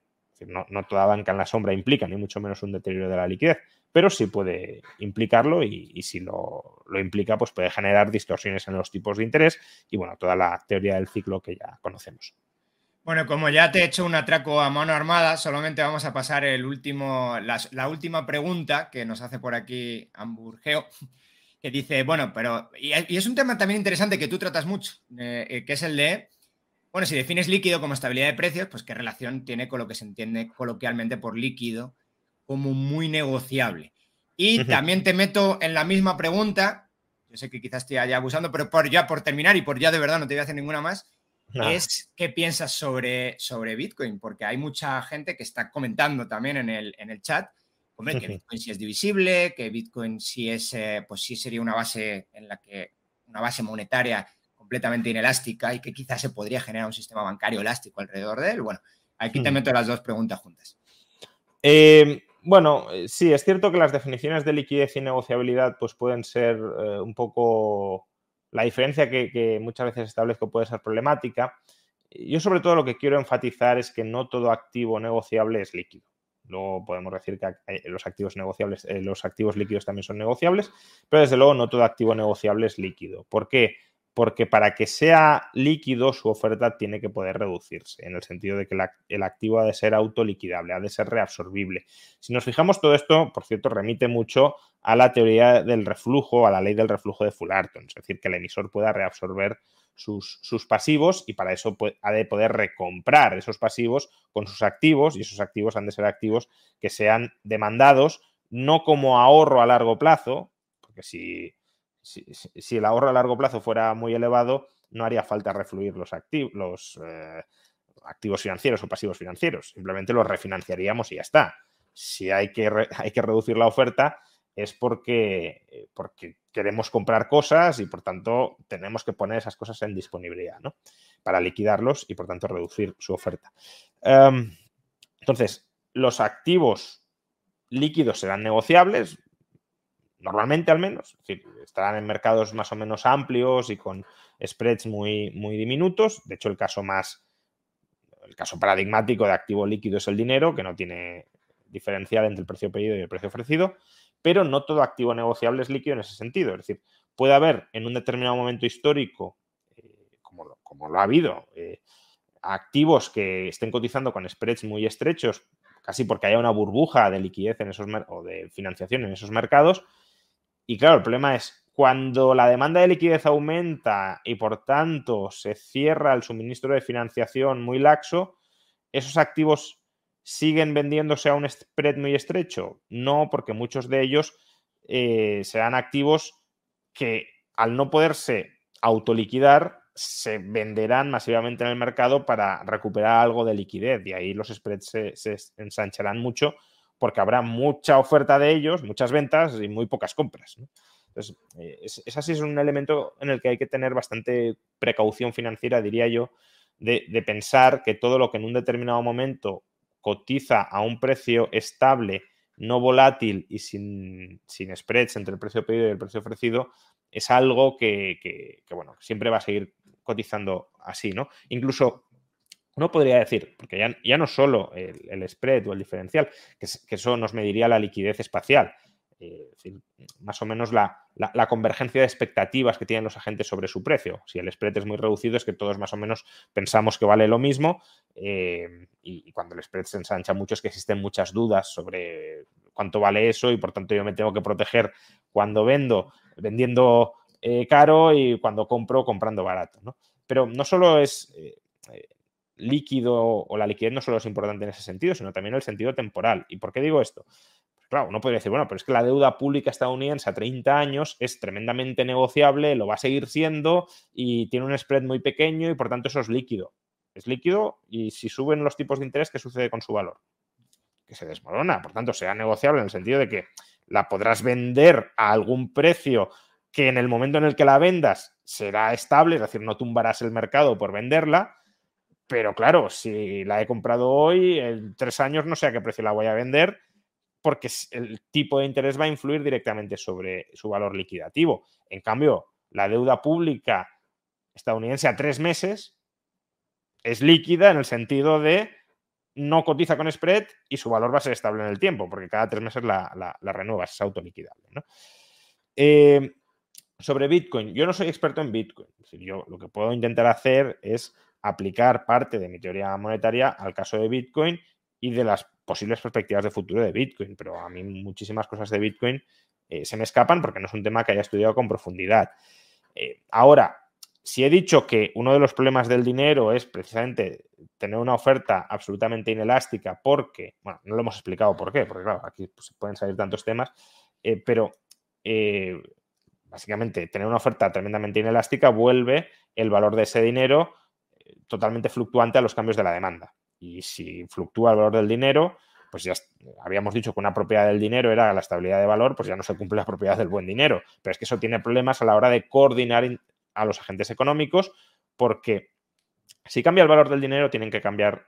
no, no, toda banca en la sombra implica ni mucho menos un deterioro de la liquidez, pero sí puede implicarlo y, si lo, implica, pues puede generar distorsiones en los tipos de interés y bueno, toda la teoría del ciclo que ya conocemos. Bueno, como ya te he hecho un atraco a mano armada, solamente vamos a pasar el último, la, última pregunta que nos hace por aquí Hamburgeo, que dice, bueno, pero, y, es un tema también interesante que tú tratas mucho, eh, eh, que es el de, bueno, si defines líquido como estabilidad de precios, pues qué relación tiene con lo que se entiende coloquialmente por líquido como muy negociable. Y también te meto en la misma pregunta, yo sé que quizás estoy ya abusando, pero por ya por terminar y por ya de verdad no te voy a hacer ninguna más, es qué piensas sobre, sobre Bitcoin, porque hay mucha gente que está comentando también en el, en el chat, hombre, que Bitcoin sí es divisible, que Bitcoin sí es, eh, pues sí sería una base en la que, una base monetaria completamente inelástica y que quizás se podría generar un sistema bancario elástico alrededor de él. Bueno, aquí te meto las dos preguntas juntas. Eh, bueno, eh, sí, es cierto que las definiciones de liquidez y negociabilidad pues pueden ser eh, un poco la diferencia que, muchas veces establezco puede ser problemática. Yo sobre todo lo que quiero enfatizar es que no todo activo negociable es líquido. Luego podemos decir que los activos negociables, eh, los activos líquidos también son negociables, pero desde luego no todo activo negociable es líquido. ¿Por qué? Porque para que sea líquido su oferta tiene que poder reducirse, en el sentido de que el activo ha de ser autoliquidable, ha de ser reabsorbible. Si nos fijamos, todo esto, por cierto, remite mucho a la teoría del reflujo, a la ley del reflujo de Fullerton, es decir, que el emisor pueda reabsorber sus, sus, pasivos y para eso ha de poder recomprar esos pasivos con sus activos y esos activos han de ser activos que sean demandados no como ahorro a largo plazo, porque si si, el ahorro a largo plazo fuera muy elevado, no haría falta refluir los, los eh, activos financieros o pasivos financieros. Simplemente los refinanciaríamos y ya está. Si hay que, hay que reducir la oferta es porque, eh, porque queremos comprar cosas y por tanto tenemos que poner esas cosas en disponibilidad ¿no? para liquidarlos y por tanto reducir su oferta. Em, entonces, los activos líquidos serán negociables, normalmente al menos, estarán en mercados más o menos amplios y con spreads muy, muy diminutos. De hecho, el caso más, el caso paradigmático de activo líquido es el dinero, que no tiene diferencial entre el precio pedido y el precio ofrecido, pero no todo activo negociable es líquido en ese sentido. Es decir, puede haber en un determinado momento histórico, eh, como, lo, como, lo, ha habido, eh, activos que estén cotizando con spreads muy estrechos, casi porque haya una burbuja de liquidez en esos o de financiación en esos mercados, y claro, el problema es cuando la demanda de liquidez aumenta y por tanto se cierra el suministro de financiación muy laxo, ¿esos activos siguen vendiéndose a un spread muy estrecho? No, porque muchos de ellos eh, serán activos que al no poderse autoliquidar se venderán masivamente en el mercado para recuperar algo de liquidez y ahí los spreads se, se ensancharán mucho porque habrá mucha oferta de ellos, muchas ventas y muy pocas compras. Entonces, eh, es, así es un elemento en el que hay que tener bastante precaución financiera, diría yo, de, pensar que todo lo que en un determinado momento cotiza a un precio estable, no volátil y sin, spreads entre el precio pedido y el precio ofrecido, es algo que, bueno, siempre va a seguir cotizando así, ¿no? Incluso Uno podría decir, porque ya, ya no solo el, spread o el diferencial, que, eso nos mediría la liquidez espacial, eh, más o menos la, convergencia de expectativas que tienen los agentes sobre su precio. Si el spread es muy reducido, es que todos más o menos pensamos que vale lo mismo eh, y, cuando el spread se ensancha mucho es que existen muchas dudas sobre cuánto vale eso y por tanto yo me tengo que proteger cuando vendo, vendiendo eh, caro y cuando compro, comprando barato. Pero no solo es líquido o la liquidez no solo es importante en ese sentido, sino también en el sentido temporal. ¿Y por qué digo esto? Pues claro, uno podría decir, bueno, pero es que la deuda pública estadounidense a 30 años es tremendamente negociable, lo va a seguir siendo y tiene un spread muy pequeño y por tanto eso es líquido. Es líquido y si suben los tipos de interés, ¿qué sucede con su valor? Que se desmorona. Por tanto, sea negociable en el sentido de que la podrás vender a algún precio que en el momento en el que la vendas será estable, es decir, no tumbarás el mercado por venderla, pero claro, si la he comprado hoy, en tres años no sé a qué precio la voy a vender, porque el tipo de interés va a influir directamente sobre su valor liquidativo. En cambio, la deuda pública estadounidense a tres meses es líquida en el sentido de no cotiza con spread y su valor va a ser estable en el tiempo, porque cada tres meses la, la, renuevas, es autoliquidable. Eh, sobre Bitcoin, yo no soy experto en Bitcoin. yo lo que puedo intentar hacer es aplicar parte de mi teoría monetaria al caso de Bitcoin y de las posibles perspectivas de futuro de Bitcoin. Pero a mí muchísimas cosas de Bitcoin eh, se me escapan porque no es un tema que haya estudiado con profundidad. Eh, ahora, si he dicho que uno de los problemas del dinero es precisamente tener una oferta absolutamente inelástica porque, bueno, no lo hemos explicado por qué, porque claro, aquí pues, pueden salir tantos temas, eh, pero básicamente tener una oferta tremendamente inelástica vuelve el valor de ese dinero totalmente fluctuante a los cambios de la demanda. Y si fluctúa el valor del dinero, pues ya habíamos dicho que una propiedad del dinero era la estabilidad de valor, pues ya no se cumple la propiedad del buen dinero. Pero es que eso tiene problemas a la hora de coordinar a los agentes económicos, porque si cambia el valor del dinero, tienen que cambiar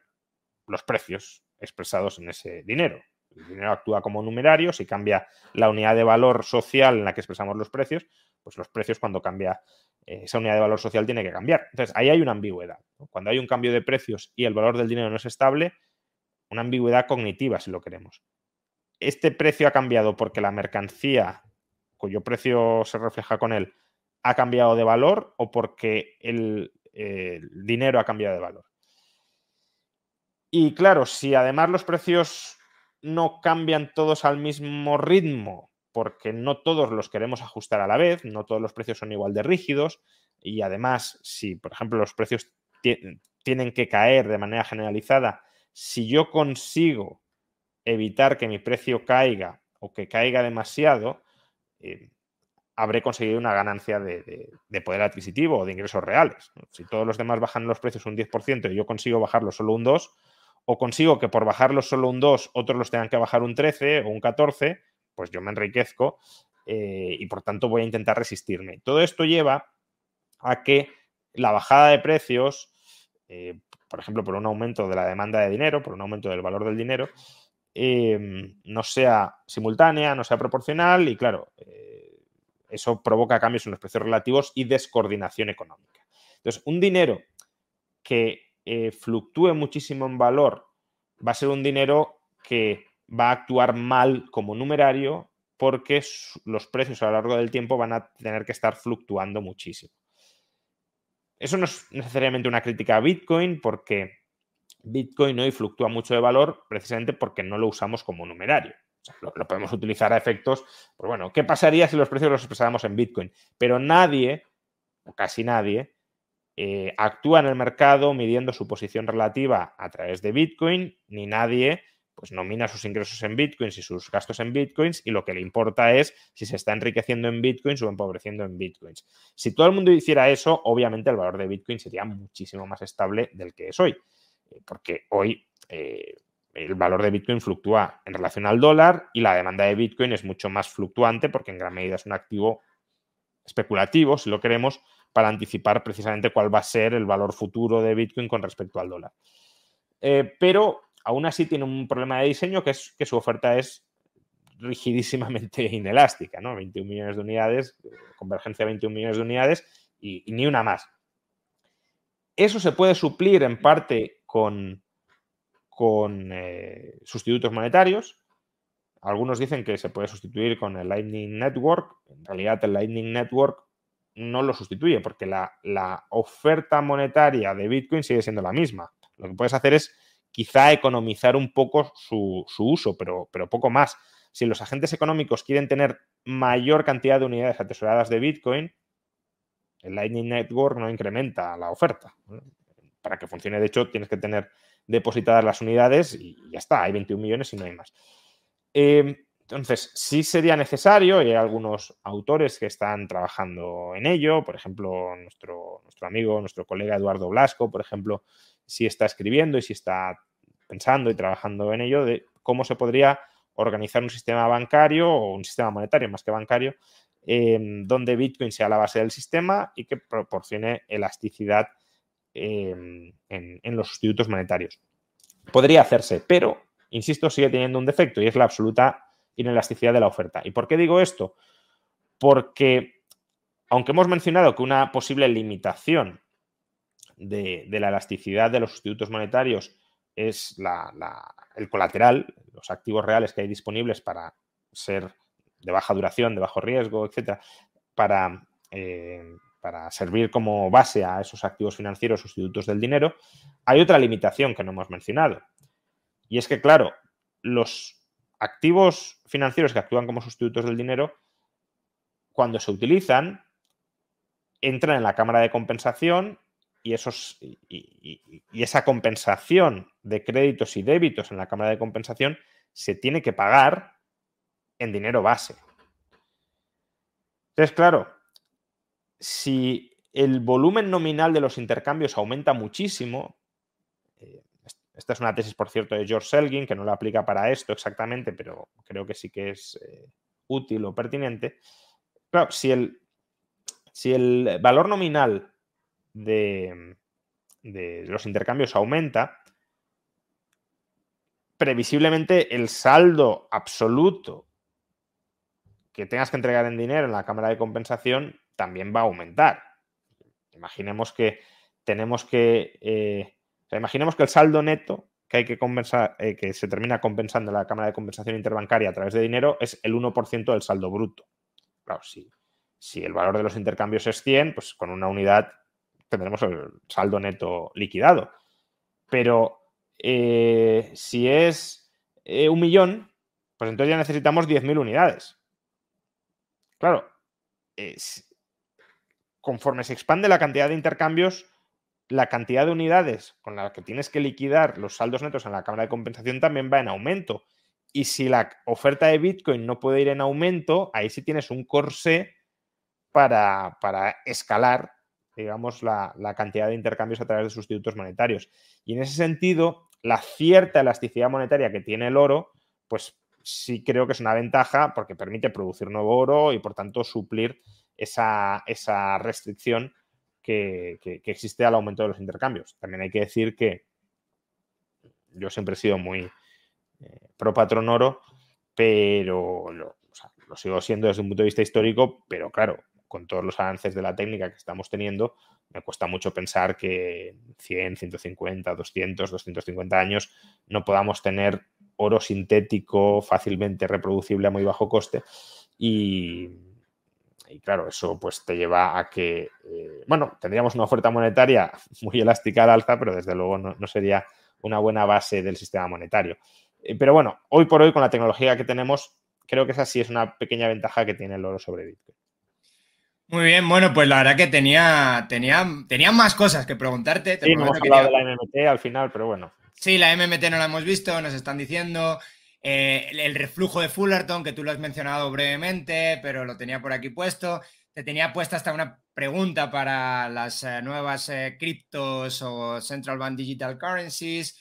los precios expresados en ese dinero. El dinero actúa como numerario, si cambia la unidad de valor social en la que expresamos los precios, pues los precios cuando cambia eh, esa unidad de valor social tiene que cambiar. Entonces, ahí hay una ambigüedad. Cuando hay un cambio de precios y el valor del dinero no es estable, una ambigüedad cognitiva, si lo queremos. Este precio ha cambiado porque la mercancía, cuyo precio se refleja con él, ha cambiado de valor o porque el, el dinero ha cambiado de valor. Y claro, si además los precios no cambian todos al mismo ritmo porque no todos los queremos ajustar a la vez, no todos los precios son igual de rígidos y además si, por ejemplo, los precios tienen que caer de manera generalizada, si yo consigo evitar que mi precio caiga o que caiga demasiado, eh, habré conseguido una ganancia de, poder adquisitivo o de ingresos reales. Si todos los demás bajan los precios un 10% y yo consigo bajarlo solo un 2%, o consigo que por bajarlos solo un 2, otros los tengan que bajar un 13 o un 14, pues yo me enriquezco eh, y por tanto voy a intentar resistirme. Todo esto lleva a que la bajada de precios, eh, por ejemplo, por un aumento de la demanda de dinero, por un aumento del valor del dinero, em, no sea simultánea, no sea proporcional y claro, eh, eso provoca cambios en los precios relativos y descoordinación económica. Entonces, un dinero que fluctúe muchísimo en valor va a ser un dinero que va a actuar mal como numerario porque los precios a lo largo del tiempo van a tener que estar fluctuando muchísimo. Eso no es necesariamente una crítica a Bitcoin porque Bitcoin hoy fluctúa mucho de valor precisamente porque no lo usamos como numerario. lo, podemos utilizar a efectos, pues bueno, ¿qué pasaría si los precios los expresáramos en Bitcoin? Pero nadie, o casi nadie, eh, actúa en el mercado midiendo su posición relativa a través de Bitcoin, ni nadie pues nomina sus ingresos en bitcoins y sus gastos en bitcoins y lo que le importa es si se está enriqueciendo en bitcoins o empobreciendo en bitcoins. Si todo el mundo hiciera eso, obviamente el valor de bitcoin sería muchísimo más estable del que es hoy, eh, porque hoy eh, el valor de bitcoin fluctúa en relación al dólar y la demanda de bitcoin es mucho más fluctuante porque en gran medida es un activo especulativo, si lo queremos, para anticipar precisamente cuál va a ser el valor futuro de bitcoin con respecto al dólar. Eh, pero aún así tiene un problema de diseño que es que su oferta es rigidísimamente inelástica, ¿no? 21 millones de unidades, convergencia de 21 millones de unidades y, ni una más. Eso se puede suplir en parte con, con eh, sustitutos monetarios. Algunos dicen que se puede sustituir con el Lightning Network. En realidad el Lightning Network no lo sustituye porque la, la oferta monetaria de Bitcoin sigue siendo la misma. Lo que puedes hacer es quizá economizar un poco su, uso, pero, pero, poco más. Si los agentes económicos quieren tener mayor cantidad de unidades atesoradas de Bitcoin, el Lightning Network no incrementa la oferta. Para que funcione, de hecho, tienes que tener depositadas las unidades y ya está, hay 21 millones y no hay más. Em, entonces, sí sería necesario, y hay algunos autores que están trabajando en ello, por ejemplo, nuestro, nuestro amigo, nuestro colega Eduardo Blasco, por ejemplo, sí está escribiendo y sí está pensando y trabajando en ello de cómo se podría organizar un sistema bancario o un sistema monetario más que bancario, em, donde Bitcoin sea la base del sistema y que proporcione elasticidad em, en, los sustitutos monetarios. Podría hacerse, pero, insisto, sigue teniendo un defecto y es la absoluta inelasticidad de la oferta. ¿Y por qué digo esto? Porque, aunque hemos mencionado que una posible limitación de, la elasticidad de los sustitutos monetarios es el colateral, los activos reales que hay disponibles para ser de baja duración, de bajo riesgo, etcétera, para, eh, para servir como base a esos activos financieros sustitutos del dinero, hay otra limitación que no hemos mencionado. Y es que, claro, los activos financieros que actúan como sustitutos del dinero, cuando se utilizan, entran en la cámara de compensación y, esos, y, esa compensación de créditos y débitos en la cámara de compensación se tiene que pagar en dinero base. Entonces, claro, si el volumen nominal de los intercambios aumenta muchísimo, eh, esta es una tesis, por cierto, de George Selgin, que no la aplica para esto exactamente, pero creo que sí que es eh, útil o pertinente. Claro, si el, si el valor nominal de, los intercambios aumenta, previsiblemente el saldo absoluto que tengas que entregar en dinero en la cámara de compensación también va a aumentar. Imaginemos que tenemos que. Eh, imaginemos que el saldo neto que hay que compensar, eh, que se termina compensando en la cámara de compensación interbancaria a través de dinero, es el 1% del saldo bruto. Claro, si, si el valor de los intercambios es 100, pues con una unidad tendremos el saldo neto liquidado. Pero eh, si es eh, un millón, pues entonces ya necesitamos 10.000 unidades. Claro, conforme se expande la cantidad de intercambios, la cantidad de unidades con la que tienes que liquidar los saldos netos en la cámara de compensación también va en aumento. Y si la oferta de Bitcoin no puede ir en aumento, ahí sí tienes un corsé para, para escalar digamos, la, cantidad de intercambios a través de sustitutos monetarios. Y en ese sentido, la cierta elasticidad monetaria que tiene el oro, pues sí creo que es una ventaja porque permite producir nuevo oro y por tanto suplir esa, restricción que, existe al aumento de los intercambios. También hay que decir que yo siempre he sido muy eh, pro patrón oro, pero lo sigo siendo desde un punto de vista histórico, pero claro, con todos los avances de la técnica que estamos teniendo, me cuesta mucho pensar que 100, 150, 200, 250 años no podamos tener oro sintético fácilmente reproducible a muy bajo coste. Y, claro, eso pues te lleva a que, eh, bueno, tendríamos una oferta monetaria muy elástica al alza, pero desde luego no, sería una buena base del sistema monetario. Eh, pero bueno, hoy por hoy con la tecnología que tenemos, creo que esa sí es una pequeña ventaja que tiene el oro sobre Bitcoin. Muy bien, bueno, pues la verdad que tenía, tenía, tenía más cosas que preguntarte. sí, hemos hablado de la MMT al final, pero bueno. Sí, la MMT no la hemos visto, nos están diciendo. Eh, el reflujo de Fullerton, que tú lo has mencionado brevemente, pero lo tenía por aquí puesto. Te tenía puesta hasta una pregunta para las eh, nuevas eh, criptos o Central Bank Digital Currencies.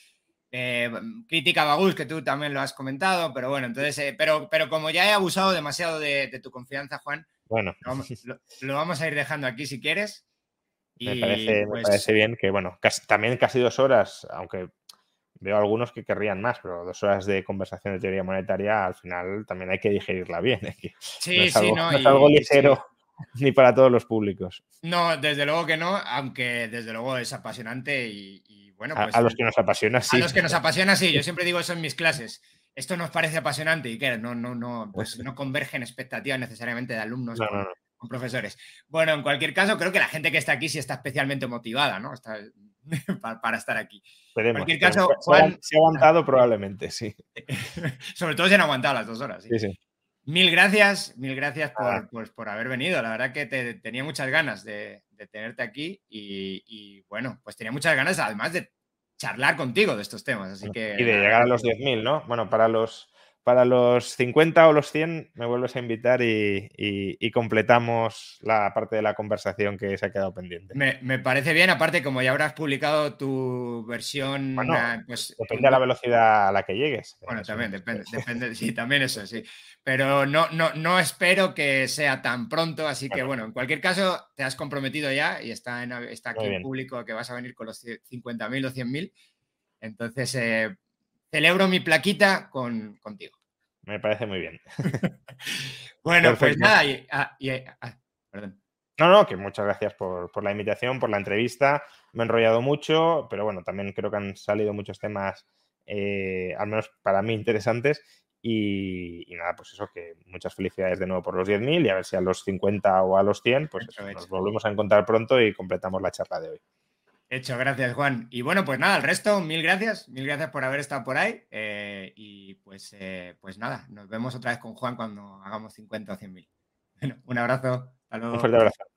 crítica Bagus, que tú también lo has comentado, pero bueno, entonces, pero, pero como ya he abusado demasiado de tu confianza, Juan, bueno. Lo, vamos a ir dejando aquí si quieres. me, parece, pues parece, bien que, bueno, también casi dos horas, aunque veo algunos que querrían más, pero dos horas de conversación de teoría monetaria, al final también hay que digerirla bien. Sí, no es algo, sí, no, es algo ligero. Ni para todos los públicos. No, desde luego que no, aunque desde luego es apasionante y, bueno, a, pues, a los que nos apasiona, sí. A los que nos apasiona, sí. Yo siempre digo eso en mis clases. Esto nos parece apasionante y que no, no, no, pues no convergen expectativas necesariamente de alumnos No, con, profesores. Bueno, en cualquier caso, creo que la gente que está aquí sí está especialmente motivada, ¿no? Está, para, para estar aquí. Esperemos. cualquier caso, se Juan- se ha aguantado probablemente, sí. Sobre todo si han aguantado las dos horas. sí. Sí, sí. Mil gracias, mil gracias por, Ah. pues, por haber venido. La verdad que te- tenía muchas ganas de, de tenerte aquí y, y, bueno, pues tenía muchas ganas además de charlar contigo de estos temas. Así que Y de llegar a los 10.000, ¿no? Bueno, para los, para los 50 o los 100 me vuelves a invitar y, y- y completamos la parte de la conversación que se ha quedado pendiente. me, me parece bien. Aparte, como ya habrás publicado tu versión, Bueno, ah, pues Depende de la velocidad a la que llegues. Bueno, Eso también depende, depende, sí, también eso, sí. Pero no, no, no espero que sea tan pronto, así que Bueno. bueno, en cualquier caso, te has comprometido ya y está, en, está aquí en público que vas a venir con los 50.000 o 100.000. Entonces, eh, celebro mi plaquita con, contigo. Me parece muy bien. Bueno, pues nada, y- ah, y- ah, perdón. No, no, que muchas gracias por, por la invitación, por la entrevista. Me he enrollado mucho, pero bueno, también creo que han salido muchos temas, eh, al menos para mí, interesantes. Y, y nada, pues eso, que muchas felicidades de nuevo por los 10.000 y a ver si a los 50 o a los 100, pues eso, nos volvemos a encontrar pronto y completamos la charla de hoy. Hecho, gracias, Juan. Y bueno, pues nada, el resto, mil gracias. Mil gracias por haber estado por ahí. eh, y pues, eh, pues nada, nos vemos otra vez con Juan cuando hagamos 50 o 100.000. Bueno, un abrazo. Hasta luego. Un fuerte abrazo.